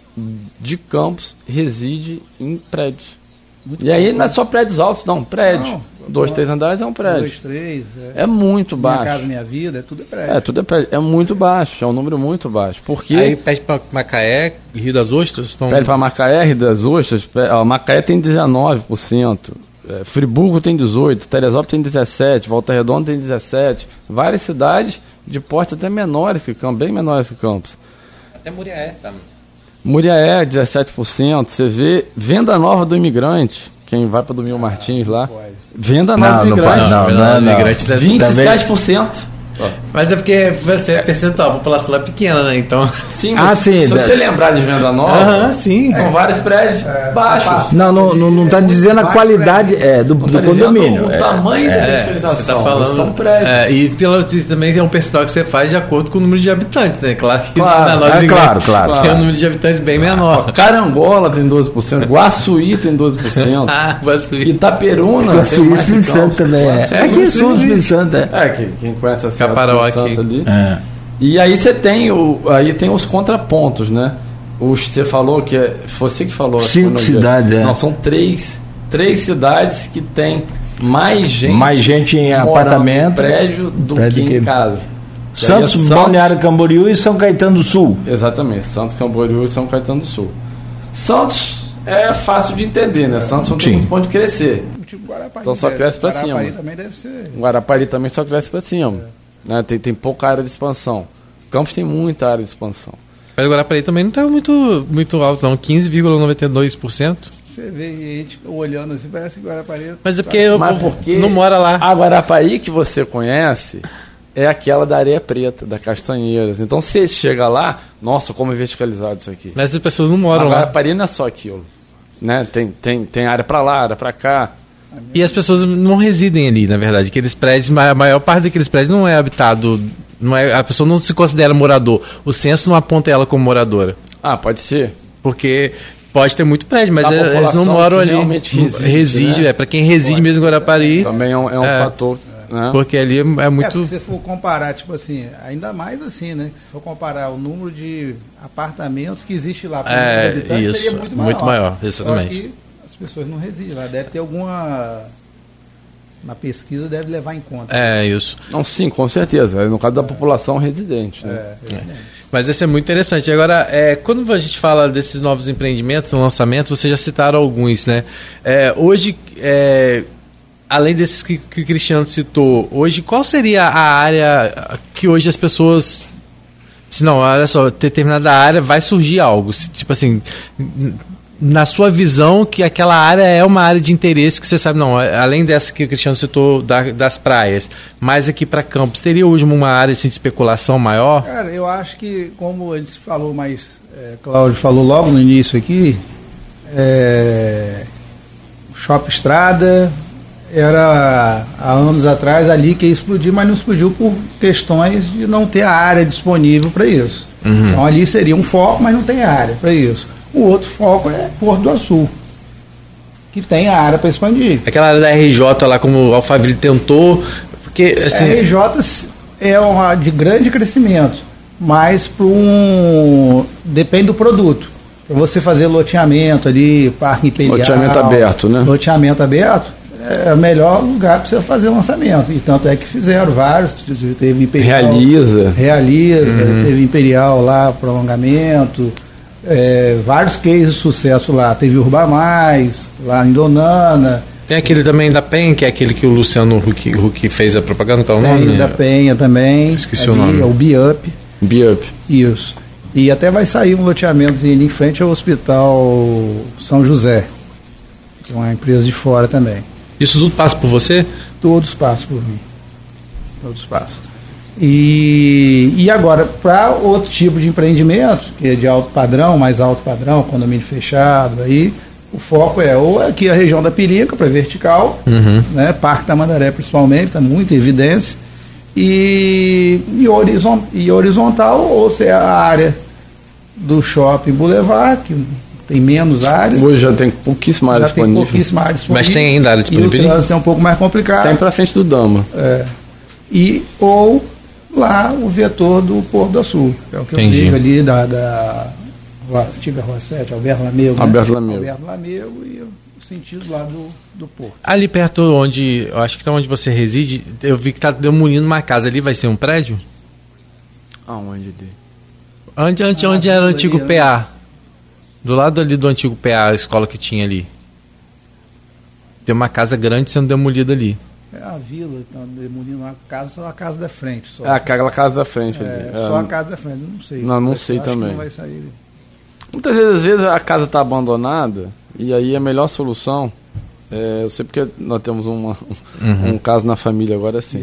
Speaker 4: de Campos reside em prédios.
Speaker 3: muito
Speaker 4: E aí
Speaker 3: pouco,
Speaker 4: não é
Speaker 3: né?
Speaker 4: só prédios altos, não, prédio.
Speaker 3: Não,
Speaker 4: Dois,
Speaker 3: bom.
Speaker 4: três andares é um prédio.
Speaker 3: Dois, três. É,
Speaker 4: É muito
Speaker 3: minha
Speaker 4: baixo.
Speaker 3: casa, minha vida, é tudo é prédio.
Speaker 4: É, tudo é prédio. É muito baixo, é um número muito baixo. Porque
Speaker 5: Aí pede pra Macaé, Rio das Ostras, estão.
Speaker 4: pede para Macaé, Rio das Ostras, pe- ó, Macaé tem 19%, é, Friburgo tem 18%, Teresópolis tem 17%, Volta Redonda tem 17%. Várias cidades de porte até menores que Campos, bem menores que Campos.
Speaker 5: Até Muriaé, tá?
Speaker 4: Muriaé, 17%. Você vê Venda Nova do Imigrante, quem vai para do Mil Martins lá.
Speaker 3: pode.
Speaker 4: Venda Nova
Speaker 2: Não,
Speaker 4: do
Speaker 2: não pode,
Speaker 4: Imigrante,
Speaker 2: não, não, não.
Speaker 5: Imigrante deve-
Speaker 4: 27%.
Speaker 5: Mas é porque você é percentual, a população lá é pequena, né? Então.
Speaker 4: Sim,
Speaker 2: Ah, sim,
Speaker 4: se você lembrar de Venda Nova,
Speaker 5: Aham, sim.
Speaker 4: são vários prédios baixos.
Speaker 2: Não, não, não, não tá dizendo a qualidade é, do,
Speaker 4: Não
Speaker 2: do
Speaker 4: tá
Speaker 2: condomínio.
Speaker 4: o
Speaker 2: é.
Speaker 4: tamanho da
Speaker 5: É, você tá falando.
Speaker 4: São prédios.
Speaker 5: É, e pelo, e também é um percentual que você faz de acordo com o número de habitantes, né? Claro que
Speaker 4: Claro,
Speaker 5: na
Speaker 2: é, claro, claro.
Speaker 5: tem um número de habitantes bem menor.
Speaker 4: Carangola tem 12%, Guaçuí tem 12%, (laughs)
Speaker 5: Ah, Guaçuí.
Speaker 4: Itaperuna tem
Speaker 2: Suíça
Speaker 4: mais que
Speaker 2: Espírito Santo
Speaker 4: Campos.
Speaker 2: também. É,
Speaker 4: Guaçuí,
Speaker 2: é aqui
Speaker 4: Guaçuí.
Speaker 2: sul do Espírito Santo, é.
Speaker 4: É, que, quem conhece a Espírito
Speaker 5: aqui.
Speaker 4: Ali.
Speaker 2: É.
Speaker 4: E aí você tem o, aí tem os contrapontos, né? Os, você falou que é, você que falou.
Speaker 2: Cinco cidades, é.
Speaker 4: Não, são três, três cidades que tem mais gente,
Speaker 2: Mais gente em apartamento,
Speaker 4: em prédio do
Speaker 2: prédio
Speaker 4: que,
Speaker 2: que-
Speaker 4: em casa. E
Speaker 2: Santos,
Speaker 4: é
Speaker 2: Balneário Camboriú e São Caetano do Sul.
Speaker 4: Exatamente, Santos, Camboriú e São Caetano do Sul. Santos é fácil de entender, né? Santos não tem
Speaker 2: Sim.
Speaker 4: muito ponto de crescer.
Speaker 3: Tipo Guarapari.
Speaker 4: Então só cresce pra
Speaker 3: Guarapari
Speaker 4: cima.
Speaker 3: também deve ser.
Speaker 4: Guarapari também só cresce para cima. Né? Tem, tem pouca área de expansão. Campos tem muita área de expansão.
Speaker 5: Mas para aí também não tá muito, muito alto, não. 15,92%.
Speaker 3: Você vê gente olhando assim, parece que Guarapari.
Speaker 5: Mas é porque eu
Speaker 4: Mas porque
Speaker 5: não mora lá.
Speaker 4: A Guarapari que você conhece é aquela da areia preta, da Castanheiras. Então se você chega lá, nossa, como é verticalizado isso aqui.
Speaker 5: Mas as pessoas não
Speaker 4: A
Speaker 5: moram lá.
Speaker 4: Guarapari não é só aquilo. Né? Tem, tem, tem área para lá, área para cá.
Speaker 5: E as pessoas não residem ali, na verdade. Aqueles prédios, a maior parte daqueles prédios não é habitado. Não é, a pessoa não se considera morador. O censo não aponta ela como moradora.
Speaker 4: Ah, pode ser.
Speaker 5: Porque pode ter muito prédio, mas é- eles não moram ali.
Speaker 4: realmente reside,
Speaker 5: reside
Speaker 4: né?
Speaker 5: é para quem reside mesmo em Guarapari.
Speaker 4: Também é um, é um
Speaker 5: É.
Speaker 4: fator. Né?
Speaker 5: Porque ali é, é
Speaker 3: É,
Speaker 5: muito.
Speaker 3: se for comparar, tipo assim, ainda mais assim, né? Se for comparar o número de apartamentos que existe lá,
Speaker 5: É, isso,
Speaker 3: seria muito maior.
Speaker 5: muito maior,
Speaker 3: Só
Speaker 5: exatamente.
Speaker 3: Pessoas não residem lá. Deve ter alguma. Na pesquisa deve levar em conta.
Speaker 5: É isso.
Speaker 4: Não, sim, com certeza. No caso da população residente. Né?
Speaker 3: É,
Speaker 5: Mas esse é muito interessante. Agora, é, quando a gente fala desses novos empreendimentos, lançamentos, vocês já citaram alguns, né? É, hoje, é, além desses que, que o Cristiano citou, hoje qual seria a área que hoje as pessoas. Se não, olha só, determinada área vai surgir algo. Tipo assim, na sua visão, que aquela área é uma área de interesse que você sabe, não, além dessa que o Cristiano citou da- das praias, mais aqui para Campos, teria hoje uma área assim, de especulação maior?
Speaker 3: Cara, eu acho que, como ele falou, mas é, Cláudio falou logo no início aqui, é, Shopping Estrada era há anos atrás ali que ia explodir, mas não explodiu por questões de não ter a área disponível para isso. Então ali seria um foco, mas não tem área para isso. O outro foco é Porto do Açul, que tem a área para expandir.
Speaker 5: Aquela área da RJ lá, como o Alphaville tentou, porque assim,
Speaker 3: a RJ é uma de grande crescimento, mas para um depende do produto. Para você fazer loteamento ali, parque imperial,
Speaker 4: Loteamento aberto, né?
Speaker 3: Loteamento aberto é o melhor lugar para você fazer lançamento. E tanto é que fizeram vários, teve imperial,
Speaker 4: Realiza.
Speaker 3: realiza, teve imperial lá, prolongamento, é, vários cases de sucesso lá. Teve Urba Mais, lá em Donana.
Speaker 5: tem aquele também da PEN, que é aquele que o Luciano Huck, Huck fez a propaganda, qual é o
Speaker 3: Tem
Speaker 5: nome?
Speaker 3: o da Penha também.
Speaker 5: Esqueci o nome.
Speaker 3: É o Biup.
Speaker 4: Biup.
Speaker 3: Isso. E até vai sair um loteamento em frente ao Hospital São José, que é uma empresa de fora também.
Speaker 5: Isso tudo passa por você?
Speaker 3: Todos passam por mim. Todos passam. E, e agora, para outro tipo de empreendimento, que é de alto padrão, mais alto padrão, condomínio fechado, aí o foco é ou aqui a região da Pirica, para vertical,
Speaker 5: Uhum.
Speaker 3: né, Parque Tamandaré principalmente, está muito em evidência, e, e, horizon, e horizontal, ou se é a área do shopping Boulevard, que tem menos área,
Speaker 4: Hoje já tem pouquíssima área disponível.
Speaker 3: pouquíssima área disponível.
Speaker 5: Mas tem ainda área
Speaker 3: E o
Speaker 5: disponível?
Speaker 3: trânsito é um pouco mais complicado.
Speaker 4: Tem pra frente do Dama.
Speaker 3: É. E, ou lá o vetor do Porto do Sul, é o que
Speaker 5: Entendi.
Speaker 3: eu digo ali da, da rua, antiga Rua 7, Alberto Lamego. né?
Speaker 4: Alberto Lamego.
Speaker 3: Alberto Lamego e o sentido lá do, do Porto.
Speaker 5: Ali perto onde, eu acho que tá onde você reside, eu vi que tá demolindo uma casa ali, vai ser um prédio?
Speaker 4: Aonde? Dê?
Speaker 5: Onde, onde,
Speaker 3: Ah,
Speaker 5: onde era o
Speaker 3: ali,
Speaker 5: antigo
Speaker 3: né?
Speaker 5: PA? Do lado ali do antigo PA, a escola que tinha ali. Tem uma casa grande sendo demolida ali.
Speaker 3: É a vila, então, demolindo uma casa, só a casa da frente. Só,
Speaker 4: É aquela casa da frente
Speaker 3: É,
Speaker 4: ali.
Speaker 3: só
Speaker 4: É,
Speaker 3: a casa da frente, não sei.
Speaker 4: Não, não sei também.
Speaker 3: Não vai sair.
Speaker 4: Muitas vezes, às vezes a casa está abandonada e aí a melhor solução, é, eu sei porque nós temos uma, um caso na família agora.
Speaker 3: Isso.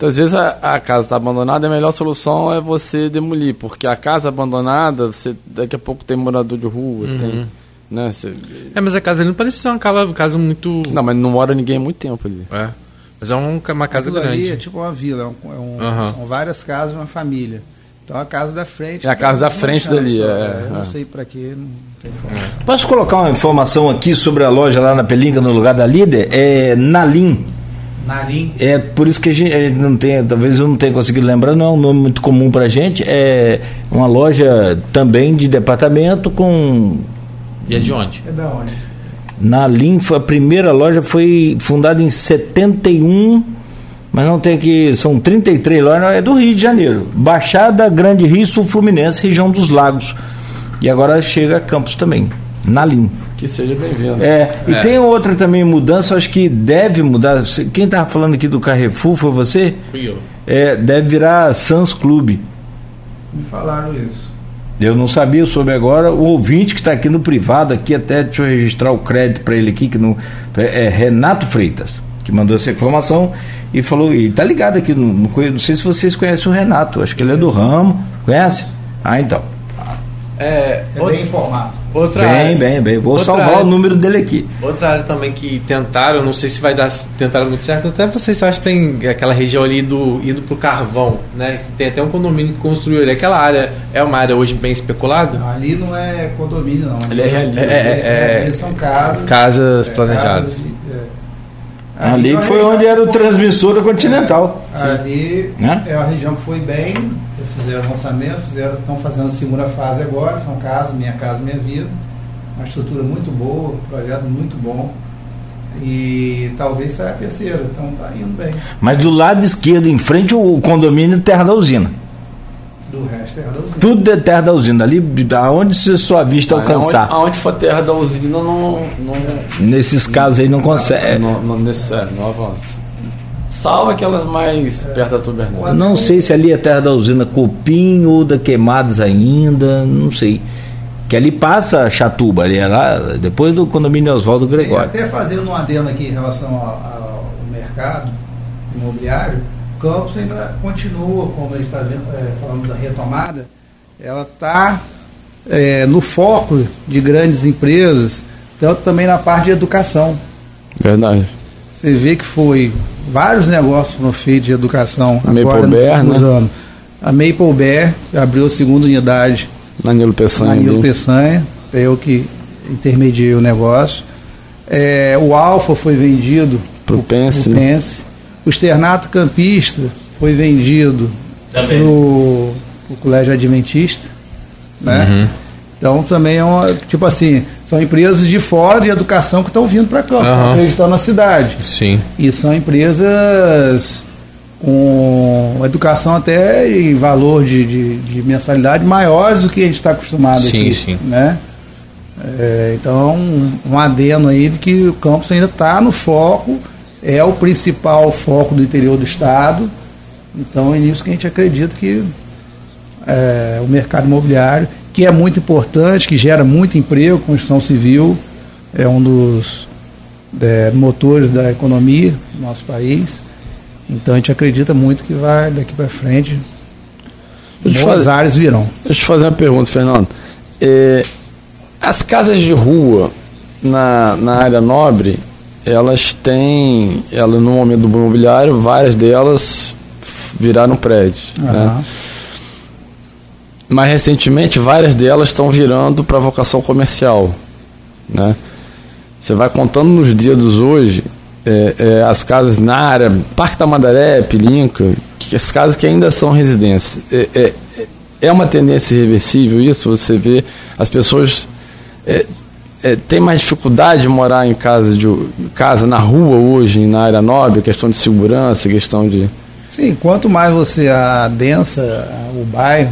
Speaker 4: Muitas vezes a, a casa está abandonada e a melhor solução é você demolir, porque a casa abandonada, você daqui a pouco tem morador de rua, tem, né? você-
Speaker 5: É, mas a casa ali não parece ser uma casa, muito.
Speaker 4: não, mas não mora ninguém há muito tempo ali.
Speaker 5: É. Mas é um- uma casa
Speaker 3: Aquilo ali
Speaker 5: grande.
Speaker 3: é tipo uma vila, é um- é um-
Speaker 5: Aham.
Speaker 3: são várias casas, uma família. Então a casa da frente.
Speaker 4: É a casa da frente dali,
Speaker 3: só,
Speaker 4: é,
Speaker 3: eu não
Speaker 4: é.
Speaker 3: sei pra quê, não tem informação.
Speaker 2: Posso colocar uma informação aqui sobre a loja lá na Pelinca, no lugar da líder? É Nalim.
Speaker 3: Narim.
Speaker 2: É por isso que a gente, a gente não tem, talvez eu não tenha conseguido lembrar, não é um nome muito comum pra gente. É uma loja também de departamento com
Speaker 5: E é de onde?
Speaker 3: É da onde?
Speaker 2: Nalim, foi a primeira loja foi fundada em 71, mas não tem aqui, são 33 lojas, não, é do Rio de Janeiro. Baixada Grande Rio Sul Fluminense, região dos lagos. E agora chega a Campos também, Nalim.
Speaker 4: Que seja bem-vindo.
Speaker 2: É, e
Speaker 5: É.
Speaker 2: tem outra também mudança, acho que deve mudar. Quem estava falando aqui do Carrefour foi você?
Speaker 5: Fui eu.
Speaker 2: É, deve virar Sans Clube.
Speaker 3: Me falaram isso.
Speaker 2: Eu não sabia, eu soube agora. O ouvinte que está aqui no privado, aqui até deixa eu registrar o crédito para ele aqui, que não, é Renato Freitas, que mandou essa informação e falou, e tá ligado aqui, não, não, sei se vocês conhecem o Renato, acho que ele é do ramo. Conhece? Ah, então.
Speaker 5: É,
Speaker 3: É bem informado.
Speaker 5: Outra
Speaker 2: bem,
Speaker 5: área,
Speaker 2: bem, bem. Vou
Speaker 5: outra
Speaker 2: salvar
Speaker 5: área-
Speaker 2: o número dele aqui.
Speaker 5: Outra área também que tentaram, não sei se vai dar, tentaram muito certo, até vocês acham que tem aquela região ali do indo pro carvão, né? Que tem até um condomínio que construiu ali. Aquela área é uma área hoje bem especulada?
Speaker 3: Não, ali não é condomínio, não.
Speaker 4: Ele é realista.
Speaker 5: É, é,
Speaker 3: ali são casas.
Speaker 5: Casas
Speaker 3: é,
Speaker 5: planejadas.
Speaker 3: casas é.
Speaker 2: Ali
Speaker 3: é uma
Speaker 2: foi onde era o transmissor da Continental.
Speaker 3: É, ali
Speaker 2: Né?
Speaker 3: é uma região que foi bem, fizeram lançamento, fizeram, estão fazendo a segunda fase agora, são casas, Minha Casa Minha Vida. Uma estrutura muito boa, um projeto muito bom. E talvez saia a terceira, então tá indo bem.
Speaker 2: Mas do lado esquerdo, em frente, o condomínio Terra da Usina.
Speaker 3: Do resto é a usina.
Speaker 2: Tudo é Terra da Usina. Ali, aonde se sua vista
Speaker 4: Ah,
Speaker 2: alcançar.
Speaker 4: Aonde, aonde for terra da usina, não. não
Speaker 2: Nesses casos aí não consegue.
Speaker 4: não, não, nesse, é, não avança. Salva aquelas mais perto da tua Bernardo.
Speaker 2: Não sei se ali é terra da usina Copim ou da Queimados ainda, não sei. Que ali passa a Chatuba, ali é lá, depois do condomínio Oswaldo Gregório.
Speaker 3: até fazendo um adendo aqui em relação ao, ao mercado imobiliário, Campos ainda continua, como a gente está falando da retomada, ela está no foco de grandes empresas, tanto também na parte de educação.
Speaker 4: Verdade.
Speaker 3: Você vê que foi vários negócios foram feitos de educação
Speaker 4: A
Speaker 3: agora
Speaker 4: Maple
Speaker 3: nos
Speaker 4: Bear,
Speaker 3: últimos
Speaker 4: né?
Speaker 3: anos. A Maple Bear abriu a segunda unidade
Speaker 4: Danilo Peçanha.
Speaker 3: Danilo. Peçanha, é eu que intermediei o negócio. É, o Alfa foi vendido
Speaker 4: Pro Pense.
Speaker 3: pro Pense. O Externato Campista foi vendido para o Colégio Adventista. Né?
Speaker 5: Uhum.
Speaker 3: Então também é uma, tipo assim, são empresas de fora de educação que estão vindo para cá,
Speaker 5: Aham.
Speaker 3: acreditando na cidade.
Speaker 5: Sim.
Speaker 3: E são empresas com educação até em valor de, de, de mensalidade maiores do que a gente está acostumado
Speaker 5: Sim,
Speaker 3: aqui.
Speaker 5: sim.
Speaker 3: Né? É, então, um, um adeno aí de que o campus ainda está no foco, é o principal foco do interior do estado. Então é nisso que a gente acredita que é, o mercado imobiliário, que é muito importante, que gera muito emprego, construção civil, é um dos é, motores da economia do nosso país. Então a gente acredita muito que vai daqui para frente boas
Speaker 4: fazer-
Speaker 3: áreas virão.
Speaker 4: Deixa eu te fazer uma pergunta, Fernando. É, as casas de rua na, na área nobre, elas têm, elas no momento do imobiliário, várias delas viraram prédios. Né? Mais recentemente, várias delas estão virando para vocação comercial. Né? Você vai contando nos dedos hoje, é, é, as casas na área, Parque Tamandaré, Pilinca, que as casas que ainda são residências. É, é, é uma tendência irreversível isso? Você vê as pessoas é, é, têm mais dificuldade de morar em casa, de, casa na rua hoje, na área nobre, questão de segurança, questão de.
Speaker 3: Sim, quanto mais você adensa o bairro,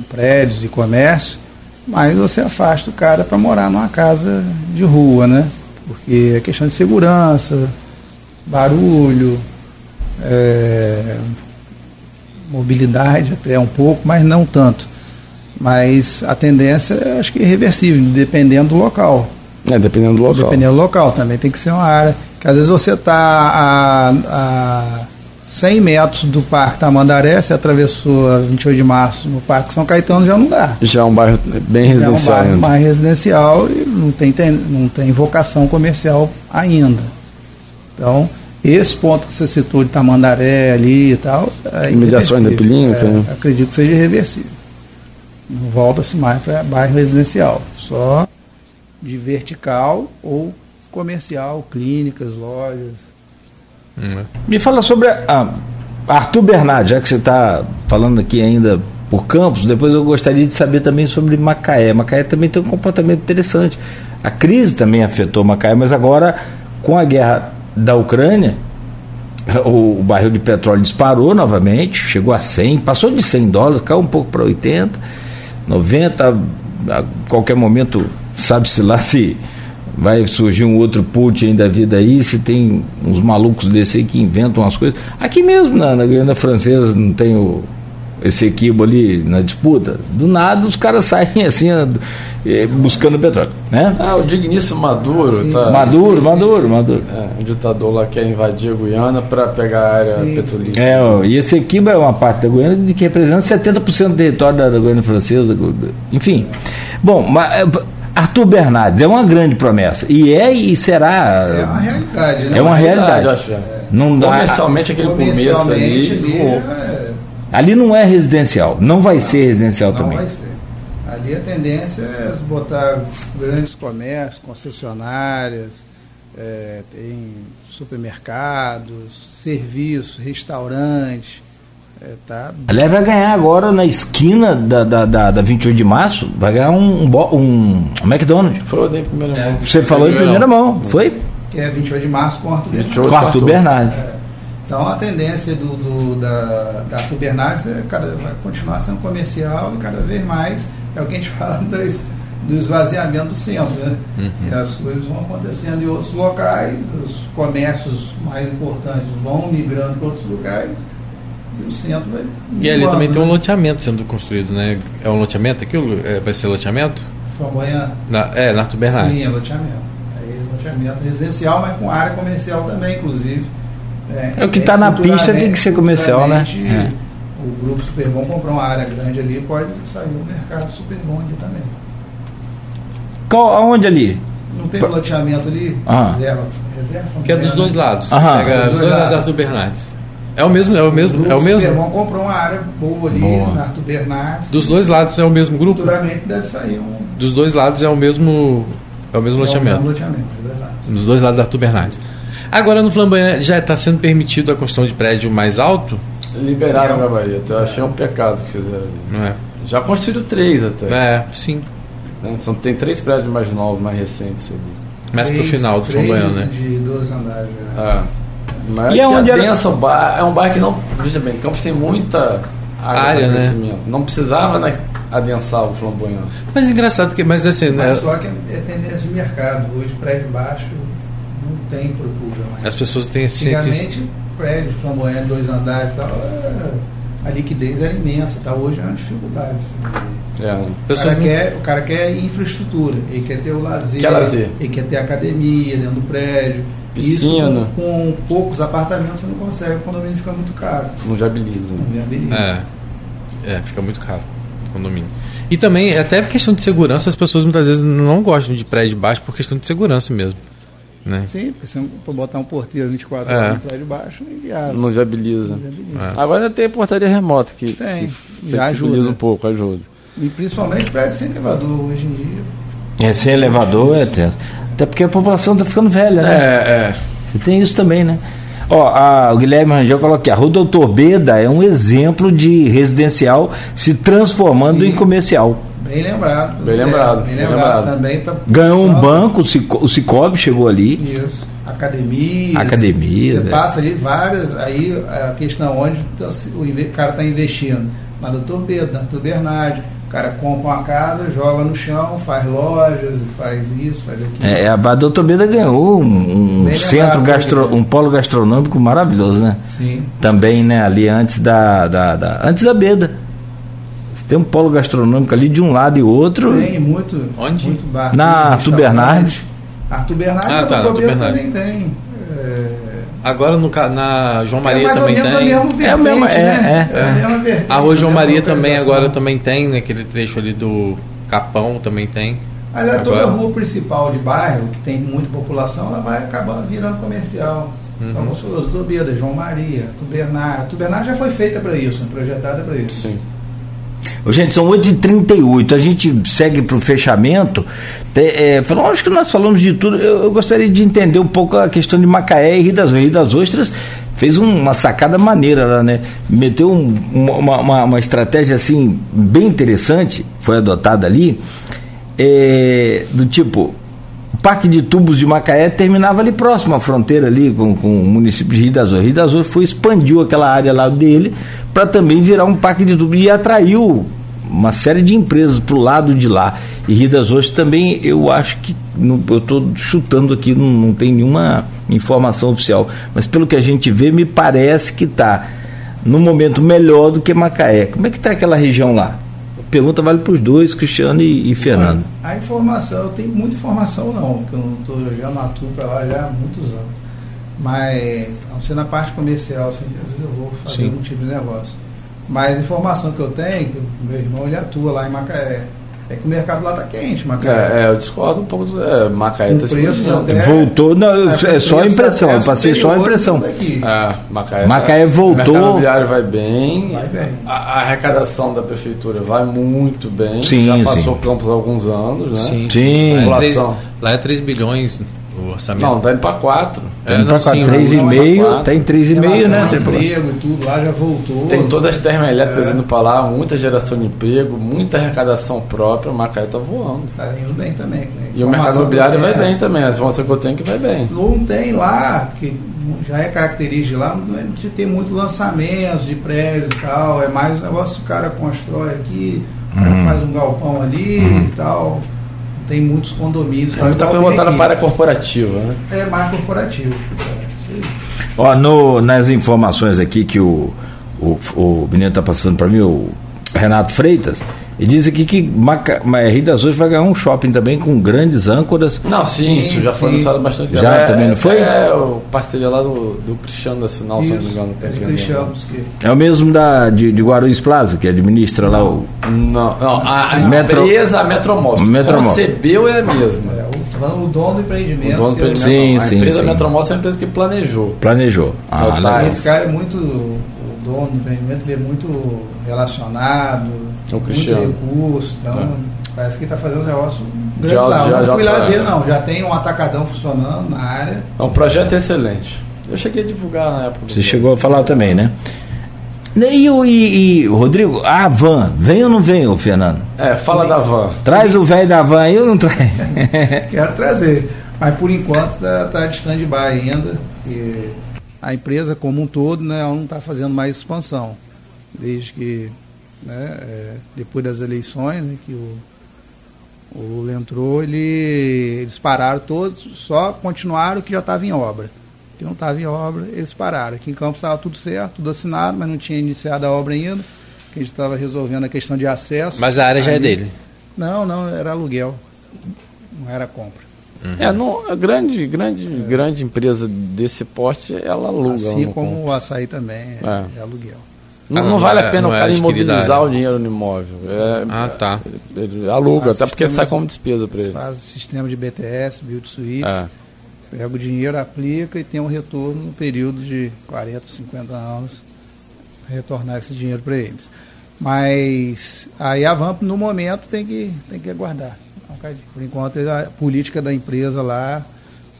Speaker 3: o prédio de comércio, mais você afasta o cara para morar numa casa de rua, né? Porque é questão de segurança, barulho, é, mobilidade até um pouco, mas não tanto. Mas a tendência é, acho que é irreversível, dependendo do local.
Speaker 4: É, dependendo do local.
Speaker 3: Dependendo do local, também tem que ser uma área. Que às vezes você está a, a 100 metros do Parque Tamandaré, você atravessou a 28 de março no Parque São Caetano, já não dá.
Speaker 4: Já é um bairro bem
Speaker 3: Já é um
Speaker 4: residencial.
Speaker 3: bairro
Speaker 4: ainda.
Speaker 3: mais residencial e não tem, tem- não tem vocação comercial ainda. Então, esse ponto que você citou de Tamandaré ali e tal. É
Speaker 4: Imediações da
Speaker 3: irreversível.
Speaker 4: Pilinca,
Speaker 3: É,
Speaker 4: né?
Speaker 3: Acredito que seja irreversível. Não volta-se mais para bairro residencial. Só de vertical ou comercial, clínicas, lojas.
Speaker 2: Me fala sobre a, a Arthur Bernardi, já que você está falando aqui ainda por Campos, depois eu gostaria de saber também sobre Macaé. Macaé também tem um comportamento interessante. A crise também afetou Macaé, mas agora, com a guerra da Ucrânia, o, o barril de petróleo disparou novamente, chegou a 100, passou de 100 dólares, caiu um pouco para 80, 90, a qualquer momento, sabe-se lá se vai surgir um outro Putin da vida aí, se tem uns malucos desse aí que inventam umas coisas. Aqui mesmo na, na Guiana Francesa não tem o, esse equibo ali na disputa. Do nada os caras saem (laughs) assim eh, buscando petróleo, né?
Speaker 4: Ah, o digníssimo Maduro,
Speaker 3: Sim,
Speaker 4: tá?
Speaker 2: Maduro, Maduro, Maduro.
Speaker 4: É, um ditador lá quer invadir a Guiana para pegar a área
Speaker 3: Sim.
Speaker 4: petrolífera.
Speaker 2: É, ó, e esse Equiba é uma parte da Guiana de que representa 70% do território da, da Guiana Francesa. Enfim. Bom, mas, eh, Arthur Bernardes é uma grande promessa. E é e será.
Speaker 3: É uma realidade, né?
Speaker 2: É uma realidade.
Speaker 4: eu acho. é.
Speaker 2: Não dá-
Speaker 4: Comercialmente, aquele começo ali.
Speaker 3: ali, é,
Speaker 2: Ali não é residencial. Não vai ser residencial
Speaker 3: não
Speaker 2: também.
Speaker 3: vai ser. Ali a tendência é botar grandes comércios, concessionárias, é, tem supermercados, serviços, restaurantes. É, tá
Speaker 2: Aliás, vai ganhar agora na esquina da, da, da, da 28 de março, vai ganhar um, um, um McDonald's.
Speaker 4: Foi o em primeira mão.
Speaker 2: Você falou em primeira mão, foi?
Speaker 3: que é 28 de março com Arthur Bernardes.
Speaker 4: 28
Speaker 2: Com Arthur Bernardes.
Speaker 3: Então a tendência do, do- da, da Arthur Bernardes é cada, vai continuar sendo comercial e cada vez mais é o que a gente (laughs) fala das, do esvaziamento do centro. Né? E as coisas vão acontecendo em outros locais, os comércios mais importantes vão migrando para outros locais e o centro vai.
Speaker 5: E ali também tem um
Speaker 3: né?
Speaker 5: loteamento sendo construído, né? É um loteamento aquilo? É, vai ser loteamento?
Speaker 3: Flamboyant.
Speaker 5: Na, é, na Bernardes.
Speaker 3: Sim, é loteamento. Aí loteamento residencial, mas com área comercial também, inclusive.
Speaker 2: É o que tá na pista tem que ser comercial, né?
Speaker 3: culturalmente, O grupo Superbom comprou uma área grande ali pode sair no mercado Superbom ali também.
Speaker 2: Qual, aonde ali?
Speaker 3: Não tem loteamento ali?
Speaker 2: Ah.
Speaker 3: Reserva, reserva
Speaker 5: Que é dos dois lados.
Speaker 2: Aham.
Speaker 5: Pega
Speaker 3: Dos
Speaker 5: os
Speaker 3: dois
Speaker 5: dois lados da Bernardes. É o mesmo, é o mesmo, é o mesmo.
Speaker 3: Superbom comprou uma área boa ali
Speaker 2: Boa.
Speaker 3: na Arthur Bernardes.
Speaker 5: Dos dois lados é o mesmo grupo?
Speaker 3: Futuramente deve sair um.
Speaker 5: Dos dois lados é o mesmo é o mesmo
Speaker 3: é
Speaker 5: loteamento.
Speaker 3: loteamento, dos dois lados.
Speaker 5: Dos dois lados da Arthur Bernardes. Agora no Flamboyant já está sendo permitido a construção de prédio mais alto?
Speaker 4: Liberaram o gabarito. Eu achei um pecado que fizeram ali.
Speaker 5: Não é?
Speaker 4: Já construíram três até.
Speaker 5: É, sim.
Speaker 4: né? São, tem três prédios mais novos, mais recentes ali.
Speaker 5: Mais pro final do Flamboyant, né?
Speaker 3: De 12 andares. né?
Speaker 4: Ah. Mas
Speaker 2: E
Speaker 4: é
Speaker 2: aonde
Speaker 4: que
Speaker 2: era-
Speaker 4: o bar. É um bar que não. Veja bem, Campos tem muita área,
Speaker 5: Área, né?
Speaker 4: Não precisava né, adensar o flamboyant.
Speaker 5: Mas engraçado que, mas assim, né,
Speaker 3: Mas só que é tendência de mercado. Hoje, prédio baixo não tem procura mais.
Speaker 5: as pessoas têm assim,
Speaker 3: Antigamente, prédio flamboyante, dois andares e tal, é- a liquidez era imensa. Tá? Hoje é uma dificuldade. assim.
Speaker 4: É.
Speaker 3: O, cara quer, o cara quer infraestrutura, ele quer ter o lazer,
Speaker 4: Quer lazer.
Speaker 3: ele quer ter academia dentro do prédio,
Speaker 4: Piscina.
Speaker 3: Isso com, com poucos apartamentos você não consegue, o condomínio fica muito caro.
Speaker 4: Não viabiliza.
Speaker 3: Não viabiliza.
Speaker 5: É. É, fica muito caro o condomínio. E também, até questão de segurança, as pessoas muitas vezes não gostam de prédio baixo por questão de segurança mesmo. Né?
Speaker 3: Sim, porque se botar um porteiro 24
Speaker 5: É.
Speaker 3: horas no prédio baixo, não é.
Speaker 4: Não viabiliza.
Speaker 3: Não viabiliza.
Speaker 5: É.
Speaker 4: Agora tem portaria remota que,
Speaker 3: Tem,
Speaker 4: que
Speaker 3: ajuda.
Speaker 4: um pouco, ajuda.
Speaker 3: E principalmente prédio sem elevador hoje em dia.
Speaker 2: É, sem elevador é tenso. Até porque a população está ficando velha, né?
Speaker 4: é.
Speaker 2: Você tem isso também, né? Ó, a- o Guilherme Rangel coloca aqui, a Rua Doutor Beda é um exemplo de residencial se transformando
Speaker 3: Sim.
Speaker 2: em comercial.
Speaker 3: Bem lembrado.
Speaker 4: Bem lembrado,
Speaker 3: Bem
Speaker 4: bem
Speaker 3: lembrado.
Speaker 4: lembrado.
Speaker 3: Também tá
Speaker 2: Ganhou um banco, o Cico- o Cicobi chegou ali.
Speaker 3: Isso. Academia.
Speaker 2: Academia,
Speaker 3: Você
Speaker 2: né?
Speaker 3: passa ali várias. Aí a questão onde tá o cara está investindo. Na Doutor Pedro, na Doutor Bernardi. O cara compra uma casa, joga no chão, faz lojas, faz isso, faz aquilo.
Speaker 2: É, a a Doutor Beda ganhou um, um
Speaker 3: Bem
Speaker 2: centro gastro, um polo gastronômico maravilhoso, né?
Speaker 3: Sim.
Speaker 2: Também, né, ali antes da, da, da- antes da Beda. Você tem um polo gastronômico ali de um lado e outro.
Speaker 3: Tem muito.
Speaker 5: Onde?
Speaker 3: Muito bar.
Speaker 2: Na Arthur. Bernardes.
Speaker 3: Arthur Bernardes,
Speaker 5: Ah,
Speaker 3: a
Speaker 5: tá, Arthur Bernardes.
Speaker 3: também tem. É,
Speaker 5: Agora no, na João Maria
Speaker 3: é
Speaker 5: também tem.
Speaker 3: a mesma
Speaker 2: É a mesma-
Speaker 3: vertente,
Speaker 2: é,
Speaker 3: né?
Speaker 2: é,
Speaker 3: vertente.
Speaker 5: A Rua João
Speaker 3: a mesma
Speaker 5: Maria também agora também tem, naquele trecho ali do Capão também tem.
Speaker 3: Mas é toda rua principal de bairro, que tem muita população, ela vai acabar virando comercial.
Speaker 5: Uhum.
Speaker 3: Então, você falou, Doutor Beda, João Maria, Tubernard. Tubernard já foi feita para isso, projetada para isso.
Speaker 4: Sim.
Speaker 2: Gente, são 8h38, a gente segue para o fechamento. É, falou, acho que nós falamos de tudo. Eu, eu gostaria de entender um pouco a questão de Macaé e Rio das, Rio das Ostras. Fez um- uma sacada maneira lá, né? Meteu um- uma, uma- uma estratégia assim, bem interessante, foi adotada ali, é, do tipo. Parque de Tubos de Macaé terminava ali próximo à fronteira ali com, com o município de Rio das Ostras. Rio das Ostras foi expandiu aquela área lá dele para também virar um parque de tubos e atraiu uma série de empresas para o lado de lá. E Rio das Ostras também, eu acho que, não- eu estou chutando aqui, não, não tem nenhuma informação oficial, mas pelo que a gente vê, me parece que está num momento melhor do que Macaé. Como é que está aquela região lá? A pergunta vale para os dois, Cristiano e, e Fernando.
Speaker 3: A informação, eu tenho muita informação não, porque eu não tô, já não atuo para lá já há muitos anos. Mas, a não ser na parte comercial, assim, às vezes eu vou fazer
Speaker 5: Sim.
Speaker 3: algum tipo de negócio. Mas a informação que eu tenho, que o meu irmão ele atua lá em Macaé, é que o mercado lá está quente, Macaé.
Speaker 4: É, é, eu discordo um pouco do. É, Macaé tá
Speaker 3: preço
Speaker 4: explodindo.
Speaker 3: até-
Speaker 2: Voltou, não,
Speaker 3: com
Speaker 2: é só impressão, eu passei só a impressão.
Speaker 4: É, Macaé,
Speaker 2: Macaé
Speaker 4: tá-
Speaker 2: voltou.
Speaker 4: O mercado imobiliário vai bem.
Speaker 3: Vai bem.
Speaker 4: A, a arrecadação da prefeitura vai muito bem.
Speaker 2: Sim,
Speaker 4: Já
Speaker 2: sim.
Speaker 4: passou Campos há alguns anos, né?
Speaker 2: Sim.
Speaker 5: Lá é, três,
Speaker 4: População.
Speaker 5: lá é 3 bilhões o orçamento.
Speaker 4: Não, tá indo para 4.
Speaker 5: É,
Speaker 2: Tem
Speaker 5: não,
Speaker 2: e
Speaker 3: não,
Speaker 2: meio,
Speaker 4: quatro.
Speaker 2: tem três e meio,
Speaker 3: Relação
Speaker 2: né?
Speaker 3: ao
Speaker 2: Tem
Speaker 3: emprego e tudo lá já voltou.
Speaker 4: Tem todas as termoelétricas
Speaker 3: É.
Speaker 4: indo para lá, muita geração de emprego, muita arrecadação própria, o Macaé tá voando.
Speaker 3: Tá indo bem também. né?
Speaker 4: E o mercado imobiliário vai
Speaker 3: é
Speaker 4: bem também, as informações que eu tenho que vai bem.
Speaker 3: Não tem lá, que já é característica de lá, não é de ter muito lançamentos de prédios e tal. É mais um negócio que o cara constrói aqui, o cara
Speaker 2: Uhum.
Speaker 3: faz um galpão ali e tal. Tem muitos condomínios.
Speaker 4: É muita coisa
Speaker 3: aqui.
Speaker 4: para a corporativa, né?
Speaker 3: É mais corporativo.
Speaker 2: Ó, no, nas informações aqui que o, o, o menino está passando para mim, o Renato Freitas, ele diz aqui que Maca, Ma- Rio das Ostras vai ganhar um shopping também com grandes âncoras.
Speaker 4: Não, sim,
Speaker 3: Sim,
Speaker 4: isso já foi
Speaker 3: sim.
Speaker 4: anunciado há bastante
Speaker 2: Já
Speaker 4: É,
Speaker 2: também não foi?
Speaker 4: É, o parceria lá do, do Cristiano da Sinal, se não me
Speaker 3: Isso,
Speaker 4: engano.
Speaker 3: é
Speaker 4: tem
Speaker 3: Cristianos que
Speaker 2: É o mesmo da, de, de Guarulhos Plaza, que administra lá o.
Speaker 4: Não, não, a, a
Speaker 2: Metro-
Speaker 4: empresa, Metromóvel,
Speaker 2: Metromóvel.
Speaker 4: concebeu é a mesma.
Speaker 3: é, o, dono do empreendimento.
Speaker 4: O dono do
Speaker 3: é
Speaker 4: empreendimento,
Speaker 2: Sim,
Speaker 4: não. a
Speaker 2: sim,
Speaker 4: empresa
Speaker 2: sim.
Speaker 4: Metromóvel é a empresa que planejou.
Speaker 2: Planejou. Ah,
Speaker 4: Então, tá.
Speaker 3: Esse cara é muito, o dono do empreendimento, ele é muito relacionado,
Speaker 4: É o
Speaker 3: muito
Speaker 4: Cristiano.
Speaker 3: recurso, então parece que está fazendo um negócio grande
Speaker 4: Já-
Speaker 3: lá. Eu
Speaker 4: já-
Speaker 3: não
Speaker 4: já
Speaker 3: fui lá
Speaker 4: tá-
Speaker 3: ver, não. Já tem um atacadão funcionando na área.
Speaker 4: É um projeto excelente. Eu cheguei a divulgar na época.
Speaker 2: Você chegou a falar também, né? E, o- e, e, Rodrigo, a van, vem ou não vem, ô Fernando?
Speaker 4: É, fala da van.
Speaker 2: Traz o velho da van aí ou não traz? (laughs)
Speaker 3: Quero trazer. Mas por enquanto está tá de stand-by ainda. E a empresa como um todo né, ela não está fazendo mais expansão. Desde que, né, é, depois das eleições, né, que o, o Lula entrou, ele, eles pararam todos, só continuaram o que já estava em obra. O que não estava em obra, eles pararam. Aqui em Campos estava tudo certo, tudo assinado, mas não tinha iniciado a obra ainda. Que a gente estava resolvendo a questão de acesso.
Speaker 5: Mas a área já é dele.
Speaker 3: Não, não, era aluguel. Não era compra.
Speaker 4: Uhum. É, não, a grande, grande, é. grande empresa desse porte, ela aluga.
Speaker 3: Assim como compra. o açaí também é, é. é aluguel.
Speaker 4: Não, não, vale a é- pena o cara imobilizar o dinheiro no imóvel.
Speaker 5: É, ah, tá.
Speaker 4: Ele aluga, até porque sai como despesa para ele.
Speaker 3: Faz sistema de BTS, build suítes, é. pega o dinheiro, aplica e tem um retorno no período de 40, 50 anos retornar esse dinheiro para eles. Mas aí a VAMP, no momento, tem que, tem que aguardar. Por enquanto, a política da empresa lá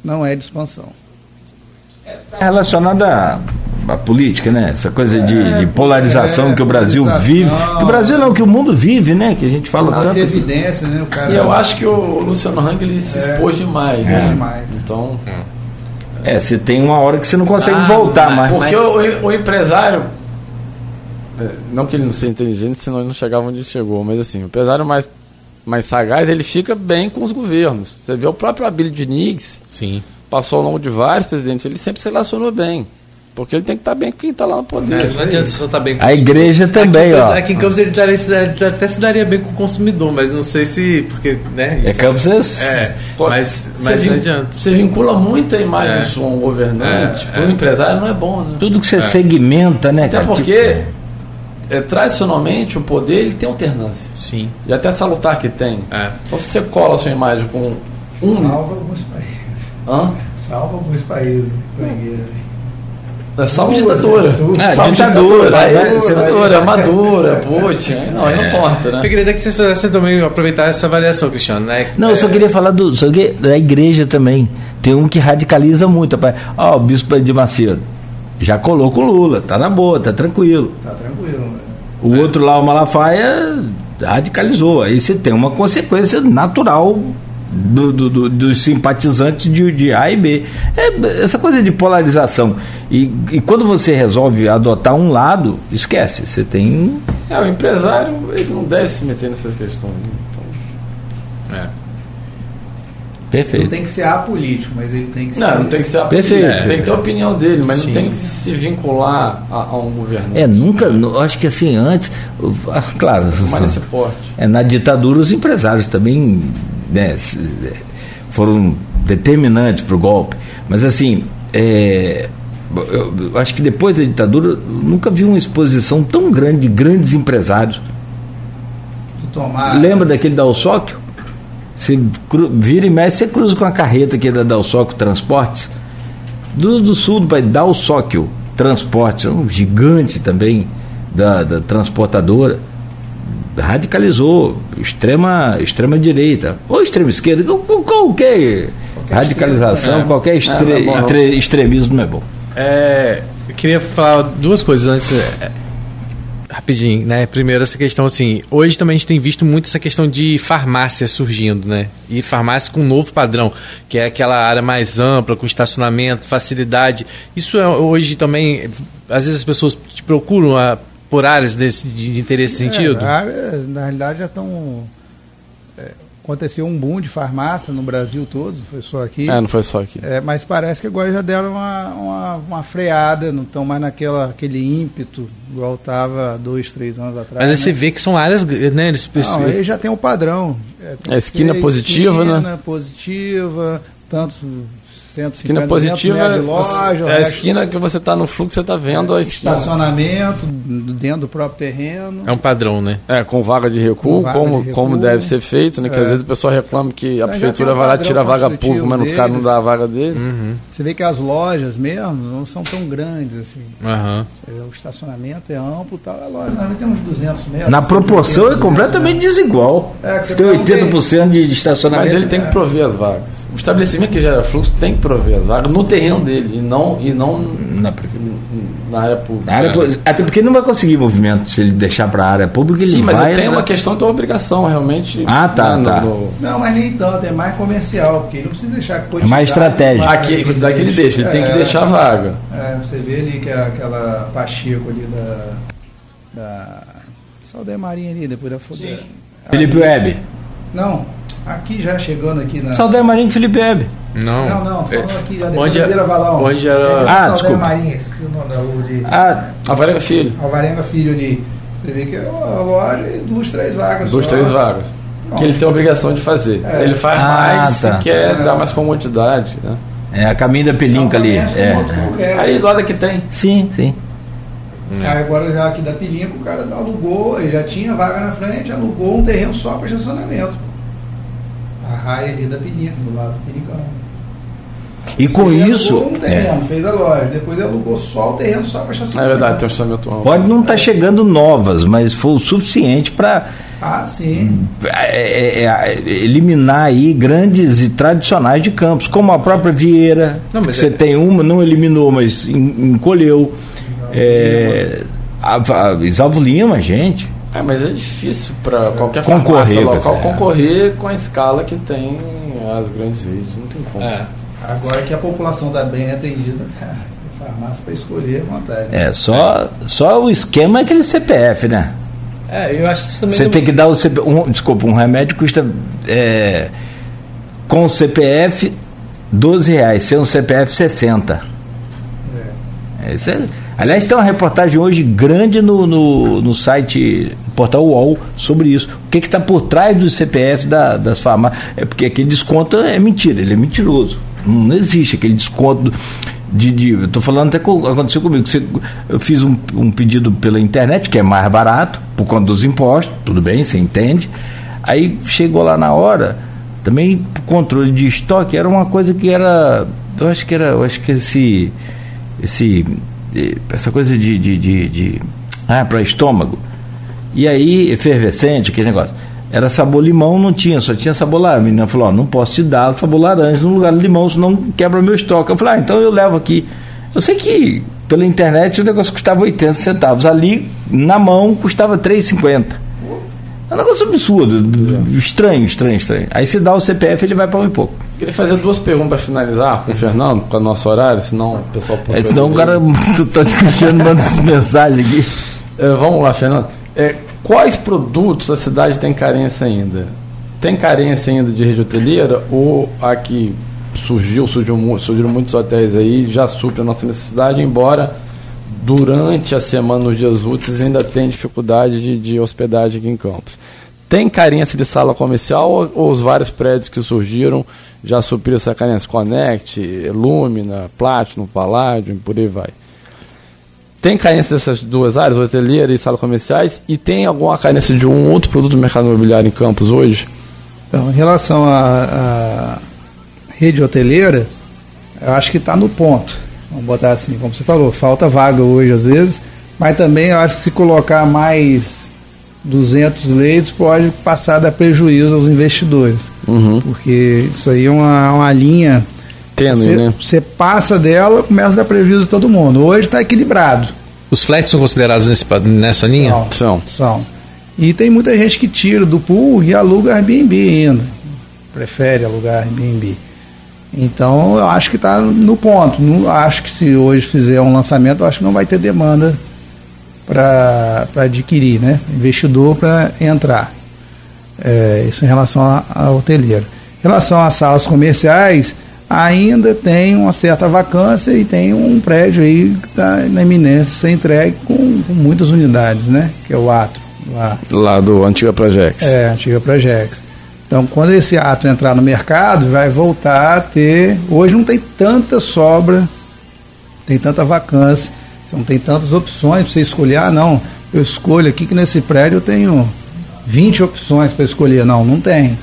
Speaker 3: não é de expansão.
Speaker 2: Relacionada à, política, né? Essa coisa de, é, de polarização é, que o Brasil vive. Que o Brasil não, que o mundo vive, né? Que a gente fala não, tanto.
Speaker 3: Evidência, né? O cara
Speaker 4: e eu acho que o Luciano Hang ele se é. expôs demais, né?
Speaker 3: Demais.
Speaker 4: Então.
Speaker 2: É, você tem uma hora que você não consegue ah, voltar mais.
Speaker 4: Porque mas... o, o empresário, é, não que ele não seja inteligente, senão ele não chegava onde chegou, mas assim, o empresário mais, mais sagaz, ele fica bem com os governos. Você vê o próprio Abílio Diniz,
Speaker 5: Sim.
Speaker 4: passou ao longo de vários presidentes, ele sempre se relacionou bem. Porque ele tem que estar bem com quem está lá no poder. É,
Speaker 5: não adianta só estar tá bem com
Speaker 2: A igreja também,
Speaker 5: aqui,
Speaker 2: ó.
Speaker 5: Aqui em Campos ele, ele, até se daria bem com o consumidor, mas não sei se. Porque, né?
Speaker 2: É Campos é.
Speaker 5: é mas, mas
Speaker 4: não
Speaker 5: adianta.
Speaker 4: Você vincula muito a imagem é. de um governante, é, para um é. empresário não é bom, né?
Speaker 2: Tudo que você é. segmenta, né,
Speaker 4: Até
Speaker 2: cara?
Speaker 4: porque. Tipo é, tradicionalmente o poder ele tem alternância.
Speaker 5: Sim.
Speaker 4: E até salutar que tem.
Speaker 5: É.
Speaker 4: Então se você cola a sua imagem com um.
Speaker 3: Salva alguns países.
Speaker 4: Hã?
Speaker 3: Salva alguns países.
Speaker 4: É salva ditadura.
Speaker 2: É, salva ditadura.
Speaker 4: Ditadura, Madura, Putin. Não, aí não é. importa, né?
Speaker 5: Eu queria que vocês fizessem também aproveitar essa avaliação, Cristiano. Né?
Speaker 2: Não, eu só queria falar do, só que, da igreja também. Tem um que radicaliza muito. Ó, oh, o bispo de Macedo já colou com Lula, tá na boa, tá tranquilo.
Speaker 3: Tá tranquilo, né?
Speaker 2: O é. outro lá, o Malafaia, radicalizou. Aí você tem uma consequência natural do, do, do, dos simpatizantes de, de, A e B. É essa coisa de polarização. E, e, quando você resolve adotar um lado, esquece, você tem.
Speaker 4: É, o empresário ele não deve se meter nessas questões.
Speaker 3: Então... É. Perfeito. Não tem que ser apolítico, mas ele tem que ser.
Speaker 4: Não, não tem que ser apolítico. Perfeito. Tem que ter a opinião dele, mas Sim. não tem que se vincular a, a um governo.
Speaker 2: É, nunca. acho que assim, antes. Ah, claro.
Speaker 4: Mas nesse porte.
Speaker 2: É, na ditadura, os empresários também né, foram determinantes para o golpe. Mas assim. É, eu acho que depois da ditadura nunca vi uma exposição tão grande de grandes empresários.
Speaker 3: Tomar...
Speaker 2: Lembra daquele da Alsóquio? Você vira e mexe, você cruza com a carreta aqui da Dalsóquio Transportes. Do, do sul do Dalsóquio Transportes, um gigante também da, da transportadora. Radicalizou, extrema, extrema direita, ou extrema esquerda, qualquer, qualquer radicalização, qualquer estre, é, é extremismo não é bom.
Speaker 5: É, eu queria falar duas coisas antes. É, rapidinho, né? Primeiro, essa questão assim, hoje também a gente tem visto muito essa questão de farmácia surgindo, né? E farmácia com um novo padrão, que é aquela área mais ampla, com estacionamento, facilidade. Isso é, hoje também, às vezes as pessoas te procuram a, ah, por áreas desse, de interesse Sim, sentido? É,
Speaker 3: área, na realidade já estão aconteceu um boom de farmácia no Brasil todo, não foi só aqui.
Speaker 4: É, não foi só aqui.
Speaker 3: É, mas parece que agora já deram uma, uma, uma freada, não estão mais naquela, aquele ímpeto, igual estava dois, três anos atrás.
Speaker 5: Mas aí né? você vê que são áreas, né? Eles...
Speaker 3: Não, aí já tem um padrão.
Speaker 4: É, a esquina positiva,
Speaker 3: esquina
Speaker 4: né?
Speaker 3: positiva, tanto 150
Speaker 4: esquina positiva
Speaker 3: de loja,
Speaker 4: é a esquina que você está no fluxo, você está vendo
Speaker 3: é,
Speaker 4: a
Speaker 3: esquina. Estacionamento dentro do próprio terreno.
Speaker 5: É um padrão, né?
Speaker 4: É, com vaga de recuo, vaga como, de recuo. como deve ser feito, né? É. Que às vezes o pessoal reclama que a prefeitura vai lá tirar a vaga pública, mas o cara não dá a vaga dele.
Speaker 3: Uhum. Você vê que as lojas mesmo não são tão grandes assim.
Speaker 5: Uhum.
Speaker 3: O estacionamento é amplo tal. A loja nós tem uns 200 metros.
Speaker 2: Na proporção é completamente né? desigual. É, você tem 80% de estacionamento.
Speaker 4: Mas ele tem que prover as vagas o estabelecimento que gera fluxo tem que prover as vagas no terreno dele e não, e não na, na área pública. Na área,
Speaker 2: até porque não vai conseguir movimento se ele deixar para a área pública. Ele
Speaker 4: Sim, mas
Speaker 2: vai,
Speaker 4: tem né? uma questão de obrigação realmente.
Speaker 2: Ah, tá.
Speaker 3: Né,
Speaker 2: tá.
Speaker 3: No, não, mas nem tanto, é mais comercial, porque ele não precisa deixar
Speaker 2: É mais estratégico.
Speaker 4: Aqui, a quantidade que ele deixa, ele é, tem que deixar a vaga.
Speaker 3: É, você vê ali que é aquela Pacheco ali da. da Saldanha Marinha ali, depois da Fogueira.
Speaker 2: Felipe Web.
Speaker 3: Não, Aqui já chegando aqui na.
Speaker 2: Saldanha Marinho e Felipe Web.
Speaker 3: Não. Não, não, tô falando aqui já depois
Speaker 5: onde,
Speaker 3: da Valão.
Speaker 5: Onde era.
Speaker 3: É,
Speaker 2: ah, Saldanha desculpa.
Speaker 3: Marinho, esqueci o nome da rua ali.
Speaker 2: Ah,
Speaker 4: Alvarenga Filho.
Speaker 3: Alvarenga Filho ali. Você vê que é uma loja e duas, três vagas.
Speaker 4: Duas,
Speaker 3: só.
Speaker 4: três vagas. que ele tem a obrigação de fazer.
Speaker 3: É.
Speaker 4: Ele faz
Speaker 2: Ah,
Speaker 4: mais
Speaker 2: tá.
Speaker 4: se quer
Speaker 3: É.
Speaker 4: dar mais comodidade. Né?
Speaker 2: É a caminho da pelinca ali. É.
Speaker 3: outro qualquer.
Speaker 4: Aí lá daqui tem.
Speaker 2: Sim, sim.
Speaker 3: Aí agora já aqui da Pilinca, o cara alugou, ele já tinha vaga na frente, alugou um terreno só para estacionamento. A raia ali da Pilinca, do lado do Pinincão.
Speaker 2: E com
Speaker 3: Ele
Speaker 2: isso.
Speaker 3: alugou um
Speaker 2: é,
Speaker 3: terreno, fez a loja, depois ele alugou só o terreno só para
Speaker 4: É
Speaker 3: estacionamento.
Speaker 4: verdade, tem estacionamento amplo.
Speaker 2: pode não estar chegando novas, mas foi o suficiente para
Speaker 3: Ah, sim.
Speaker 2: é, é, é, eliminar aí grandes e tradicionais de campos, como a própria Vieira.
Speaker 5: Não,
Speaker 2: você
Speaker 5: é-
Speaker 2: tem uma, não eliminou, mas en- encolheu. É, a, a Isalvo Lima, gente.
Speaker 4: É, mas é difícil para qualquer
Speaker 2: Concorrer
Speaker 4: local
Speaker 2: é.
Speaker 4: concorrer com a escala que tem as grandes redes. Não tem como.
Speaker 5: É.
Speaker 3: Agora que a população está bem atendida, cara, a farmácia para escolher à vontade.
Speaker 2: É, só, só o esquema é aquele CPF, né?
Speaker 5: É, eu acho que isso também.
Speaker 2: Você
Speaker 5: não-
Speaker 2: tem que dar o CPF. Um, desculpa, um remédio custa é, com o CPF 12 reais, sem um CPF 60. É, isso é- aliás, tem uma reportagem hoje grande no, no, no site Portal UOL sobre isso. O que está por trás do CPF da- das farmácias? É porque aquele desconto é mentira, ele é mentiroso. Não existe aquele desconto. De, de, estou falando até que aconteceu comigo. Você- eu fiz um, um pedido pela internet, que é mais barato, por conta dos impostos, tudo bem, você entende. Aí chegou lá na hora, também controle de estoque, era uma coisa que era. Eu acho que era. Eu acho que esse esse eh, essa coisa de, de, de, de ah, para estômago. E aí, efervescente, aquele negócio. Era sabor limão, não tinha, só tinha sabor laranja. A menina falou, ó, não posso te dar sabor laranja no lugar do limão, senão quebra meu estoque. Eu falei, ah, então eu levo aqui. Eu sei que pela internet o negócio custava 80 centavos. Ali, na mão, custava 3,50. É um negócio absurdo, estranho, estranho, estranho. Aí você dá o CPF, ele vai para um e pouco.
Speaker 4: Queria fazer duas perguntas para finalizar com o Fernando, com o nosso horário, senão o pessoal pode.
Speaker 2: Aí, senão o cara, o Tony Cristiano manda mensagem aqui.
Speaker 4: É, vamos lá, Fernando. É, quais produtos a cidade tem carência ainda? Tem carência ainda de rede hoteleira ou a que surgiu, surgiu surgiram muitos hotéis aí, já supre a nossa necessidade, embora durante a semana, nos dias úteis, ainda tem dificuldade de, de hospedagem aqui em Campos. Tem carência de sala comercial ou, ou os vários prédios que surgiram já supriram essa carência? Connect, Lumina, Platinum, Palladium, por aí vai. Tem carência dessas duas áreas, hoteleira e sala comerciais, e tem alguma carência de um outro produto do mercado imobiliário em Campos hoje?
Speaker 3: Então, em relação à rede hoteleira, eu acho que está no ponto. Vamos botar assim, como você falou, falta vaga hoje às vezes, mas também eu acho que se colocar mais 200 leitos pode passar a dar prejuízo aos investidores.
Speaker 4: Uhum.
Speaker 3: Porque isso aí é uma, uma linha.
Speaker 4: Tênue,
Speaker 3: Você,
Speaker 4: né?
Speaker 3: você passa dela, começa a dar prejuízo a todo mundo. Hoje está equilibrado.
Speaker 5: Os flats são considerados nesse nessa linha?
Speaker 3: São.
Speaker 4: São.
Speaker 3: São. E tem muita gente que tira do pool e aluga Airbnb ainda. Prefere alugar Airbnb. Então eu acho que está no ponto. Não, acho que se hoje fizer um lançamento, eu acho que não vai ter demanda para adquirir, né? Investidor para entrar. É, isso em relação à hoteleira. Em relação às salas comerciais, ainda tem uma certa vacância e tem um prédio aí que está na iminência de ser entregue com, com muitas unidades, né? Que é o Atro, lá.
Speaker 4: Lá do Antiga Projex.
Speaker 3: É, antiga Projex. Então, quando esse ato entrar no mercado, vai voltar a ter. Hoje não tem tanta sobra, tem tanta vacância, não tem tantas opções para você escolher. Ah, não, eu escolho aqui que nesse prédio eu tenho 20 opções para escolher. Não, não tem.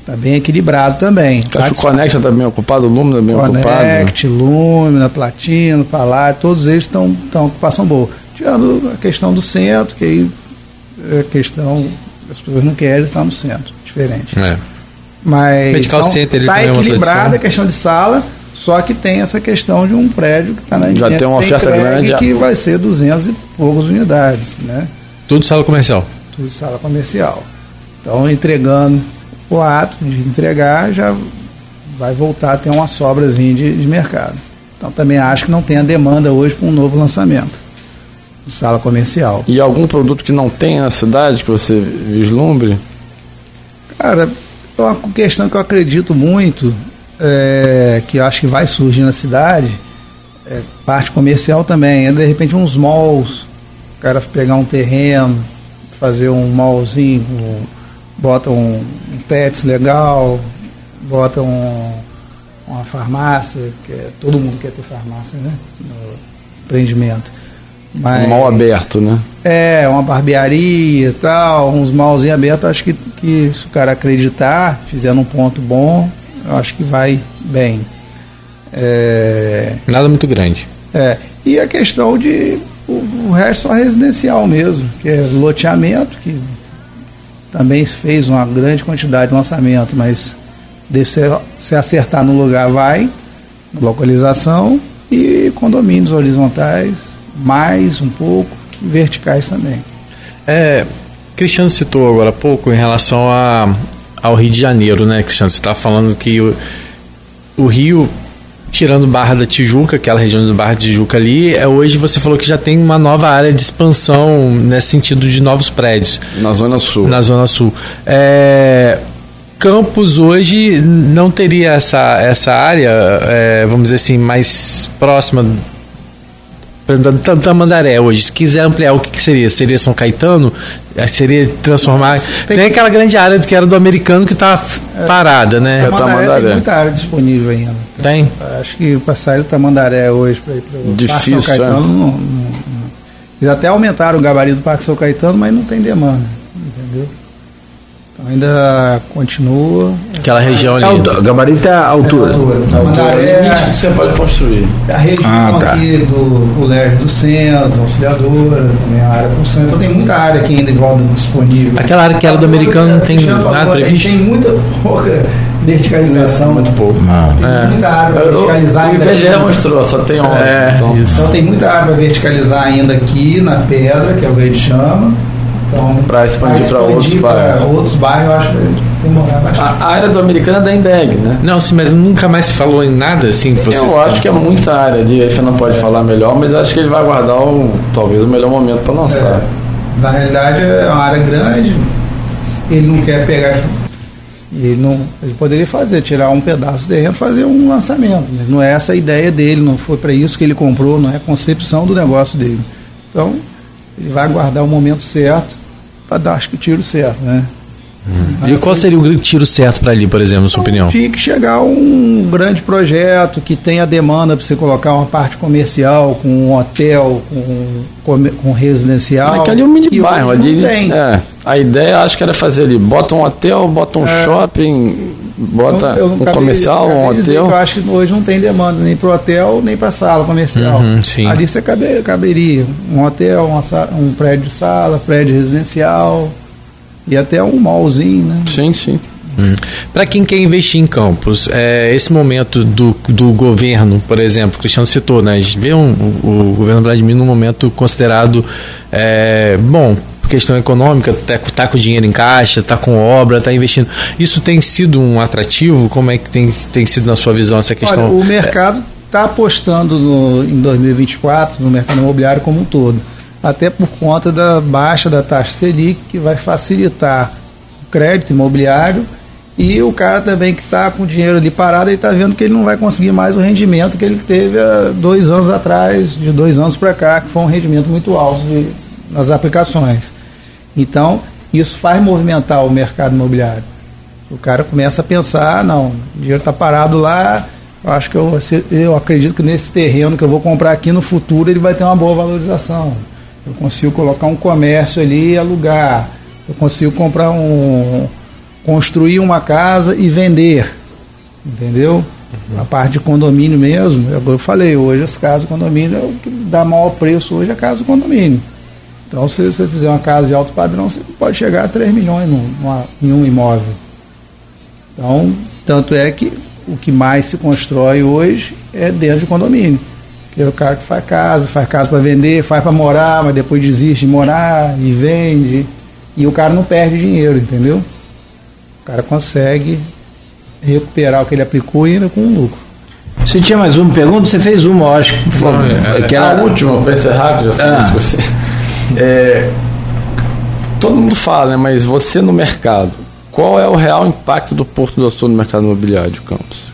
Speaker 3: Está bem equilibrado também.
Speaker 4: Acho que o Connection está bem ocupado, o Lumina bem ocupado. né?
Speaker 3: Connect, Lumina, Platino, Palácio, todos eles estão estão ocupação boa. Tirando a questão do centro, que aí é questão, as pessoas não querem estar no centro, diferente.
Speaker 5: É.
Speaker 3: Mas
Speaker 5: Medical Center, ele
Speaker 3: está
Speaker 5: também é
Speaker 3: equilibrada a questão de sala, só que tem essa questão de um prédio que está na
Speaker 4: Já tem uma oferta grande,
Speaker 3: que
Speaker 4: já.
Speaker 3: vai ser 200 e poucas unidades, né?
Speaker 5: Tudo sala comercial.
Speaker 3: tudo sala comercial. Então, entregando o ato de entregar, já vai voltar a ter uma sobrazinha de, de mercado. Então, também acho que não tem a demanda hoje para um novo lançamento de sala comercial.
Speaker 4: E algum produto que não tem na cidade que você vislumbre?
Speaker 3: Cara, é uma questão que eu acredito muito, é, que eu acho que vai surgir na cidade, é, parte comercial também, é de repente uns malls, o cara pegar um terreno, fazer um mallzinho, botam um, um pets legal, botam um, uma farmácia, que é, todo mundo quer ter farmácia, né? No empreendimento.
Speaker 4: Mas, um mal aberto, né?
Speaker 3: É, uma barbearia e tal, uns malzinhos abertos, acho que, que se o cara acreditar, fizer um ponto bom, eu acho que vai bem.
Speaker 5: É, Nada muito grande.
Speaker 3: É, e a questão de o, o resto só residencial mesmo, que é loteamento, que também fez uma grande quantidade de lançamento, mas se, se acertar no lugar vai, localização e condomínios horizontais, mais um pouco, verticais também.
Speaker 5: É, Cristiano citou agora há pouco em relação a, ao Rio de Janeiro, né, Cristiano? Você está falando que o, o Rio tirando Barra da Tijuca, aquela região do Barra da Tijuca ali, é, hoje você falou que já tem uma nova área de expansão nesse sentido de novos prédios.
Speaker 4: Na Zona Sul.
Speaker 5: Na Zona Sul. É, Campos hoje não teria essa, essa área, é, vamos dizer assim, mais próxima Tamandaré hoje, se quiser ampliar, o que, que, seria? Seria São Caetano? É, seria transformar. Tem, tem aquela grande área que era do americano que está é, parada, né?
Speaker 3: Tamandaré, tem muita área disponível ainda.
Speaker 5: Tem?
Speaker 3: Acho que para sair do Tamandaré hoje para ir para o São Caetano, é? não, não, não, eles até aumentaram o gabarito do Parque São Caetano, mas não tem demanda, entendeu? Ainda continua.
Speaker 5: Aquela região ali.
Speaker 2: É gabarito é a altura. É a altura.
Speaker 4: É a altura é limite que você pode construir.
Speaker 3: A região ah, tá. aqui do colégio do Censo, auxiliadora, também a área do centro. Então tem muita área aqui ainda em volta disponível.
Speaker 5: Aquela área que era do americano não tem nada previsto?
Speaker 3: Tem muita pouca verticalização.
Speaker 4: É, muito pouco.
Speaker 3: Tem é. muita área para verticalizar
Speaker 4: ainda. O IBGE mostrou, só tem 11.
Speaker 3: É, então. então tem muita área para verticalizar ainda aqui na pedra, que é o que a gente chama
Speaker 4: então, para expandir para outros bairros.
Speaker 3: outros bairros, eu acho que demorar bastante.
Speaker 4: A área do americano é da Embeg, né?
Speaker 5: Não, sim, mas nunca mais se falou em nada assim.
Speaker 4: Eu acho que é muita área ali, aí você não pode é. falar melhor, mas acho que ele vai aguardar o, talvez o melhor momento para lançar.
Speaker 3: É. Na realidade é uma área grande, ele não quer pegar. Ele, não, ele poderia fazer, tirar um pedaço de terreno fazer um lançamento, mas não é essa a ideia dele, não foi para isso que ele comprou, não é a concepção do negócio dele. Então, ele vai aguardar o momento certo para dar, acho que, o tiro certo, né?
Speaker 5: Hum. E qual seria o tiro certo para ali, por exemplo, na sua então, opinião?
Speaker 3: Tinha que chegar um grande projeto que tenha demanda para você colocar uma parte comercial, com um hotel, com, com residencial.
Speaker 4: É que ali é um mini bairro. Ali, é, a ideia acho que era fazer ali, bota um hotel, bota um é, shopping, bota eu, eu um comercial, um hotel.
Speaker 3: eu acho que hoje não tem demanda nem para hotel, nem para sala comercial.
Speaker 5: Uhum,
Speaker 3: ali você caber, caberia um hotel, uma, um prédio de sala, prédio residencial e até um mallzinho, né?
Speaker 4: Sim, sim.
Speaker 5: Para quem quer investir em campos, é, esse momento do, do governo, por exemplo, o Cristiano citou, né? A gente vê um, o, governo Vladimir num momento considerado é, bom questão econômica, tá, tá com dinheiro em caixa, tá com obra, tá investindo. Isso tem sido um atrativo? Como é que tem, tem sido na sua visão essa questão?
Speaker 3: Olha, o mercado está apostando no, em 2024 no mercado imobiliário como um todo, até por conta da baixa da taxa Selic, que vai facilitar o crédito imobiliário e o cara também que está com o dinheiro ali parado, ele está vendo que ele não vai conseguir mais o rendimento que ele teve há dois anos atrás, de dois anos para cá, que foi um rendimento muito alto de, nas aplicações. Então, isso faz movimentar o mercado imobiliário. O cara começa a pensar, não, o dinheiro está parado lá, eu acho que eu, eu acredito que nesse terreno que eu vou comprar aqui no futuro ele vai ter uma boa valorização. Eu consigo colocar um comércio ali e alugar. Eu consigo comprar um. Construir uma casa e vender. Entendeu? Uhum. A parte de condomínio mesmo, eu falei, hoje as casas condomínio é o que dá maior preço hoje é a casa condomínio. Então, se você fizer uma casa de alto padrão, você pode chegar a 3 milhões numa, em um imóvel. Então, tanto é que o que mais se constrói hoje é dentro de condomínio. Que é o cara que faz casa, faz casa para vender, faz para morar, mas depois desiste de morar e vende. E o cara não perde dinheiro, entendeu? O cara consegue recuperar o que ele aplicou e ainda com um lucro.
Speaker 2: Você tinha mais uma pergunta? Você fez uma, eu acho.
Speaker 4: Não, é, que era a última, para encerrar, que já sei ah. se você. É, todo mundo fala, né, mas você no mercado, qual é o real impacto do Porto do Sul no mercado imobiliário de Campos?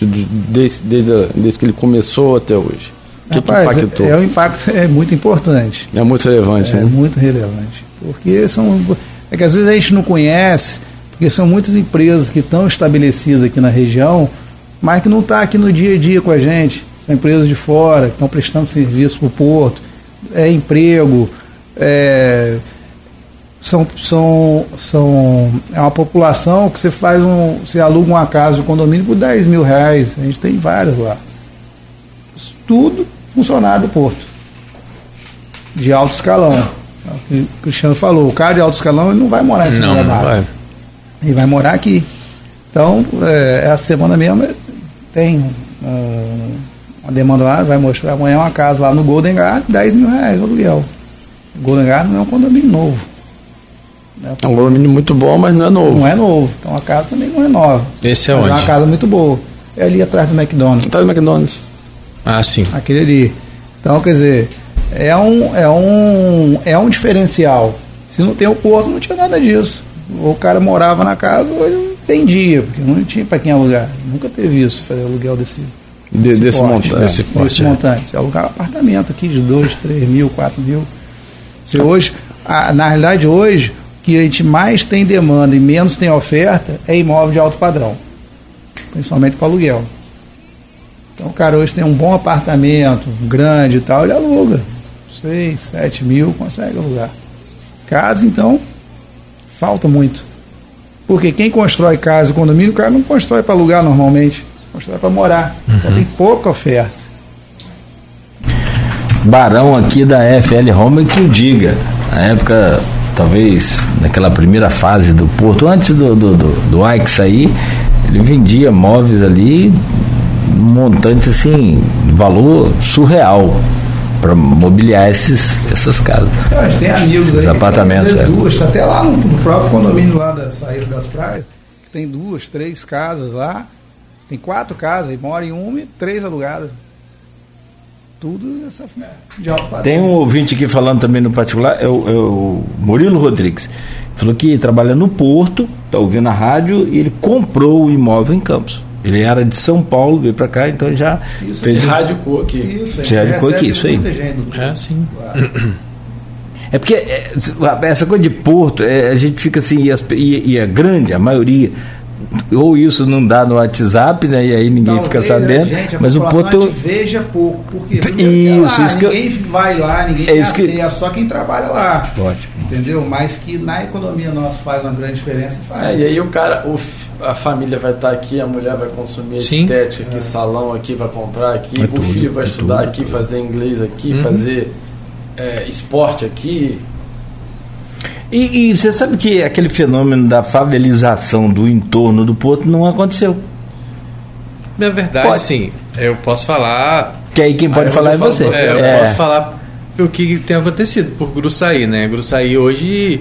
Speaker 4: Desde, desde, desde que ele começou até hoje.
Speaker 3: O que, Rapaz, que impactou? É, é, o impacto é muito importante.
Speaker 4: É muito relevante,
Speaker 3: é
Speaker 4: né?
Speaker 3: muito relevante. Porque são, É que às vezes a gente não conhece, porque são muitas empresas que estão estabelecidas aqui na região, mas que não estão tá aqui no dia a dia com a gente. São empresas de fora, que estão prestando serviço para o porto, é emprego, é, são, são, são, é uma população que você faz um. Você aluga uma casa de condomínio por 10 mil reais. A gente tem várias lá. Tudo funcionário do Porto. De alto escalão. É o Cristiano falou, o cara de alto escalão ele não vai morar em São não, vai. Ele vai morar aqui. Então, é, essa semana mesmo tem uh, uma demanda lá, vai mostrar amanhã uma casa lá no Golden Garden, 10 mil reais o aluguel. O Golden Garden não é um condomínio novo.
Speaker 4: Né? É um condomínio muito bom, mas não é novo.
Speaker 3: Não é novo. Então a casa também não é nova.
Speaker 5: Esse é
Speaker 3: mas
Speaker 5: onde?
Speaker 3: é uma casa muito boa. É ali atrás do McDonald's.
Speaker 4: Atrás do McDonald's.
Speaker 5: Ah, sim.
Speaker 3: Aquele ali. Então, quer dizer, é um, é um, é um diferencial. Se não tem o porto, não tinha nada disso. O cara morava na casa, hoje não tem dia, porque não tinha para quem alugar. Nunca teve isso, fazer aluguel desse,
Speaker 4: de, desse, desse,
Speaker 3: porte,
Speaker 4: montante.
Speaker 3: Desse, porte, desse é. montante. Você alugar um apartamento aqui de 2, 3 mil, 4 mil. Se hoje, a, na realidade, hoje, que a gente mais tem demanda e menos tem oferta é imóvel de alto padrão, principalmente para aluguel. Então o cara hoje tem um bom apartamento, grande e tal, ele aluga. 6, 7 mil, consegue alugar. Casa, então, falta muito. Porque quem constrói casa e condomínio, o cara não constrói para alugar normalmente, constrói para morar. Então, uhum. Então tem pouca oferta.
Speaker 2: Barão aqui da FL Home que o diga. Na época talvez naquela primeira fase do Porto, antes do, do, do, do Ike sair, ele vendia móveis ali, um montante assim, valor surreal para mobiliar esses, essas casas.
Speaker 3: a gente tem amigos
Speaker 2: esses
Speaker 3: aí
Speaker 2: apartamentos.
Speaker 3: Tem é. duas, tá até lá no, no, próprio condomínio lá da saída das praias, que tem duas, três casas lá, tem quatro casas, e mora em uma e três alugadas tudo essa de alto.
Speaker 2: Tem um ouvinte aqui falando também no particular, é o, é o Murilo Rodrigues. Falou que trabalha no Porto, está ouvindo a rádio e ele comprou o imóvel em Campos. Ele era de São Paulo, veio para cá, então já
Speaker 4: isso, fez. Se radicou aqui.
Speaker 2: Isso, se radicou aqui, isso aí.
Speaker 5: É, sim.
Speaker 2: É porque é, essa coisa de Porto, é, a gente fica assim, e, as, e, e a grande, a maioria ou isso não dá no WhatsApp, né? E aí ninguém Talvez, fica sabendo.
Speaker 3: Gente,
Speaker 2: mas o ponto
Speaker 3: veja pouco, porque
Speaker 2: isso,
Speaker 3: lá,
Speaker 2: isso
Speaker 3: ninguém
Speaker 2: que...
Speaker 3: vai lá, ninguém
Speaker 2: é isso que...
Speaker 3: é só quem trabalha lá.
Speaker 2: Ótimo.
Speaker 3: Entendeu? Mas que na economia nossa faz uma grande diferença, faz.
Speaker 4: É, e aí o cara, o, a família vai estar aqui, a mulher vai consumir Sim. estética aqui, é. salão aqui, vai comprar aqui, é o tudo, filho vai é estudar tudo, aqui, fazer inglês aqui, uhum. fazer é, esporte aqui,
Speaker 2: e, e, você sabe que aquele fenômeno da favelização do entorno do porto não aconteceu.
Speaker 5: Na verdade, pode. sim. Eu posso falar.
Speaker 2: Que aí quem pode ah, falar é você.
Speaker 5: É, eu é. posso falar o que tem acontecido por Gruçaí, né? Gruçaí hoje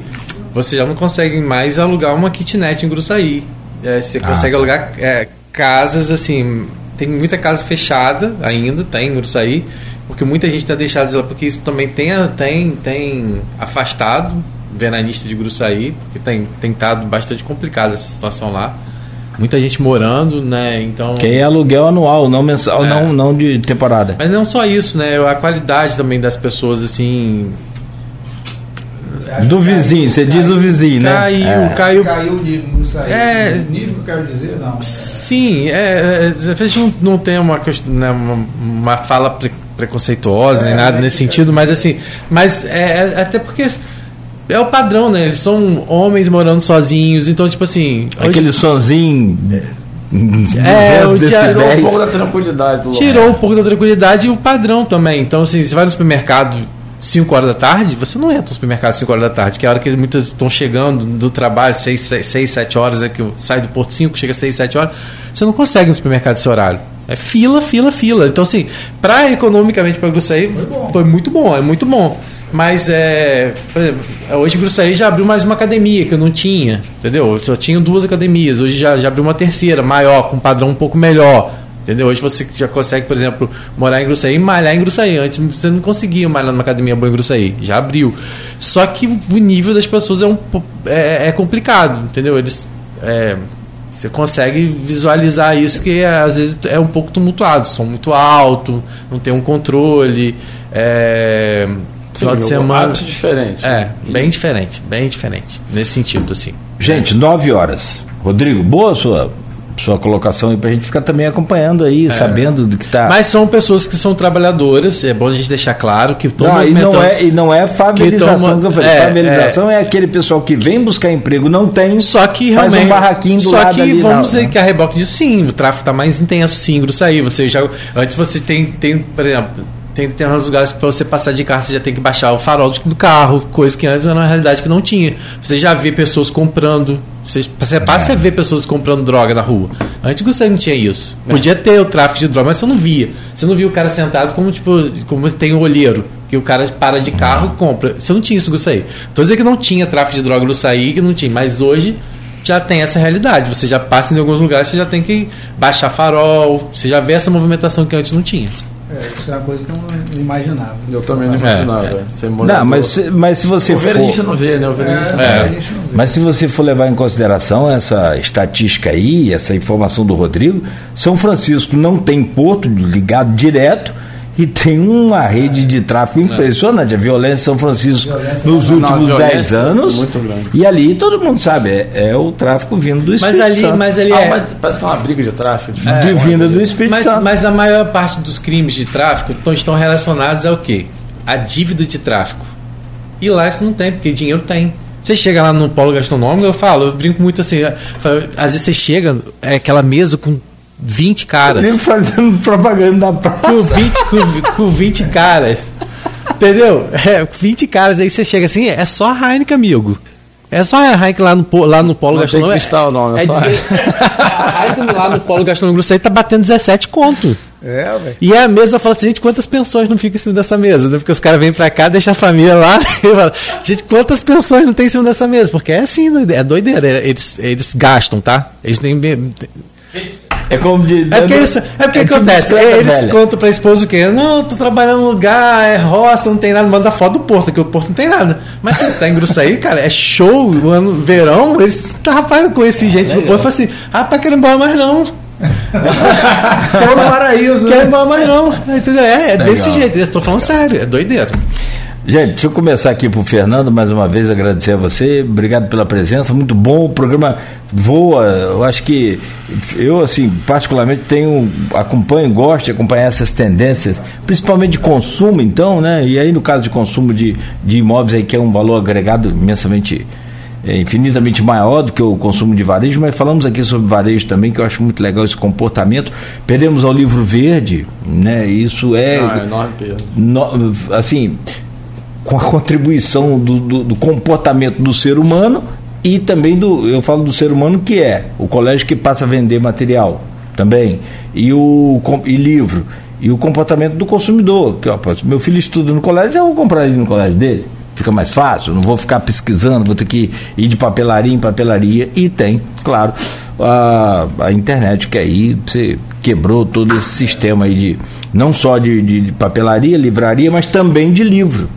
Speaker 5: você já não consegue mais alugar uma kitnet em Gruçaí. É, você ah. consegue alugar é, casas assim. Tem muita casa fechada ainda, tem em Gruçaí, porque muita gente está deixada de lá, porque isso também tem, tem, tem afastado veranista de Gruçaí, porque tem, tem estado bastante complicada essa situação lá. Muita gente morando, né? Então.
Speaker 2: Que é aluguel anual, não mensal, é. não, não de temporada.
Speaker 5: Mas não só isso, né? A qualidade também das pessoas, assim.
Speaker 2: Do vizinho, você diz o vizinho,
Speaker 5: né? Caiu, é. caiu.
Speaker 3: Caiu de Gruçaí.
Speaker 5: É.
Speaker 3: Nível que eu quero dizer, não.
Speaker 5: Sim, é, é, a gente não, não tem uma, né, uma, uma fala pre, preconceituosa, nem é, nada nesse sentido, mas assim. Mas é, é até porque é o padrão, né? Eles são homens morando sozinhos, então, tipo assim.
Speaker 2: Aquele hoje... sozinho.
Speaker 5: É, o tirou
Speaker 4: um pouco da tranquilidade do
Speaker 5: Tirou um pouco da tranquilidade e o padrão também. Então, assim, você vai no supermercado 5 horas da tarde, você não entra no supermercado 5 horas da tarde, que é a hora que muitas estão chegando do trabalho, 6, 6 7 horas, é que sai do Porto 5, chega 6, 7 horas, você não consegue no supermercado esse horário. É fila, fila, fila. Então, assim, para economicamente para você aí, foi, foi muito bom, é muito bom. Mas é. Por exemplo, hoje o Gruçaí já abriu mais uma academia que eu não tinha, entendeu? Eu só tinha duas academias, hoje já, já abriu uma terceira, maior, com um padrão um pouco melhor. Entendeu? Hoje você já consegue, por exemplo, morar em Gruçaí e malhar em Gruçaí. Antes você não conseguia malhar numa academia boa em Gruçaí. Já abriu. Só que o nível das pessoas é, um, é, é complicado, entendeu? Eles. É, você consegue visualizar isso que é, às vezes é um pouco tumultuado, som muito alto, não tem um controle. É, Final de semana.
Speaker 4: diferente.
Speaker 5: É, bem diferente, bem diferente. Nesse sentido, assim.
Speaker 2: Gente, nove horas. Rodrigo, boa sua, sua colocação aí pra gente ficar também acompanhando aí, sabendo do que tá.
Speaker 5: Mas são pessoas que são trabalhadoras, é bom a gente deixar claro que estão
Speaker 2: não, e não é, e não é favelização
Speaker 5: que
Speaker 2: que,
Speaker 5: toma-
Speaker 2: eu falei.
Speaker 5: é,
Speaker 2: favelização é. aquele pessoal que vem buscar emprego, não tem,
Speaker 5: Só que
Speaker 2: faz
Speaker 5: realmente.
Speaker 2: um barraquinho do
Speaker 5: só
Speaker 2: lado
Speaker 5: que
Speaker 2: ali.
Speaker 5: vamos
Speaker 2: não,
Speaker 5: dizer
Speaker 2: né?
Speaker 5: que a reboque diz sim, o tráfego está mais intenso, sim, Gruçaí. Você já. Antes você tem, tem por exemplo. Tem, tem uns lugares que para você passar de carro você já tem que baixar o farol do carro, coisa que antes era uma realidade que não tinha. Você já vê pessoas comprando. Você, você passa a ver pessoas comprando droga na rua. Antes você não tinha isso. Podia ter o tráfico de droga, mas você não via. Você não via o cara sentado como tipo como tem o olheiro, que o cara para de carro e compra. Você não tinha isso, Gussaí. Tô dizendo que não tinha tráfico de droga no Saí, que não tinha, mas hoje já tem essa realidade. Você já passa em alguns lugares, você já tem que baixar farol, você já vê essa movimentação que antes não tinha.
Speaker 3: É, isso é uma coisa que eu não imaginava.
Speaker 4: Eu também não imaginava. Ser
Speaker 2: Não, mas, se- mas se você
Speaker 4: o
Speaker 2: for.
Speaker 4: não vê, né? O não
Speaker 3: É,
Speaker 4: vê.
Speaker 3: a gente não vê.
Speaker 2: Mas se você for levar em consideração essa estatística aí, essa informação do Rodrigo, São Francisco não tem porto ligado direto e tem uma rede de tráfego impressionante. A violência em São Francisco
Speaker 3: Violência
Speaker 2: nos últimos
Speaker 4: violência
Speaker 2: 10
Speaker 4: é
Speaker 2: anos. E ali todo mundo sabe, é, é o tráfico vindo do Espírito
Speaker 5: Mas ali,
Speaker 2: Santo.
Speaker 5: mas ali
Speaker 4: Ah,
Speaker 5: é.
Speaker 4: mas parece que é uma briga de tráfico. De
Speaker 2: de vinda do Espírito
Speaker 5: Mas,
Speaker 2: Santo.
Speaker 5: mas a maior parte dos crimes de tráfico tão- estão relacionados ao quê? A dívida de tráfico. E lá isso não tem, porque dinheiro tem. Você chega lá no polo gastronômico, eu falo, eu brinco muito assim. Às vezes você chega, é aquela mesa com 20 caras.
Speaker 2: Nem fazendo propaganda da praça.
Speaker 5: Com 20, com, com 20 caras. Entendeu? É, 20 caras, aí você chega assim, é só a Heineken, amigo. É só a Heineken lá no, lá no polo
Speaker 4: Não tem cristal, não, é
Speaker 5: é
Speaker 4: só-
Speaker 5: dizer- (laughs) a Heineken lá no polo gastronômico, isso aí tá batendo 17 conto.
Speaker 3: É, velho.
Speaker 5: E a mesa fala assim, gente, quantas pensões não ficam em cima dessa mesa? Né? Porque os caras vêm pra cá, deixam a família lá (laughs) e fala, gente, quantas pensões não tem em cima dessa mesa? Porque é assim, é doideira. Eles, eles gastam, tá? Eles têm.
Speaker 2: É como de.
Speaker 5: É porque, isso, é porque
Speaker 2: tipo
Speaker 5: acontece, eles
Speaker 2: velha.
Speaker 5: contam pra esposa o quê? Não, tô trabalhando no lugar, é roça, não tem nada, manda foto do porto, que o porto não tem nada. Mas você tá em Gruçaí, cara, é show, o ano, verão, eles, tá, rapaz, eu conheci gente no porto e falei assim, rapaz, quero ir embora mais não. (laughs)
Speaker 3: Quero no paraíso,
Speaker 5: Quero ir embora mais não. Entendeu? É, é desse
Speaker 2: Legal.
Speaker 5: jeito, eu tô falando sério, é doideira.
Speaker 2: Gente, deixa eu começar aqui pro Fernando, mais uma vez agradecer a você, obrigado pela presença, muito bom, o programa voa, eu acho que eu, assim, particularmente tenho, acompanho, gosto de acompanhar essas tendências, principalmente de consumo, então, né, e aí no caso de consumo de, de imóveis aí que é um valor agregado imensamente, é, infinitamente maior do que o consumo de varejo, mas falamos aqui sobre varejo também, que eu acho muito legal esse comportamento, perdemos ao livro verde, né, isso é...
Speaker 4: Não, é enorme perda.
Speaker 2: No- assim, com a contribuição do, do- do comportamento do ser humano e também do, eu falo do ser humano que é o colégio que passa a vender material também e o e livro e o comportamento do consumidor que ó, meu filho estuda no colégio eu vou comprar ele no colégio dele. Fica mais fácil não vou ficar pesquisando vou ter que ir de papelaria em papelaria. E tem claro a, a internet que aí você quebrou todo esse sistema aí de não só de, de- papelaria, livraria, mas também de livro.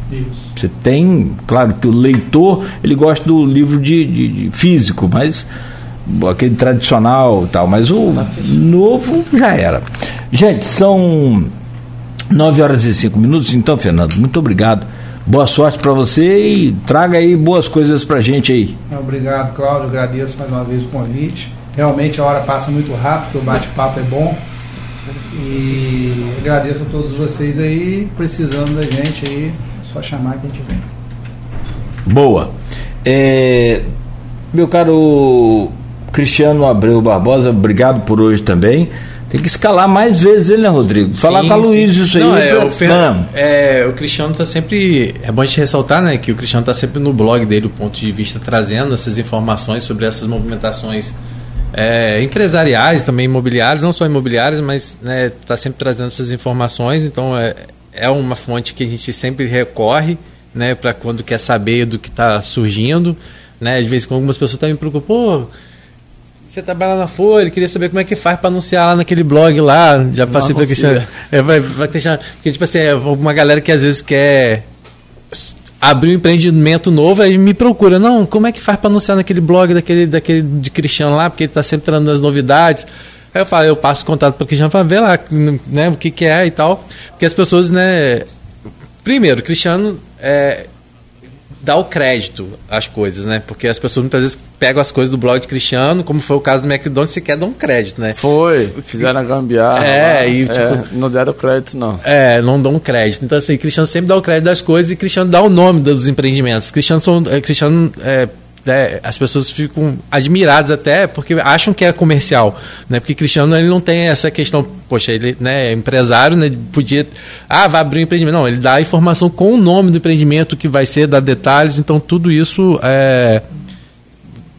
Speaker 2: Você tem, claro que o leitor ele gosta do livro de, de- de físico, mas aquele tradicional e tal, mas o novo já era. Gente, são 9 horas e 5 minutos, então, Fernando, muito obrigado. Boa sorte para você e traga aí boas coisas pra gente aí.
Speaker 3: Obrigado, Cláudio. Agradeço mais uma vez o convite. Realmente a hora passa muito rápido, o bate-papo é bom. E agradeço a todos vocês aí, precisando da gente aí, é só chamar que a gente vem.
Speaker 2: Boa. É, meu caro Cristiano Abreu Barbosa, obrigado por hoje também. Tem que escalar mais vezes ele, né, Rodrigo? Falar
Speaker 5: Sim,
Speaker 2: com a. Luiz isso aí.
Speaker 5: Não, é,
Speaker 2: pra-
Speaker 5: o, Fer-
Speaker 2: Não.
Speaker 5: é, o Cristiano tá sempre. É bom a gente ressaltar, né? Que o Cristiano tá sempre no blog dele, o ponto de vista, trazendo essas informações sobre essas movimentações é, empresariais, também imobiliárias, não só imobiliárias, mas né, tá sempre trazendo essas informações. Então é, é uma fonte que a gente sempre recorre, né? Para quando quer saber do que está surgindo. Né, de vez em quando algumas pessoas também me preocupam, pô, você trabalha na Folha, queria saber como é que faz para anunciar lá naquele blog lá. Já passei para. Cristiano. É, vai, vai deixar. Porque, tipo assim, é alguma galera que às vezes quer abrir um empreendimento novo, aí me procura. Não, como é que faz para anunciar naquele blog daquele, daquele de Cristiano lá, porque ele está sempre trazendo as novidades. Aí eu falo, eu passo contato para o Cristiano para ver lá né, o que, que é e tal. Porque as pessoas, né. Primeiro, Cristiano é, dar o crédito às coisas, né? Porque as pessoas muitas vezes pegam as coisas do blog de Cristiano, como foi o caso do McDonald's, e quer dar um crédito, né?
Speaker 4: Foi, fizeram a gambiarra.
Speaker 5: É,
Speaker 4: lá.
Speaker 5: e tipo.
Speaker 4: É, não deram crédito, não.
Speaker 5: É, não dão crédito. Então, assim, Cristiano sempre dá o crédito das coisas e Cristiano dá o nome dos empreendimentos. Cristiano são. É, Cristiano é, é, as pessoas ficam admiradas até porque acham que é comercial, né? Porque Cristiano ele não tem essa questão, poxa, ele né, é empresário, né? Podia, ah, vai abrir um empreendimento. Não, ele dá a informação com o nome do empreendimento que vai ser, dá detalhes. Então tudo isso é,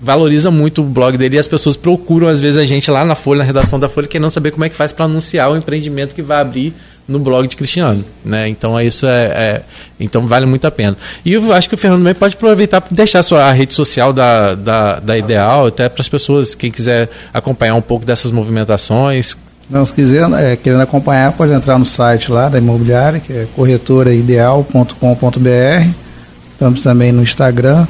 Speaker 5: valoriza muito o blog dele e as pessoas procuram às vezes a gente lá na Folha, na redação da Folha, querendo saber como é que faz para anunciar o empreendimento que vai abrir no blog de Cristiano, né? Então isso é, é, então vale muito a pena. E eu acho que o Fernando também pode aproveitar para deixar a sua rede social da, da, da Ideal até para as pessoas quem quiser acompanhar um pouco dessas movimentações.
Speaker 3: Não, se quiser, é, querendo acompanhar, pode entrar no site lá da imobiliária, que é corretoraideal.com.br. Estamos também no Instagram,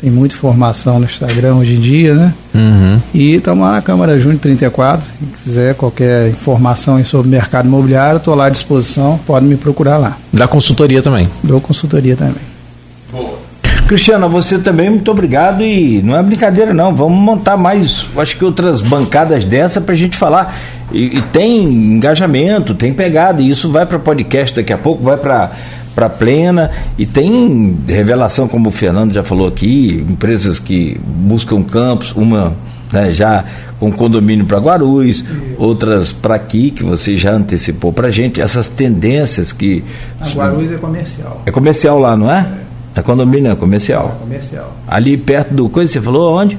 Speaker 3: tem muita informação no Instagram hoje em dia, né?
Speaker 5: Uhum.
Speaker 3: E estamos lá na Câmara Júnior 34. Quem quiser qualquer informação sobre o mercado imobiliário, estou lá à disposição, pode me procurar lá.
Speaker 5: Da consultoria também.
Speaker 3: Dou consultoria também.
Speaker 2: Cristiano, você também, muito obrigado. E não é brincadeira, não. Vamos montar mais, acho que outras bancadas dessa para a gente falar. E, e, tem engajamento, tem pegada. E isso vai para podcast daqui a pouco, vai para para plena. E tem revelação como o Fernando já falou aqui empresas que buscam campos uma né, já com condomínio para Guarulhos outras para aqui que você já antecipou para gente. Essas tendências que
Speaker 3: a Guarulhos é comercial.
Speaker 2: É comercial lá não é? É. Condomínio é comercial.
Speaker 3: É comercial.
Speaker 2: Ali perto do coisa você falou onde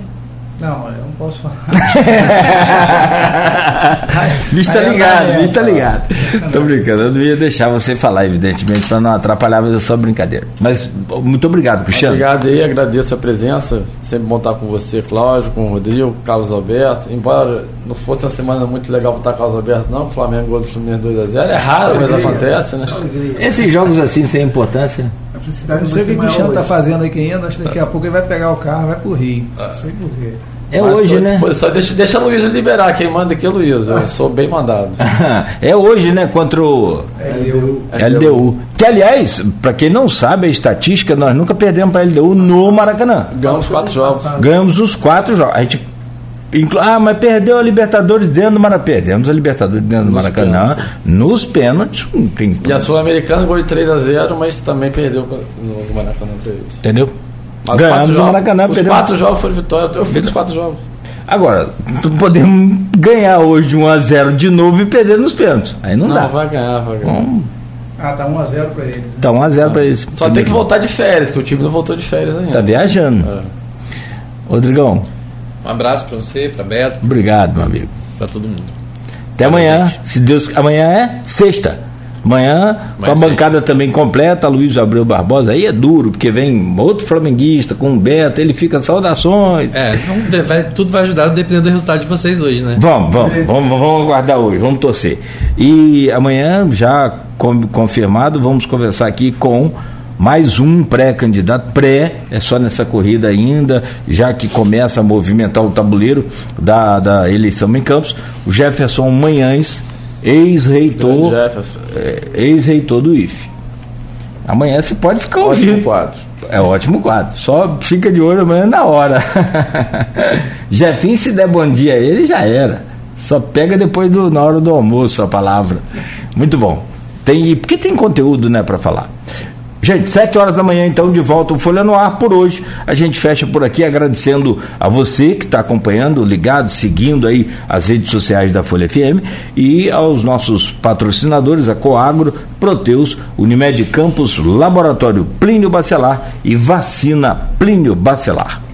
Speaker 3: não, eu não posso falar. (laughs)
Speaker 2: bicho tá ligado, bicho tá ligado. Tô brincando, eu não ia deixar você falar, evidentemente, para não atrapalhar, mas é só brincadeira. Mas muito obrigado, Cristiano.
Speaker 4: Obrigado aí, agradeço a presença. Sempre bom estar com você, Cláudio, com o Rodrigo, Carlos Alberto. Embora não fosse uma semana muito legal para estar Carlos Alberto, não, o Flamengo gol do Fluminense 2x0. É raro, mas acontece, né?
Speaker 2: Esses jogos assim sem importância.
Speaker 3: Não sei o que o Cristiano está fazendo aqui ainda, acho que daqui a pouco ele vai pegar o carro vai pro Rio. Não sei por quê.
Speaker 2: É Mas hoje, né?
Speaker 4: Deixa, deixa a Luísa liberar. Quem manda aqui é a Luísa. Eu sou bem mandado. (laughs)
Speaker 2: é hoje, né? Contra o LDU. LDU. Que, aliás, para quem não sabe a estatística, nós nunca perdemos para a LDU no Maracanã.
Speaker 4: Ganhamos quatro jogos.
Speaker 2: Ganhamos os quatro jogos. A gente ah, mas perdeu a Libertadores dentro do Maracanã. Perdemos a Libertadores dentro do Maracanã. Pênaltis. Nos pênaltis. Tem...
Speaker 4: E a Sul-Americana gol de 3 a 0 mas também perdeu no Maracanã para eles.
Speaker 2: Entendeu?
Speaker 4: Mas Ganhamos o Maracanã. Os perdemos. quatro jogos foram vitória. Eu fui dos quatro jogos.
Speaker 2: Agora, podemos ganhar hoje 1x0 de novo e perder nos pênaltis. Aí não,
Speaker 4: não
Speaker 2: dá.
Speaker 4: vai ganhar, vai ganhar.
Speaker 3: Bom, ah, tá 1x0 pra eles. Né?
Speaker 2: Tá 1x0 pra eles.
Speaker 4: Só tem que voltar de férias, que o time não voltou de férias ainda.
Speaker 2: Tá viajando. É. Rodrigão.
Speaker 5: Um abraço pra você, pra Beto.
Speaker 2: Obrigado, meu amigo.
Speaker 5: Pra todo mundo.
Speaker 2: Até amanhã. Se Deus. Amanhã é sexta. Amanhã, com a bancada também completa, Luiz Abreu Barbosa, aí é duro, porque vem outro flamenguista com o Beto, ele fica saudações.
Speaker 5: É, então vai, tudo vai ajudar dependendo do resultado de vocês hoje, né?
Speaker 2: Vamos, vamos, vamos, vamos aguardar hoje, vamos torcer. E amanhã, já confirmado, vamos conversar aqui com mais um pré-candidato, pré, é só nessa corrida ainda, já que começa a movimentar o tabuleiro da, da eleição em Campos, o Jefferson Manhães, ex-reitor é, ex-reitor do IFE. Amanhã você pode ficar
Speaker 4: ótimo ouvindo. quadro.
Speaker 2: É ótimo quadro. Só fica de olho amanhã na hora. (laughs) Jefinho, se der bom dia a ele, já era. Só pega depois do, na hora do almoço a palavra. Muito bom. Tem, porque tem conteúdo né, para falar. Gente, 7 horas da manhã, então, de volta o Folha no Ar. Por hoje, a gente fecha por aqui agradecendo a você que está acompanhando, ligado, seguindo aí as redes sociais da Folha FM e aos nossos patrocinadores, a Coagro, Proteus, Unimed Campos, Laboratório Plínio Bacelar e Vacina Plínio Bacelar.